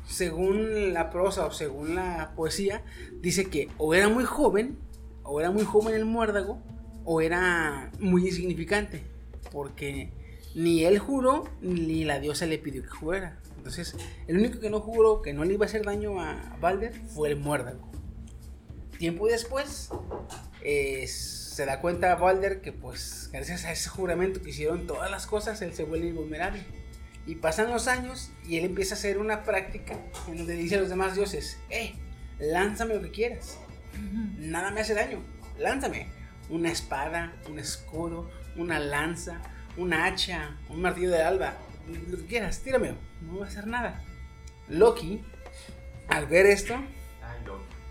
Según la prosa o según la poesía, dice que o era muy joven, o era muy joven el muérdago, o era muy insignificante. Porque Ni él juró, ni la diosa le pidió que jurara. Entonces, el único que no juró que no le iba a hacer daño a Balder fue el muérdago. Tiempo después, eh, se da cuenta Balder que pues gracias a ese juramento que hicieron todas las cosas, él se vuelve invulnerable. Y pasan los años y él empieza a hacer una práctica en donde dice a los demás dioses, eh, lánzame lo que quieras. Nada me hace daño. Lánzame. Una espada, un escudo, una lanza, un hacha, un martillo de alba. Lo que quieras, tírame. No va a hacer nada. Loki, al ver esto,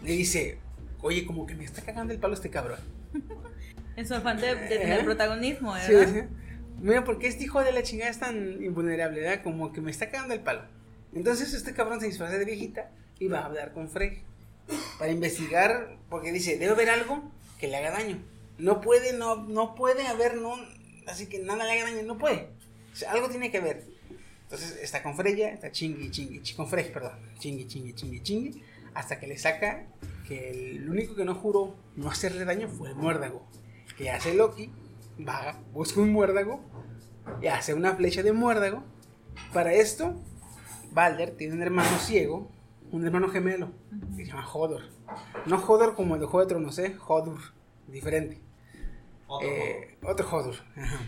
le dice, oye, como que me está cagando el palo este cabrón. <laughs> En su afán de, de tener ¿Eh? protagonismo, Sí, ¿verdad? sí. Mira, porque este hijo de la chingada es tan invulnerable, ¿verdad? Como que me está cagando el palo. Entonces este cabrón se disfraza de viejita y va a hablar con Frey para investigar, porque dice, debe haber algo que le haga daño. No puede, no, no puede haber, no, así que nada le haga daño, no puede. O sea, algo tiene que haber. Entonces está con Freya, está chingui, chingui, chi- con Frey, perdón, chingui, chingui, chingui, chingui, hasta que le saca que el único que no juró no hacerle daño fue el muérdago. Que hace Loki, va, busca un muérdago y hace una flecha de muérdago. Para esto, Balder tiene un hermano ciego, un hermano gemelo, que se llama Hodor. No Hodor como el de Juego de Tronos, ¿eh? Hodor, diferente. Eh, otro Hodor. ajá.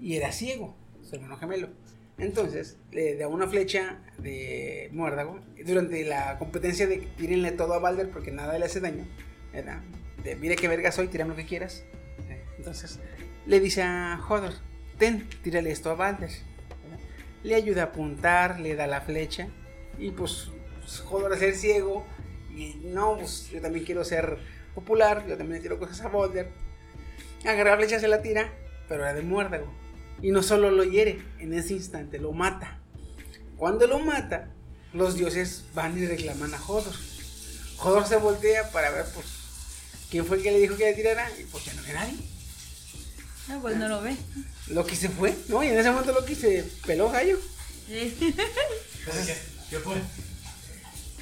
Y era ciego, su hermano gemelo. Entonces, le da una flecha de muérdago durante la competencia de tírenle todo a Balder porque nada le hace daño. ¿verdad? De, mire qué verga soy, tírame lo que quieras. Entonces, le dice a Hodor, ten, tírale esto a Balder. Le ayuda a apuntar, le da la flecha. Y pues, pues, Hodor a ser ciego. Y no, pues yo también quiero ser popular, yo también tiro cosas a Balder. Agarra la flecha, se la tira, pero era de muérdago. Y no solo lo hiere, en ese instante lo mata. Cuando lo mata, los dioses van y reclaman a Hodor. Hodor se voltea para ver, pues, quién fue el que le dijo que le tirara, y pues ya no ve nadie. No, pues no lo ve. Loki se fue, ¿no? Y en ese momento Loki se peló gallo. Sí. ¿Qué fue?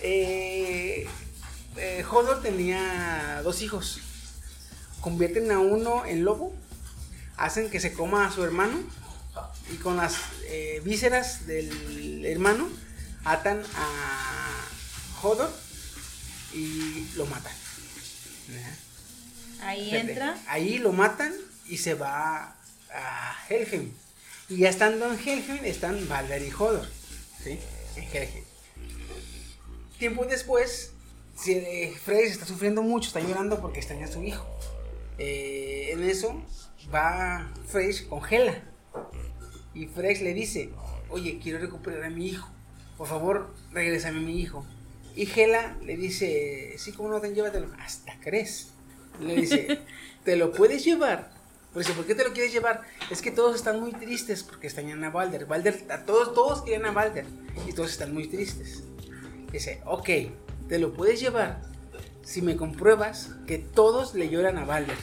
Eh, eh, Hodor tenía dos hijos. Convierten a uno en lobo, hacen que se coma a su hermano y con las eh, vísceras del hermano atan a Hodor y lo matan. Ahí Fíjate, entra. Ahí lo matan y se va a Helheim. Y ya estando en Helheim están Balder y Hodor. ¿Sí? En Helheim. Tiempo después, eh, Frey está sufriendo mucho, está llorando porque extraña a su hijo. Eh, en eso va Frey con Hela. Y Frey le dice, oye, quiero recuperar a mi hijo. Por favor, regrésame a mi hijo. Y Hela le dice, sí, como no, ten, llévatelo. Hasta crees. Le dice, <laughs> ¿te lo puedes llevar? Pues ¿por qué te lo quieres llevar? Es que todos están muy tristes porque extrañan a Balder. Balder, a todos, todos quieren a Balder. Y todos están muy tristes. Dice, ok, te lo puedes llevar si me compruebas que todos le lloran a Balder.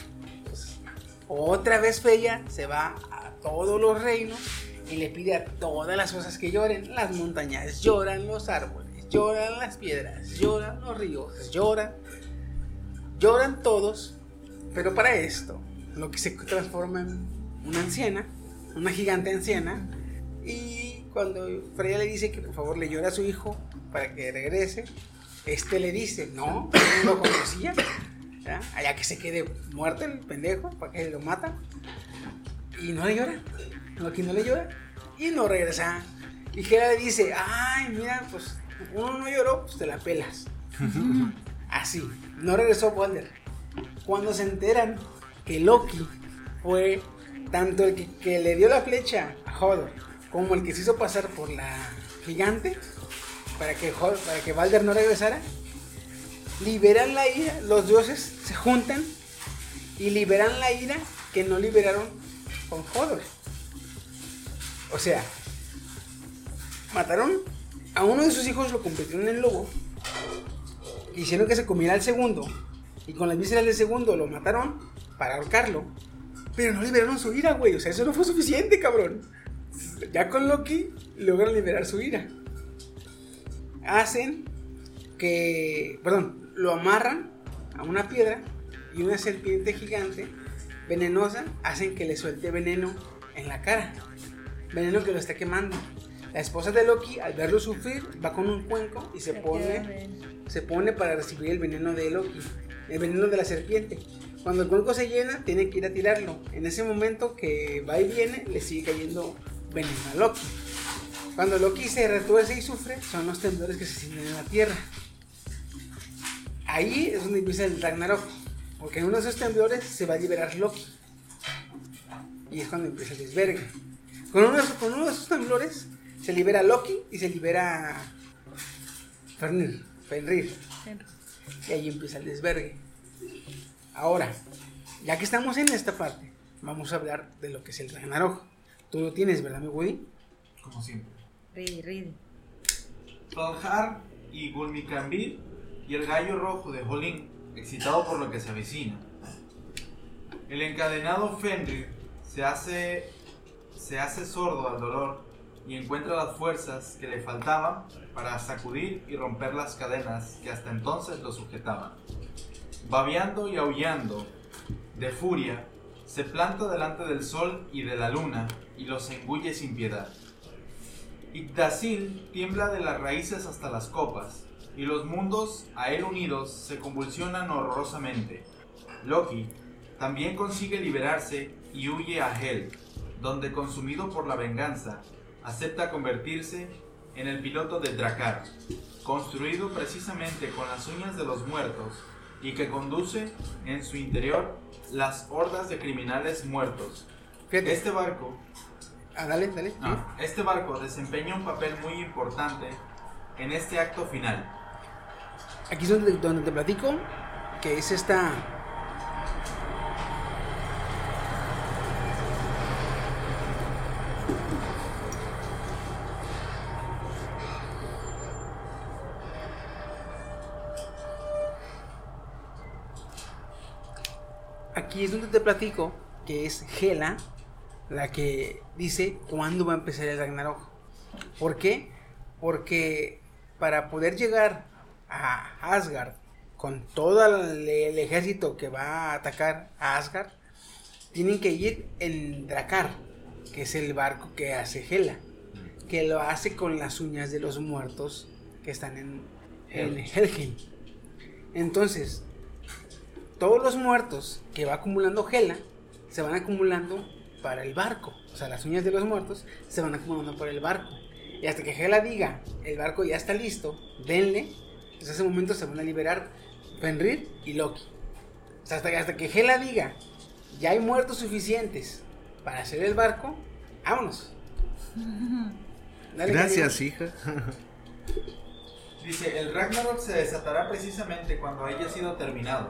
Otra vez Freya se va a todos los reinos y le pide a todas las cosas que lloren. Las montañas lloran, los árboles lloran, las piedras lloran, los ríos lloran. Lloran todos, pero para esto, lo que se transforma en una anciana, una gigante anciana, y cuando Freya le dice que por favor le llore a su hijo para que regrese, este le dice, no, no lo conocía, ¿ya? allá que se quede muerto el pendejo, para que lo mata, y no le llora, Loki no le llora, y no regresa. Y Hela le dice, ay, mira, pues uno no lloró, pues te la pelas. Así, no regresó Balder. Cuando se enteran que Loki fue tanto el que, le dio la flecha a Hodor como el que se hizo pasar por la gigante para que, Hodor- para que Balder no regresara, liberan la ira, los dioses se juntan y liberan la ira que no liberaron con Hodor. O sea, mataron a uno de sus hijos, lo convirtieron en lobo, hicieron que se comiera al segundo y con las vísceras del segundo lo mataron para ahorcarlo. Pero no liberaron su ira, güey. O sea, eso no fue suficiente, cabrón. Ya con Loki logran liberar su ira. Hacen que, perdón, lo amarran a una piedra y una serpiente gigante venenosa hacen que le suelte veneno en la cara. veneno que lo está quemando. La esposa de Loki, al verlo sufrir, va con un cuenco y se pone, se pone para recibir el veneno de Loki, el veneno de la serpiente. Cuando el cuenco se llena, tiene que ir a tirarlo. En ese momento que va y viene, le sigue cayendo veneno a Loki. Cuando Loki se retuerce y sufre, son los temblores que se sienten en la tierra. Ahí es donde empieza el Ragnarok. Porque en uno de esos temblores se va a liberar Loki. Y es cuando empieza el desvergue. Con uno de esos, con uno de esos temblores se libera Loki y se libera Fenrir. Fenrir. Y ahí empieza el desvergue. Ahora, ya que estamos en esta parte, vamos a hablar de lo que es el Ragnarok. Tú lo tienes, ¿verdad, mi Woody? Como siempre. Ridi, Ridi. Valhar y Gulmikambir y el gallo rojo de Jolín, excitado por lo que se avecina. El encadenado Fenrir se hace, se hace sordo al dolor y encuentra las fuerzas que le faltaban para sacudir y romper las cadenas que hasta entonces lo sujetaban. Babeando y aullando de furia, se planta delante del sol y de la luna y los engulle sin piedad. Yggdrasil tiembla de las raíces hasta las copas, y los mundos a él unidos se convulsionan horrorosamente. Loki también consigue liberarse y huye a Hel, donde consumido por la venganza, acepta convertirse en el piloto de Drakkar, construido precisamente con las uñas de los muertos y que conduce en su interior las hordas de criminales muertos. Fíjate. Este barco Ah, dale, dale. Ah, Este barco desempeña un papel muy importante en este acto final. Aquí es donde, donde te platico que es esta. Aquí es donde te platico que es Hela la que dice cuándo va a empezar el Ragnarok. ¿Por qué? Porque para poder llegar a Asgard con todo el, el ejército que va a atacar a Asgard, tienen que ir en Drakkar, que es el barco que hace Hela, que lo hace con las uñas de los muertos que están en, en Helheim. Entonces, todos los muertos que va acumulando Hela se van acumulando para el barco. O sea, las uñas de los muertos se van acumulando para el barco. Y hasta que Hela diga, el barco ya está listo, denle. En ese momento se van a liberar Fenrir y Loki. O sea, hasta, que- hasta que Hela diga, ya hay muertos suficientes para hacer el barco, vámonos. Dale, Gracias, hija. Dice, el Ragnarok se desatará precisamente cuando haya sido terminado.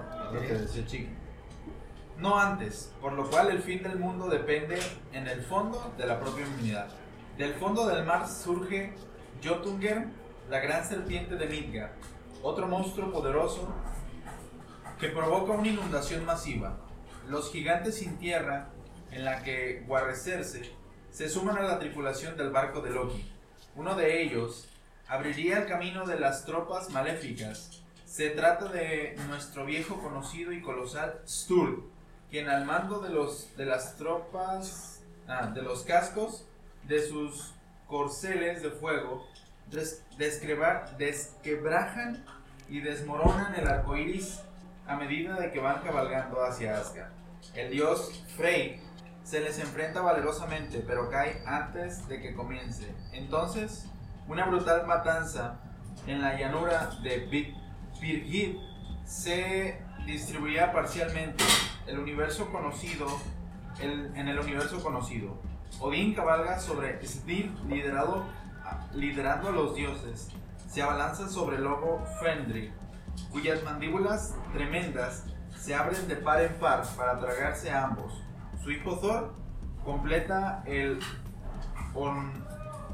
No antes, por lo cual el fin del mundo depende en el fondo de la propia humanidad. Del fondo del mar surge Jotunger, la gran serpiente de Midgard, otro monstruo poderoso que provoca una inundación masiva. Los gigantes sin tierra, en la que guarrecerse, se suman a la tripulación del barco de Loki. Uno de ellos abriría el camino de las tropas maléficas. Se trata de nuestro viejo conocido y colosal Sturl, quien al mando de los de las tropas ah, de los cascos de sus corceles de fuego des- desquebrajan y desmoronan el arco iris a medida de que van cabalgando hacia Asgard. El dios Frey se les enfrenta valerosamente, pero cae antes de que comience. Entonces, una brutal matanza en la llanura de Bit- Birgit se distribuirá parcialmente el universo conocido en el universo conocido. Odín cabalga sobre Sdir liderado, liderando a los dioses. Se abalanza sobre el lobo Fenrir, cuyas mandíbulas tremendas se abren de par en par para tragarse a ambos. Su hijo Thor completa el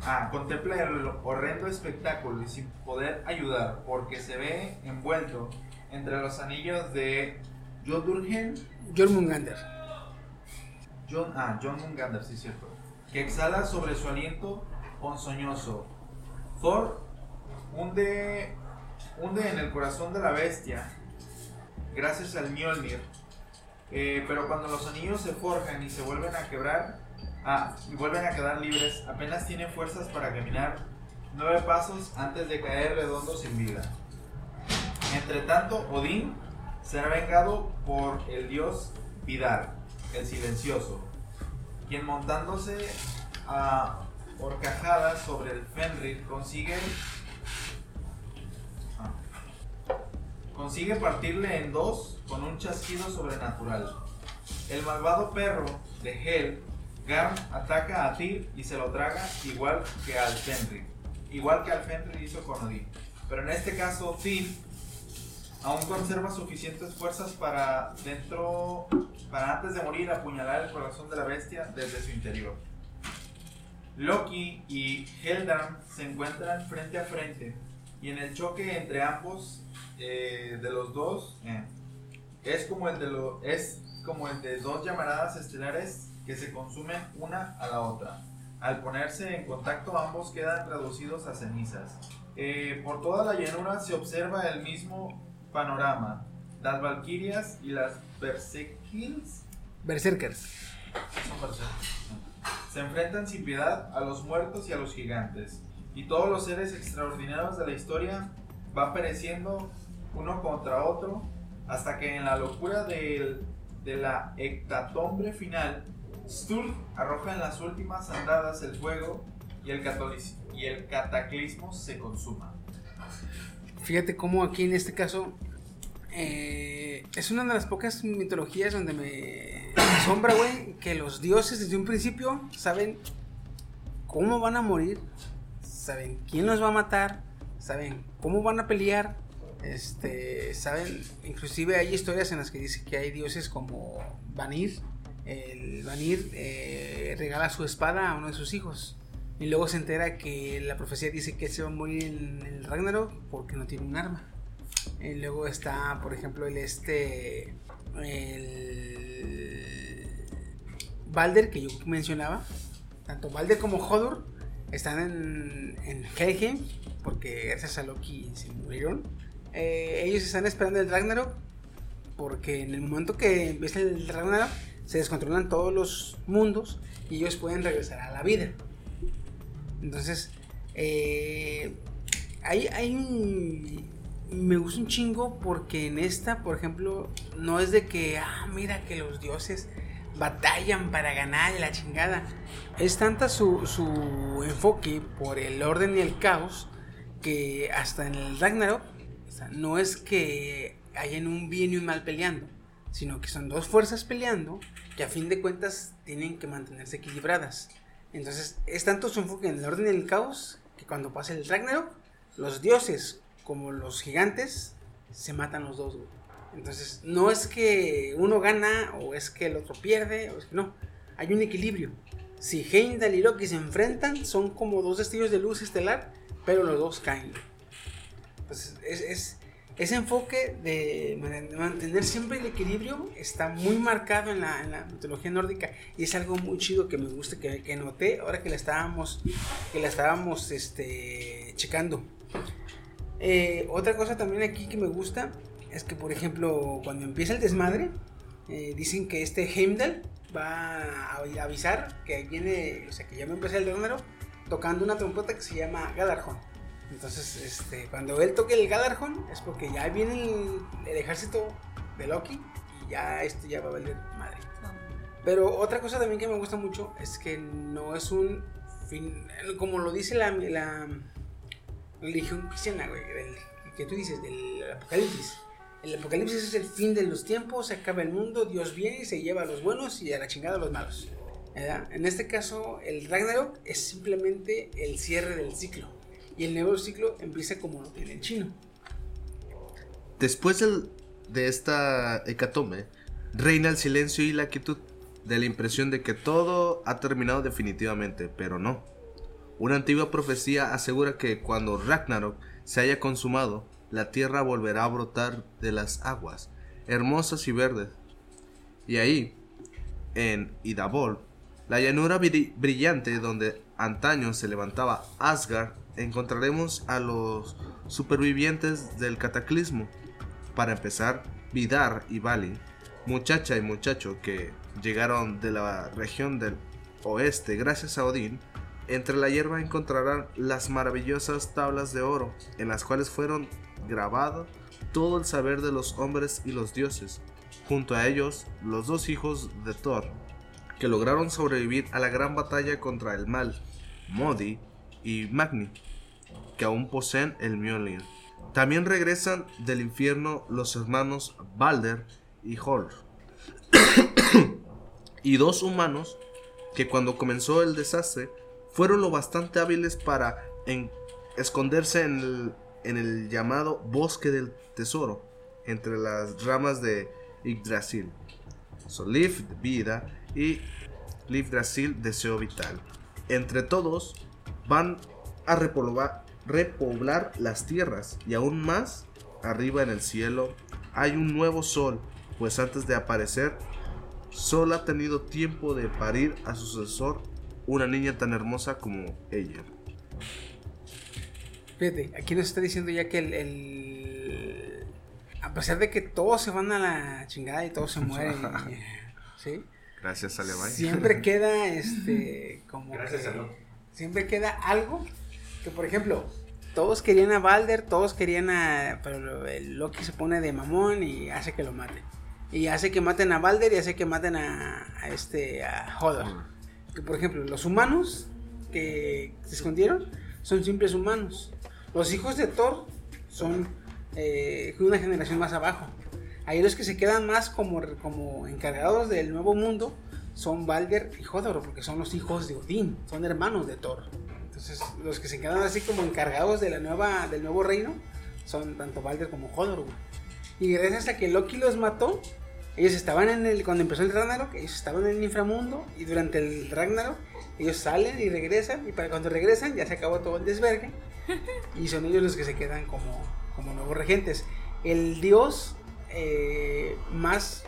ah, contempla el horrendo espectáculo y sin poder ayudar porque se ve envuelto entre los anillos de Jodurgen Jormungandr. John, ah, John Mungander, sí, cierto. Que exhala sobre su aliento ponzoñoso. Thor hunde, hunde en el corazón de la bestia, gracias al Mjolnir. Eh, pero cuando los anillos se forjan y se vuelven a quebrar, Ah, y vuelven a quedar libres. Apenas tienen fuerzas para caminar nueve pasos antes de caer redondo sin vida. Entre tanto, Odín será vengado por el dios Vidar, el silencioso, quien montándose a horcajadas sobre el Fenrir consigue ah, consigue partirle en dos con un chasquido sobrenatural. El malvado perro de Hel, Garm, ataca a Tyr y se lo traga igual que al Fenrir. Igual que al Fenrir hizo con Odín. Pero en este caso, Tyr aún conserva suficientes fuerzas para dentro para antes de morir apuñalar el corazón de la bestia desde su interior. Loki y Heldam se encuentran frente a frente y en el choque entre ambos eh, de los dos eh, es como el de lo- es como el de dos llamaradas estelares que se consumen una a la otra. Al ponerse en contacto ambos quedan reducidos a cenizas. Eh, por toda la llanura se observa el mismo panorama. Las Valquirias y las Berserkils Berserkers. se enfrentan sin piedad a los muertos y a los gigantes. Y todos los seres extraordinarios de la historia van pereciendo uno contra otro hasta que en la locura del- de la hectatombe final, Sturl arroja en las últimas andadas el fuego y el, y cataclismo se consuma. Fíjate cómo aquí en este caso eh, es una de las pocas mitologías donde me asombra, güey, que los dioses desde un principio saben cómo van a morir, saben quién los va a matar, saben cómo van a pelear, este, saben, inclusive hay historias en las que dice que hay dioses como Vanir, el Vanir eh, regala su espada a uno de sus hijos. Y luego se entera que la profecía dice que se va a morir en el Ragnarok porque no tiene un arma. Y luego está, por ejemplo, el este. El. Balder, que yo mencionaba. Tanto Balder como Hodor están en, en Helheim porque gracias a Loki se murieron. Eh, ellos están esperando el Ragnarok porque en el momento que empieza el Ragnarok se descontrolan todos los mundos y ellos pueden regresar a la vida. Entonces, eh, hay, un... Me gusta un chingo porque en esta, por ejemplo, no es de que, ah, mira que los dioses batallan para ganar la chingada. Es tanta su, su enfoque por el orden y el caos que hasta en el Ragnarok, no es que hayan un bien y un mal peleando, sino que son dos fuerzas peleando que a fin de cuentas tienen que mantenerse equilibradas. Entonces, es tanto su enfoque en el orden y el caos que cuando pasa el Ragnarok, los dioses como los gigantes se matan los dos. Entonces, no es que uno gana o es que el otro pierde, o es que no. Hay un equilibrio. Si Heimdall y Loki se enfrentan, son como dos destellos de luz estelar, pero los dos caen. Entonces, es, es- ese enfoque de man- de mantener siempre el equilibrio está muy marcado en la, mitología nórdica y es algo muy chido que me gusta, que, que noté ahora que la estábamos, que la estábamos este, checando. Eh, otra cosa también aquí que me gusta es que, por ejemplo, cuando empieza el desmadre, eh, dicen que este Heimdall va a avi- avisar que viene, o sea, que ya va a empezar el Ragnarok tocando una trompeta que se llama Galarjon. Entonces, este, cuando él toque el Galarjon es porque ya viene el, ejército de Loki y ya este ya va a valer madre. Pero otra cosa también que me gusta mucho es que no es un fin, como lo dice la, la religión cristiana, güey, del- que tú dices, del apocalipsis. El apocalipsis es el fin de los tiempos, se acaba el mundo, Dios viene y se lleva a los buenos y a la chingada a los malos. En este caso, el Ragnarok es simplemente el cierre del ciclo. Y el nuevo ciclo empieza como lo tiene el chino. Después del- de esta hecatombe, reina el silencio y la quietud, de la impresión de que todo ha terminado definitivamente, pero no. Una antigua profecía asegura que cuando Ragnarok se haya consumado, la tierra volverá a brotar de las aguas, hermosas y verdes. Y ahí, en Idabol, la llanura bri- brillante donde antaño se levantaba Asgard, encontraremos a los supervivientes del cataclismo. Para empezar, Vidar y Vali, muchacha y muchacho que llegaron de la región del oeste gracias a Odín, entre la hierba encontrarán las maravillosas tablas de oro, en las cuales fueron grabado todo el saber de los hombres y los dioses. Junto a ellos, los dos hijos de Thor, que lograron sobrevivir a la gran batalla contra el mal, Modi y Magni, que aún poseen el Mjolnir. También regresan del infierno los hermanos Balder y Hol, <coughs> y dos humanos que cuando comenzó el desastre fueron lo bastante hábiles para esconderse en el, en el llamado bosque del tesoro, entre las ramas de Yggdrasil. Solif, vida, y Yggdrasil, deseo vital. Entre todos van a repoblar, repoblar las tierras y aún más arriba en el cielo hay un nuevo sol, pues antes de aparecer Sol ha tenido tiempo de parir a su sucesor una niña tan hermosa como ella. Fíjate, aquí nos está diciendo ya que el, el- A pesar de que todos se van a la chingada y todos se mueren. <laughs> ¿Sí? Gracias, Alevay. Siempre <laughs> queda este. Como. Gracias que- a Loki. Siempre queda algo. Que por ejemplo, todos querían a Balder, todos querían a. Pero el Loki se pone de mamón y hace que lo maten. Y hace que maten a Balder y hace que maten a, a este. a Hodor. Que por ejemplo, los humanos que se escondieron son simples humanos. Los hijos de Thor son eh, una generación más abajo. Ahí los que se quedan más como, como encargados del nuevo mundo son Balder y Hodor, porque son los hijos de Odín, son hermanos de Thor. Entonces, los que se quedan así como encargados de la nueva, del nuevo reino son tanto Balder como Hodor. güey. Y gracias a que Loki los mató, ellos estaban en el. Cuando empezó el Ragnarok, ellos estaban en el inframundo. Y durante el Ragnarok, ellos salen y regresan. Y para cuando regresan, ya se acabó todo el desvergue. Y son ellos los que se quedan como, como nuevos regentes. El dios eh, más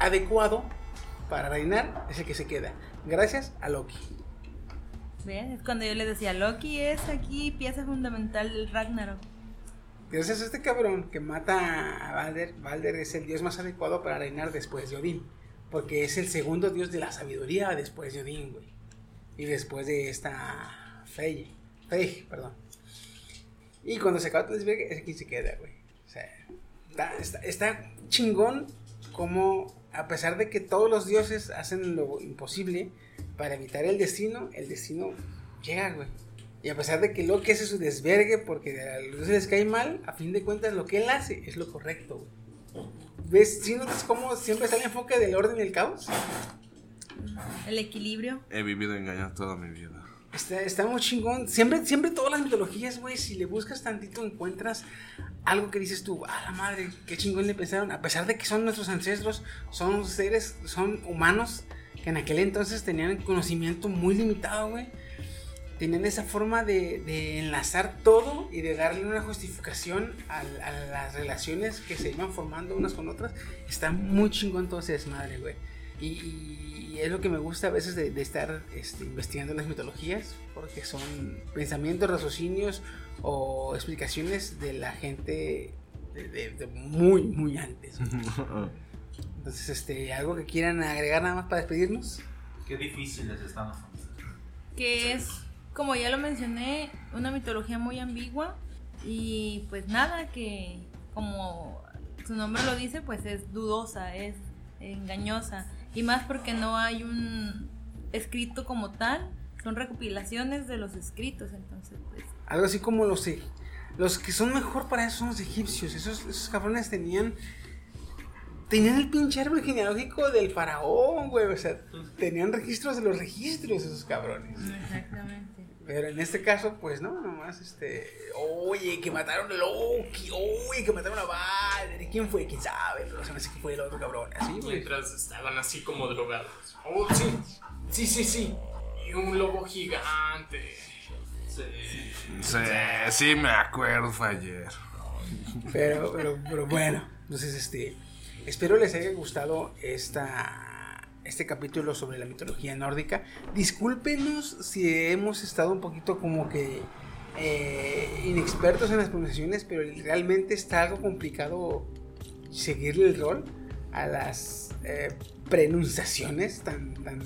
adecuado para reinar es el que se queda. Gracias a Loki. ¿Ves? Es cuando yo le decía, Loki es aquí pieza fundamental del Ragnarok. Gracias a este cabrón que mata a Balder, Balder es el dios más adecuado para reinar después de Odín. Porque es el segundo dios de la sabiduría después de Odín, güey. Y después de esta Frey. Frey, perdón. Y cuando se acaba desvergue, es quien se queda, güey. O sea, está, está- está chingón como, a pesar de que todos los dioses hacen lo imposible para evitar el destino, el destino llega, güey. Y a pesar de que Loki hace su desvergue porque a los les cae mal, a fin de cuentas lo que él hace es lo correcto, güey. ¿Ves? ¿Sí notas cómo siempre está el enfoque del orden y el caos? El equilibrio. He vivido engañado toda mi vida. Está, está muy chingón. Siempre, siempre todas las mitologías, güey, si le buscas tantito encuentras algo que dices tú, a la madre, qué chingón le pensaron. A pesar de que son nuestros ancestros, son seres, son humanos que en aquel entonces tenían conocimiento muy limitado, güey. Tenían esa forma de, enlazar todo y de darle una justificación al- a, las relaciones que se iban formando unas con otras. Está muy chingón todo ese güey. Y, es lo que me gusta a veces de, estar este, investigando las mitologías, porque son pensamientos, raciocinios o explicaciones de la gente de muy, muy antes. <laughs> Entonces, este, algo que quieran agregar nada más para despedirnos. Qué difíciles están los que es, como ya lo mencioné, una mitología muy ambigua y pues nada, que como su nombre lo dice, pues es dudosa, es engañosa y más porque no hay un escrito como tal, son recopilaciones de los escritos, entonces pues Algo así como los, e- los que son mejor para eso son los egipcios. Esos, esos cabrones tenían. Tenían el pinche árbol genealógico del faraón, güey. O sea, tenían registros de los registros esos cabrones. exactamente. Pero en este caso, pues no, nomás este. Oye, que mataron a Loki. Oye, que mataron a Balder. ¿Quién fue? ¿Quién sabe? Pero se me hace que fue el otro cabrón. Así, güey. Mientras estaban así como drogados. Oh, sí, sí, sí, sí. Y un lobo gigante. Sí, sí me acuerdo, fue ayer. Pero, pero, pero bueno, entonces este, espero les haya gustado esta, este capítulo sobre la mitología nórdica. Discúlpenos si hemos estado un poquito como que eh, inexpertos en las pronunciaciones, pero realmente está algo complicado seguirle el rol a las eh, pronunciaciones tan, tan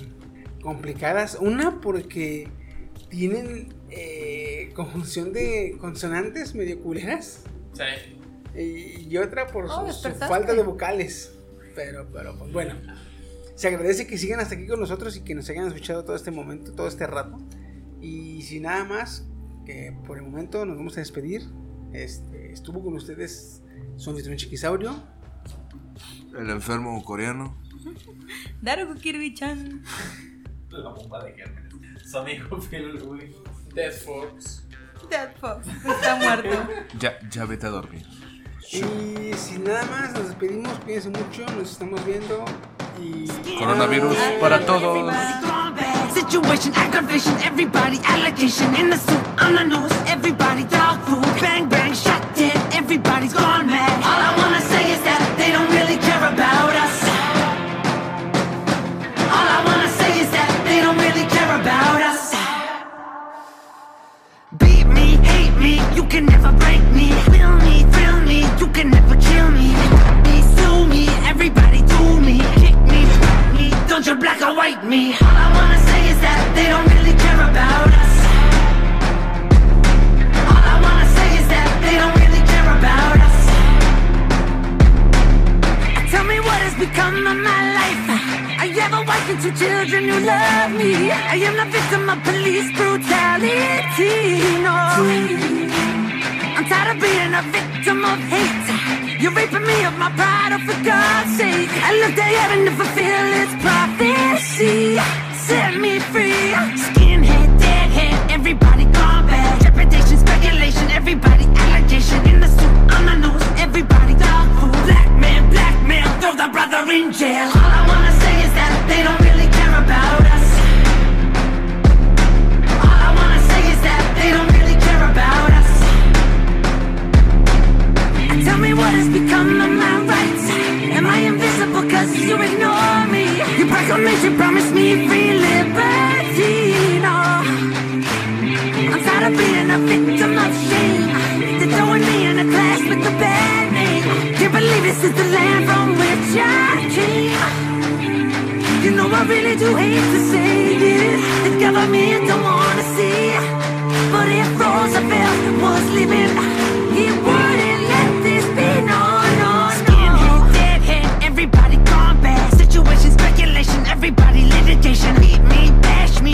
complicadas. Una porque tienen eh, conjunción de consonantes medio culeras. Sí. Y, y otra por su- Oh, su, despertaste. falta de vocales. Pero, pero, pues bueno. Se agradece que sigan hasta aquí con nosotros y que nos hayan escuchado todo este momento, todo este rato. Y sin nada más, que por el momento nos vamos a despedir. Este, estuvo con ustedes su anfitrión Chiquisaurio. El enfermo coreano. <laughs> Daruku Kirby-chan. La bomba de gérmenes. Su amigo Phil. Death Fox. Dead Fox. Está muerto. Ya, ya vete a dormir. Y sin nada más, nos despedimos. Cuídense mucho, nos estamos viendo. Y. Coronavirus para todos. gone. Situation, aggravation, everybody allocation in the suit, on the news, everybody dog food, bang bang, shot dead, everybody's gone mad. All I wanna say is that they don't really care about us. All I wanna say is that they don't really care about us. Beat me, hate me, you can never break me. Me, you can never kill me. Me, sue me, everybody do me. Kick me, me, don't you black or white me. All I wanna say is that they don't really care about us. All I wanna say is that they don't really care about us. Tell me what has become of my life. I have a wife and two children who love me. I am the victim of police brutality. No, I'm tired of being a victim of hate. You're raping me of my pride, oh for God's sake. I look to heaven to fulfill its prophecy. Set me free. Skinhead, deadhead, everybody gone bad. Trepidation, speculation, everybody allegation in the suit, on the news, everybody dog food. Black man, black man, throw the brother in jail. All I wanna say is that they don't what has become of my rights. Am I invisible cause you ignore me? Your proclamation promised me free liberty. No. I'm tired of being a victim of shame. They're throwing me in a class with a bad name. Can't believe this is the land from which I came. You know I really do hate to say it. The government don't wanna see. But if Roosevelt was living, Temptation lead me, bash me,